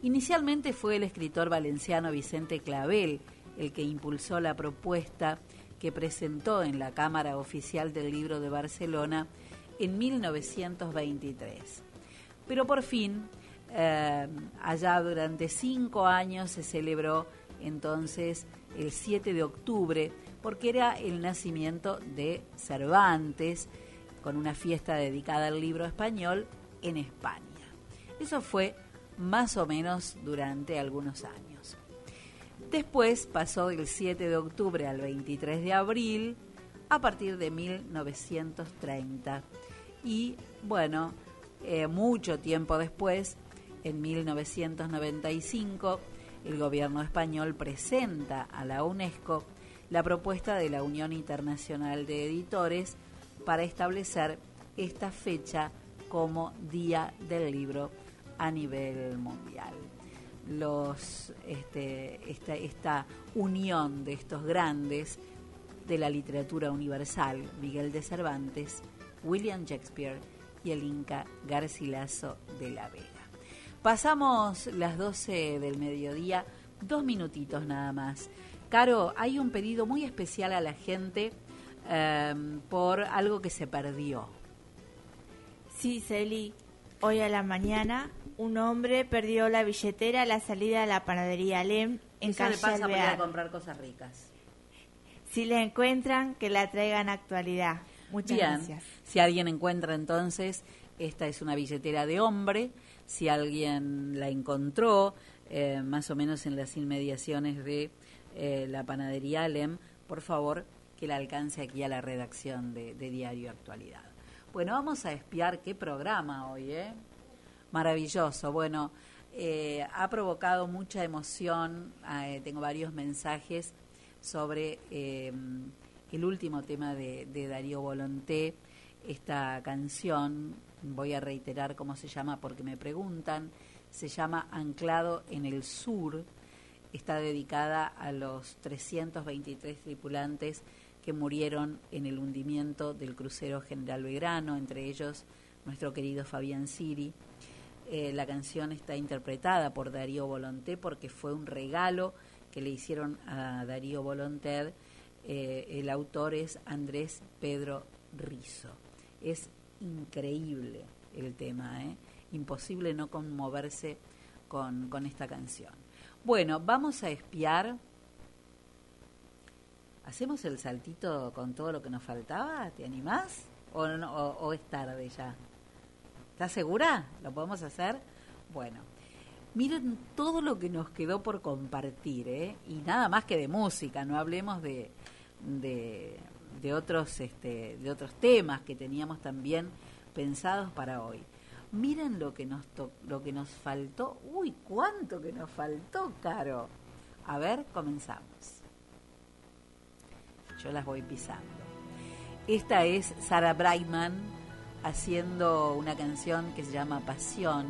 Inicialmente fue el escritor valenciano Vicente Clavel el que impulsó la propuesta que presentó en la Cámara Oficial del Libro de Barcelona en 1923. Pero por fin, eh, allá durante cinco años se celebró entonces el 7 de octubre, porque era el nacimiento de Cervantes, con una fiesta dedicada al libro español en España. Eso fue más o menos durante algunos años. Después pasó del 7 de octubre al 23 de abril a partir de 1930. Y bueno, eh, mucho tiempo después, en 1995, el gobierno español presenta a la UNESCO la propuesta de la Unión Internacional de Editores para establecer esta fecha como Día del Libro a nivel mundial. Los, este, esta, esta unión de estos grandes de la literatura universal, Miguel de Cervantes, William Shakespeare y el Inca Garcilaso de la Vega. Pasamos las 12 del mediodía, dos minutitos nada más. Caro, hay un pedido muy especial a la gente em, por algo que se perdió. Sí, Celi. Hoy a la mañana un hombre perdió la billetera a la salida de la panadería Alem en Eso le calle pasa por ir a Alvear. comprar cosas ricas. Si la encuentran, que la traigan a actualidad. Muchas Bien. gracias. Si alguien encuentra entonces, esta es una billetera de hombre. Si alguien la encontró, eh, más o menos en las inmediaciones de eh, la panadería Alem, por favor que la alcance aquí a la redacción de, de Diario Actualidad. Bueno, vamos a espiar qué programa hoy, ¿eh? Maravilloso. Bueno, eh, ha provocado mucha emoción. eh, tengo varios mensajes sobre eh, el último tema de, de Darío Volonté, esta canción voy a reiterar cómo se llama porque me preguntan, se llama Anclado en el Sur, está dedicada a los 323 tripulantes que murieron en el hundimiento del crucero General Belgrano, entre ellos nuestro querido Fabián Siri. Eh, la canción está interpretada por Darío Volonté porque fue un regalo que le hicieron a Darío Volonté. Eh, el autor es Andrés Pedro Rizo. Es increíble el tema, ¿eh? imposible no conmoverse con, esta canción. Bueno, vamos a espiar. ¿Hacemos el saltito con todo lo que nos faltaba? ¿Te animás? ¿O, no, o, o es tarde ya? ¿Estás segura? ¿Lo podemos hacer? Bueno, miren todo lo que nos quedó por compartir, ¿eh? Y nada más que de música, no hablemos de, de, otros, este, de otros temas que teníamos también pensados para hoy. Miren lo que nos lo que nos faltó. Uy, cuánto que nos faltó, Caro. A ver, comenzamos. Yo las voy pisando. Esta es Sarah Brightman haciendo una canción que se llama Pasión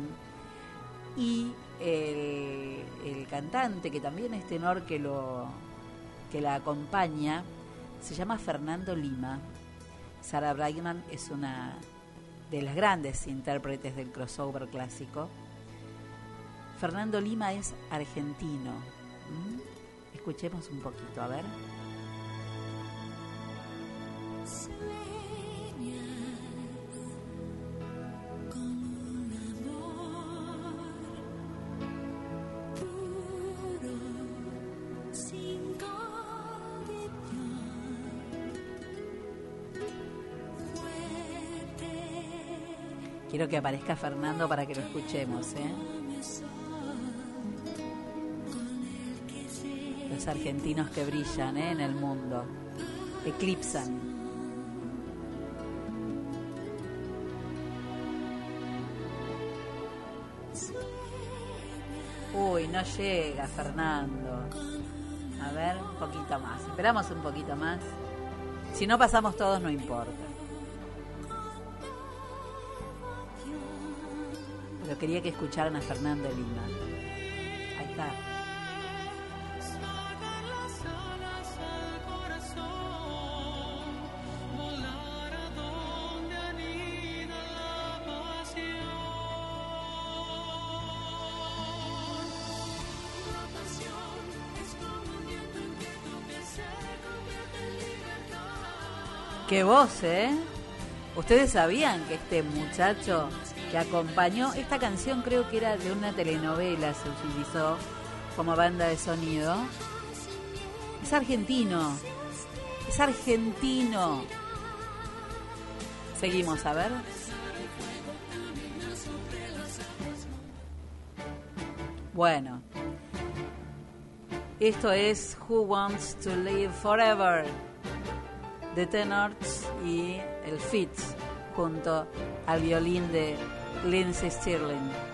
y el, cantante que también es tenor que lo que la acompaña se llama Fernando Lima. Sarah Brightman es una de las grandes intérpretes del crossover clásico. Fernando Lima es argentino. ¿Mm? Escuchemos un poquito, a ver. Quiero que aparezca Fernando para que lo escuchemos, ¿eh? Los argentinos que brillan ¿eh? en el mundo, eclipsan. Uy, no llega Fernando. A ver, un poquito más. Esperamos un poquito más. Si no pasamos todos, no importa. Pero quería que escucharan a Fernando Lima. Ahí está. Qué voz, ¿eh? Ustedes sabían que este muchacho que acompañó esta canción, creo que era de una telenovela, se utilizó como banda de sonido. Es argentino. Es argentino. Seguimos, a ver. Bueno. Esto es Who Wants to Live Forever. The Tenors y el Fitz junto al violín de Lindsey Stirling.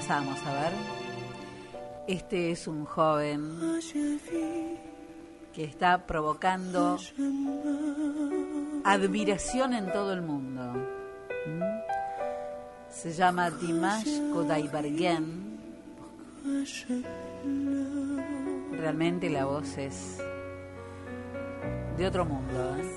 Pasamos a ver. Este es un joven que está provocando admiración en todo el mundo. ¿Mm? Se llama Dimash Kodaibergen. Realmente la voz es de otro mundo. ¿eh?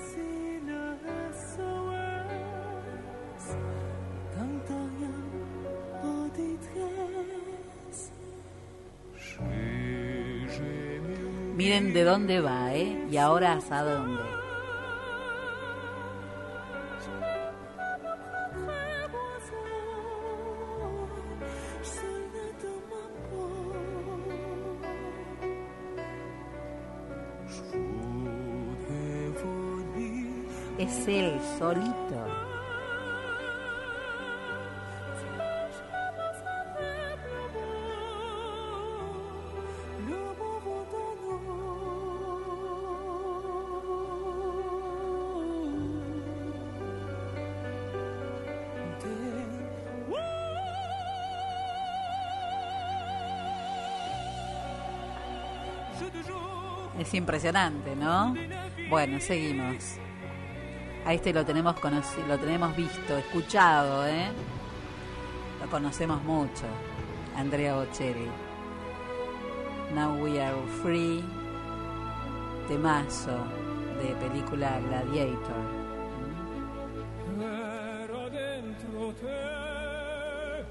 De dónde va, ¿eh? Y ahora hasta dónde. Es él solito. Es impresionante, ¿no? Bueno, seguimos. A este lo tenemos conoci- lo tenemos visto, escuchado, ¿eh? Lo conocemos mucho. Andrea Bocelli. Now We Are Free. Temazo de película Gladiator. Era dentro te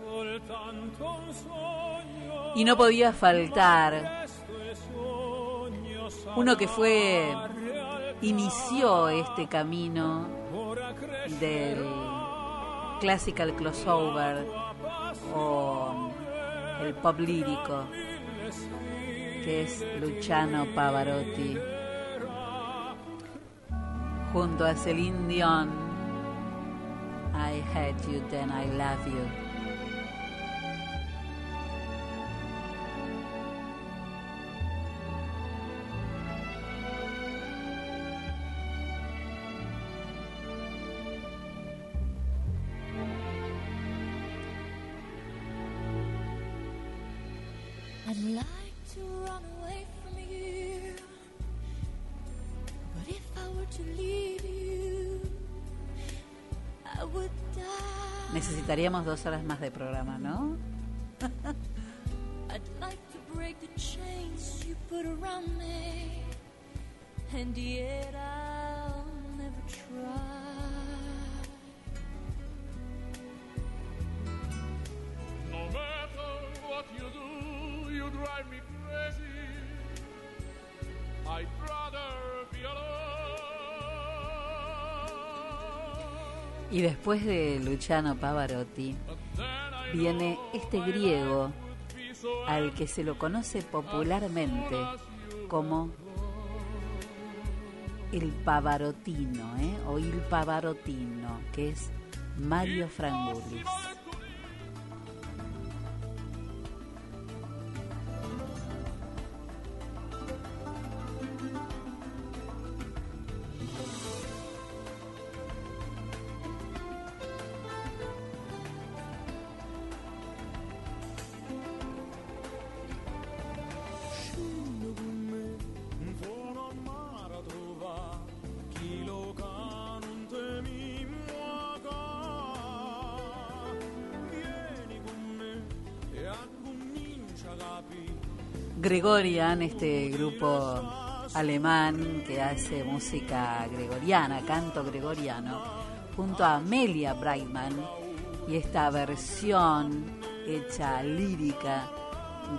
soltanto un sogno. Y no podía faltar uno que fue inició este camino del classical crossover o el pop lírico que es Luciano Pavarotti junto a Celine Dion I hate you then I love you necesitaríamos dos horas más de programa ¿no? I'd like to break the chains you put around me, and yet Y después de Luciano Pavarotti viene este griego al que se lo conoce popularmente como el pavarotino, ¿eh? o il pavarotino, que es Mario Frangulis. Gregorian, este grupo alemán que hace música gregoriana, canto gregoriano, junto a Amelia Brightman y esta versión hecha lírica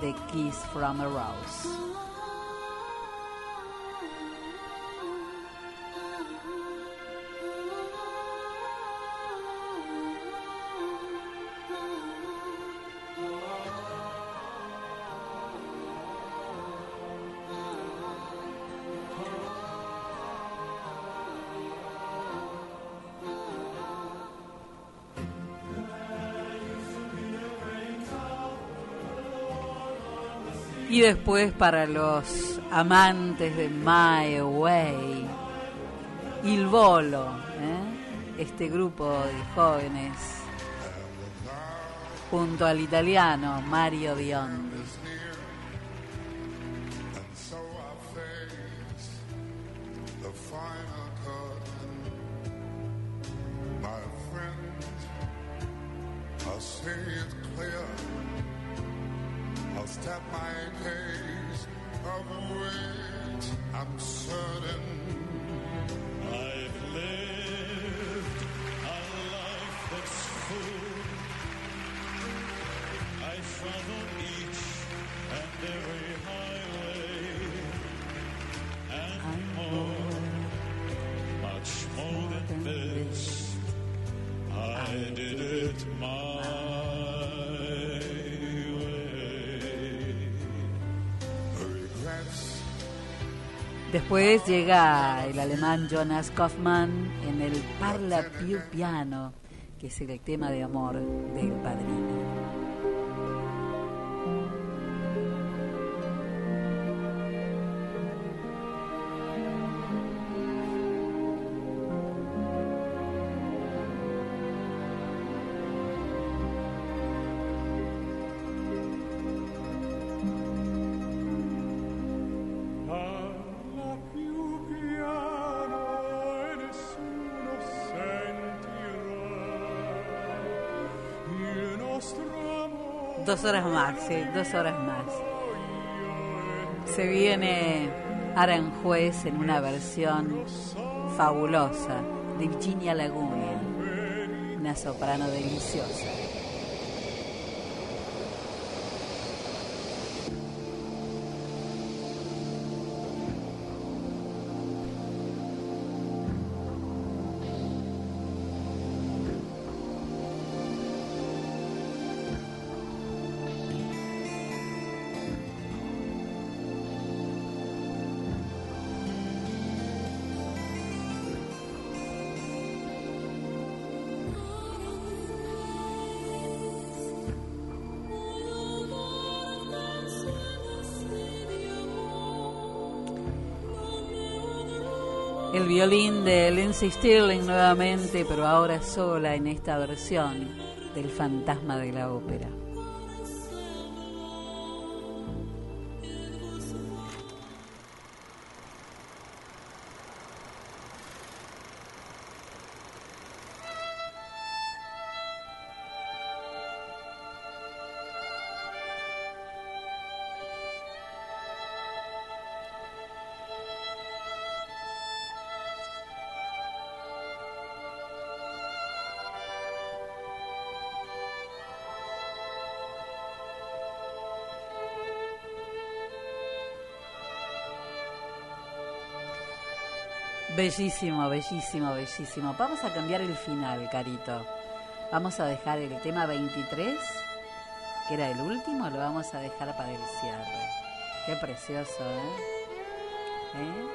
de Kiss from a Rose. Después para los amantes de My Way, Il Volo, ¿eh? este grupo de jóvenes, junto al italiano Mario Biondi. Llega el alemán Jonas Kaufmann en el Parla più piano, que es el tema de amor del padrino. Dos horas más, sí, dos horas más. Se viene Aranjuez en una versión fabulosa de Virginia Laguna, una soprano deliciosa. Violín de Lindsay Stirling nuevamente, pero ahora sola en esta versión del fantasma de la ópera. Bellísimo, bellísimo, bellísimo. Vamos a cambiar el final, Carito. Vamos a dejar el tema 23, que era el último, lo vamos a dejar para el cierre. Qué precioso, ¿eh? ¿Eh?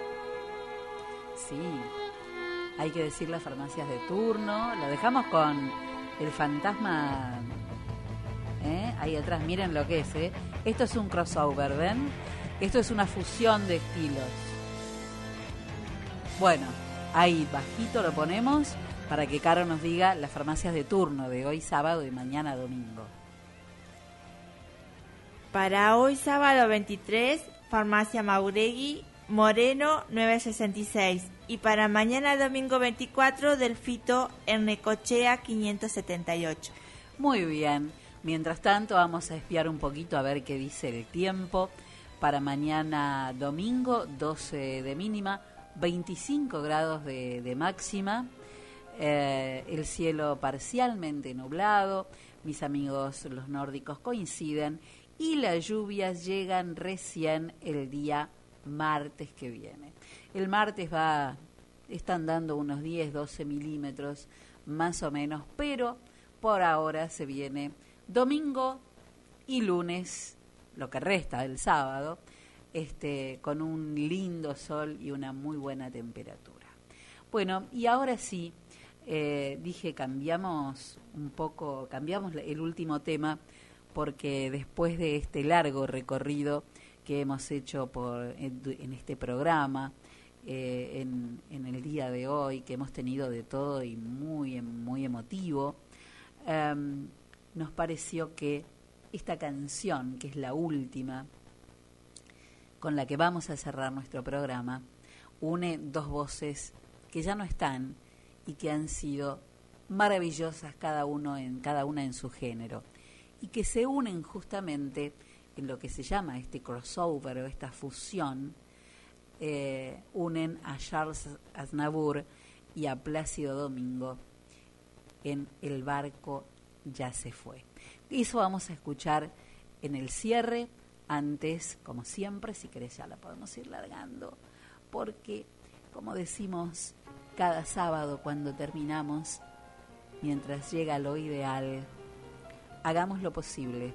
Sí. Hay que decir las farmacias de turno. Lo dejamos con el fantasma. ¿eh? Ahí atrás, miren lo que es, ¿eh? Esto es un crossover, ¿ven? Esto es una fusión de estilos. Bueno, ahí bajito lo ponemos para que Caro nos diga las farmacias de turno de hoy sábado y mañana domingo. Para hoy sábado 23, Farmacia Mauregui, Moreno 966. Y para mañana domingo 24, Delfito Ernecochea 578. Muy bien. Mientras tanto, vamos a espiar un poquito a ver qué dice el tiempo. Para mañana domingo, 12 de mínima, 25 grados de, de máxima, eh, el cielo parcialmente nublado, mis amigos los nórdicos coinciden y las lluvias llegan recién el día martes que viene. El martes va, están dando unos 10, 12 milímetros más o menos, pero por ahora se viene domingo y lunes, lo que resta del sábado, este, con un lindo sol y una muy buena temperatura. Bueno, y ahora sí, eh, dije cambiamos un poco, cambiamos el último tema porque después de este largo recorrido que hemos hecho por, en, este programa, eh, en, el día de hoy, que hemos tenido de todo y muy, muy emotivo, eh, nos pareció que esta canción, que es la última, con la que vamos a cerrar nuestro programa, une dos voces que ya no están y que han sido maravillosas cada uno en cada una en su género y que se unen justamente en lo que se llama este crossover o esta fusión eh, unen a Charles Aznavour y a Plácido Domingo en El barco ya se fue. Eso vamos a escuchar en el cierre antes, como siempre, si querés ya la podemos ir largando, porque, como decimos cada sábado cuando terminamos, mientras llega lo ideal, hagamos lo posible,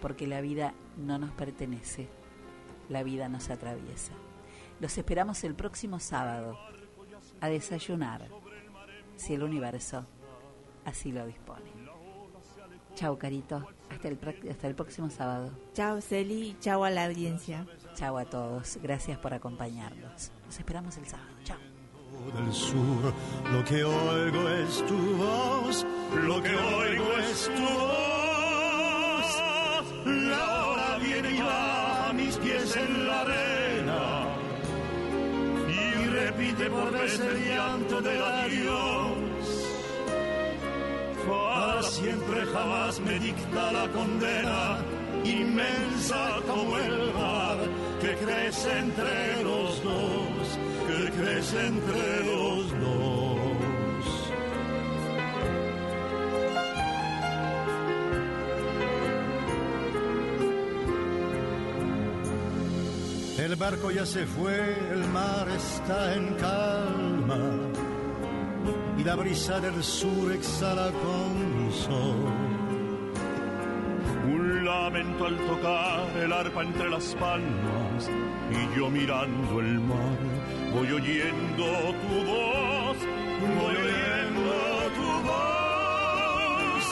porque la vida no nos pertenece, la vida nos atraviesa. Los esperamos el próximo sábado a desayunar, si el universo así lo dispone. Chau, Carito. Hasta el, hasta el próximo sábado. Chao, Celi. Chao a la audiencia. Chau a todos. Gracias por acompañarnos. Los esperamos el sábado. Chao. del sur. Lo que oigo es tu voz, lo que oigo es tu voz. La hora viene y va a mis pies en la arena y repite por vez el llanto del adiós. Siempre jamás me dicta la condena inmensa como el mar que crece entre los dos, que crece entre los dos. El barco ya se fue, el mar está en calma y la brisa del sur exhala con sol. Un lamento al tocar el arpa entre las palmas y yo mirando el mar voy oyendo tu voz, voy oyendo tu voz,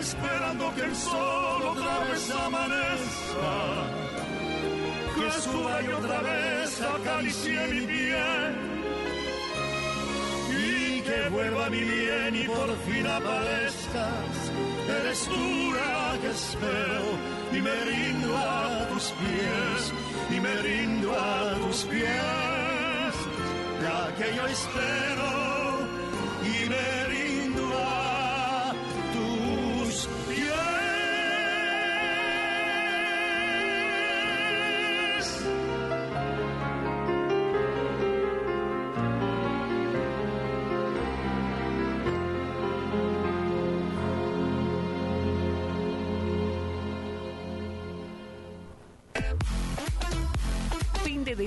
esperando que el sol otra vez amanezca, que suba y otra vez acaricie mi piel que vuelva mi bien y por fin aparezcas. Eres tú la que espero y me rindo a tus pies, y me rindo a tus pies. La que yo espero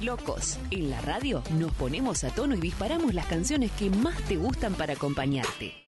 locos. En la radio nos ponemos a tono y disparamos las canciones que más te gustan para acompañarte.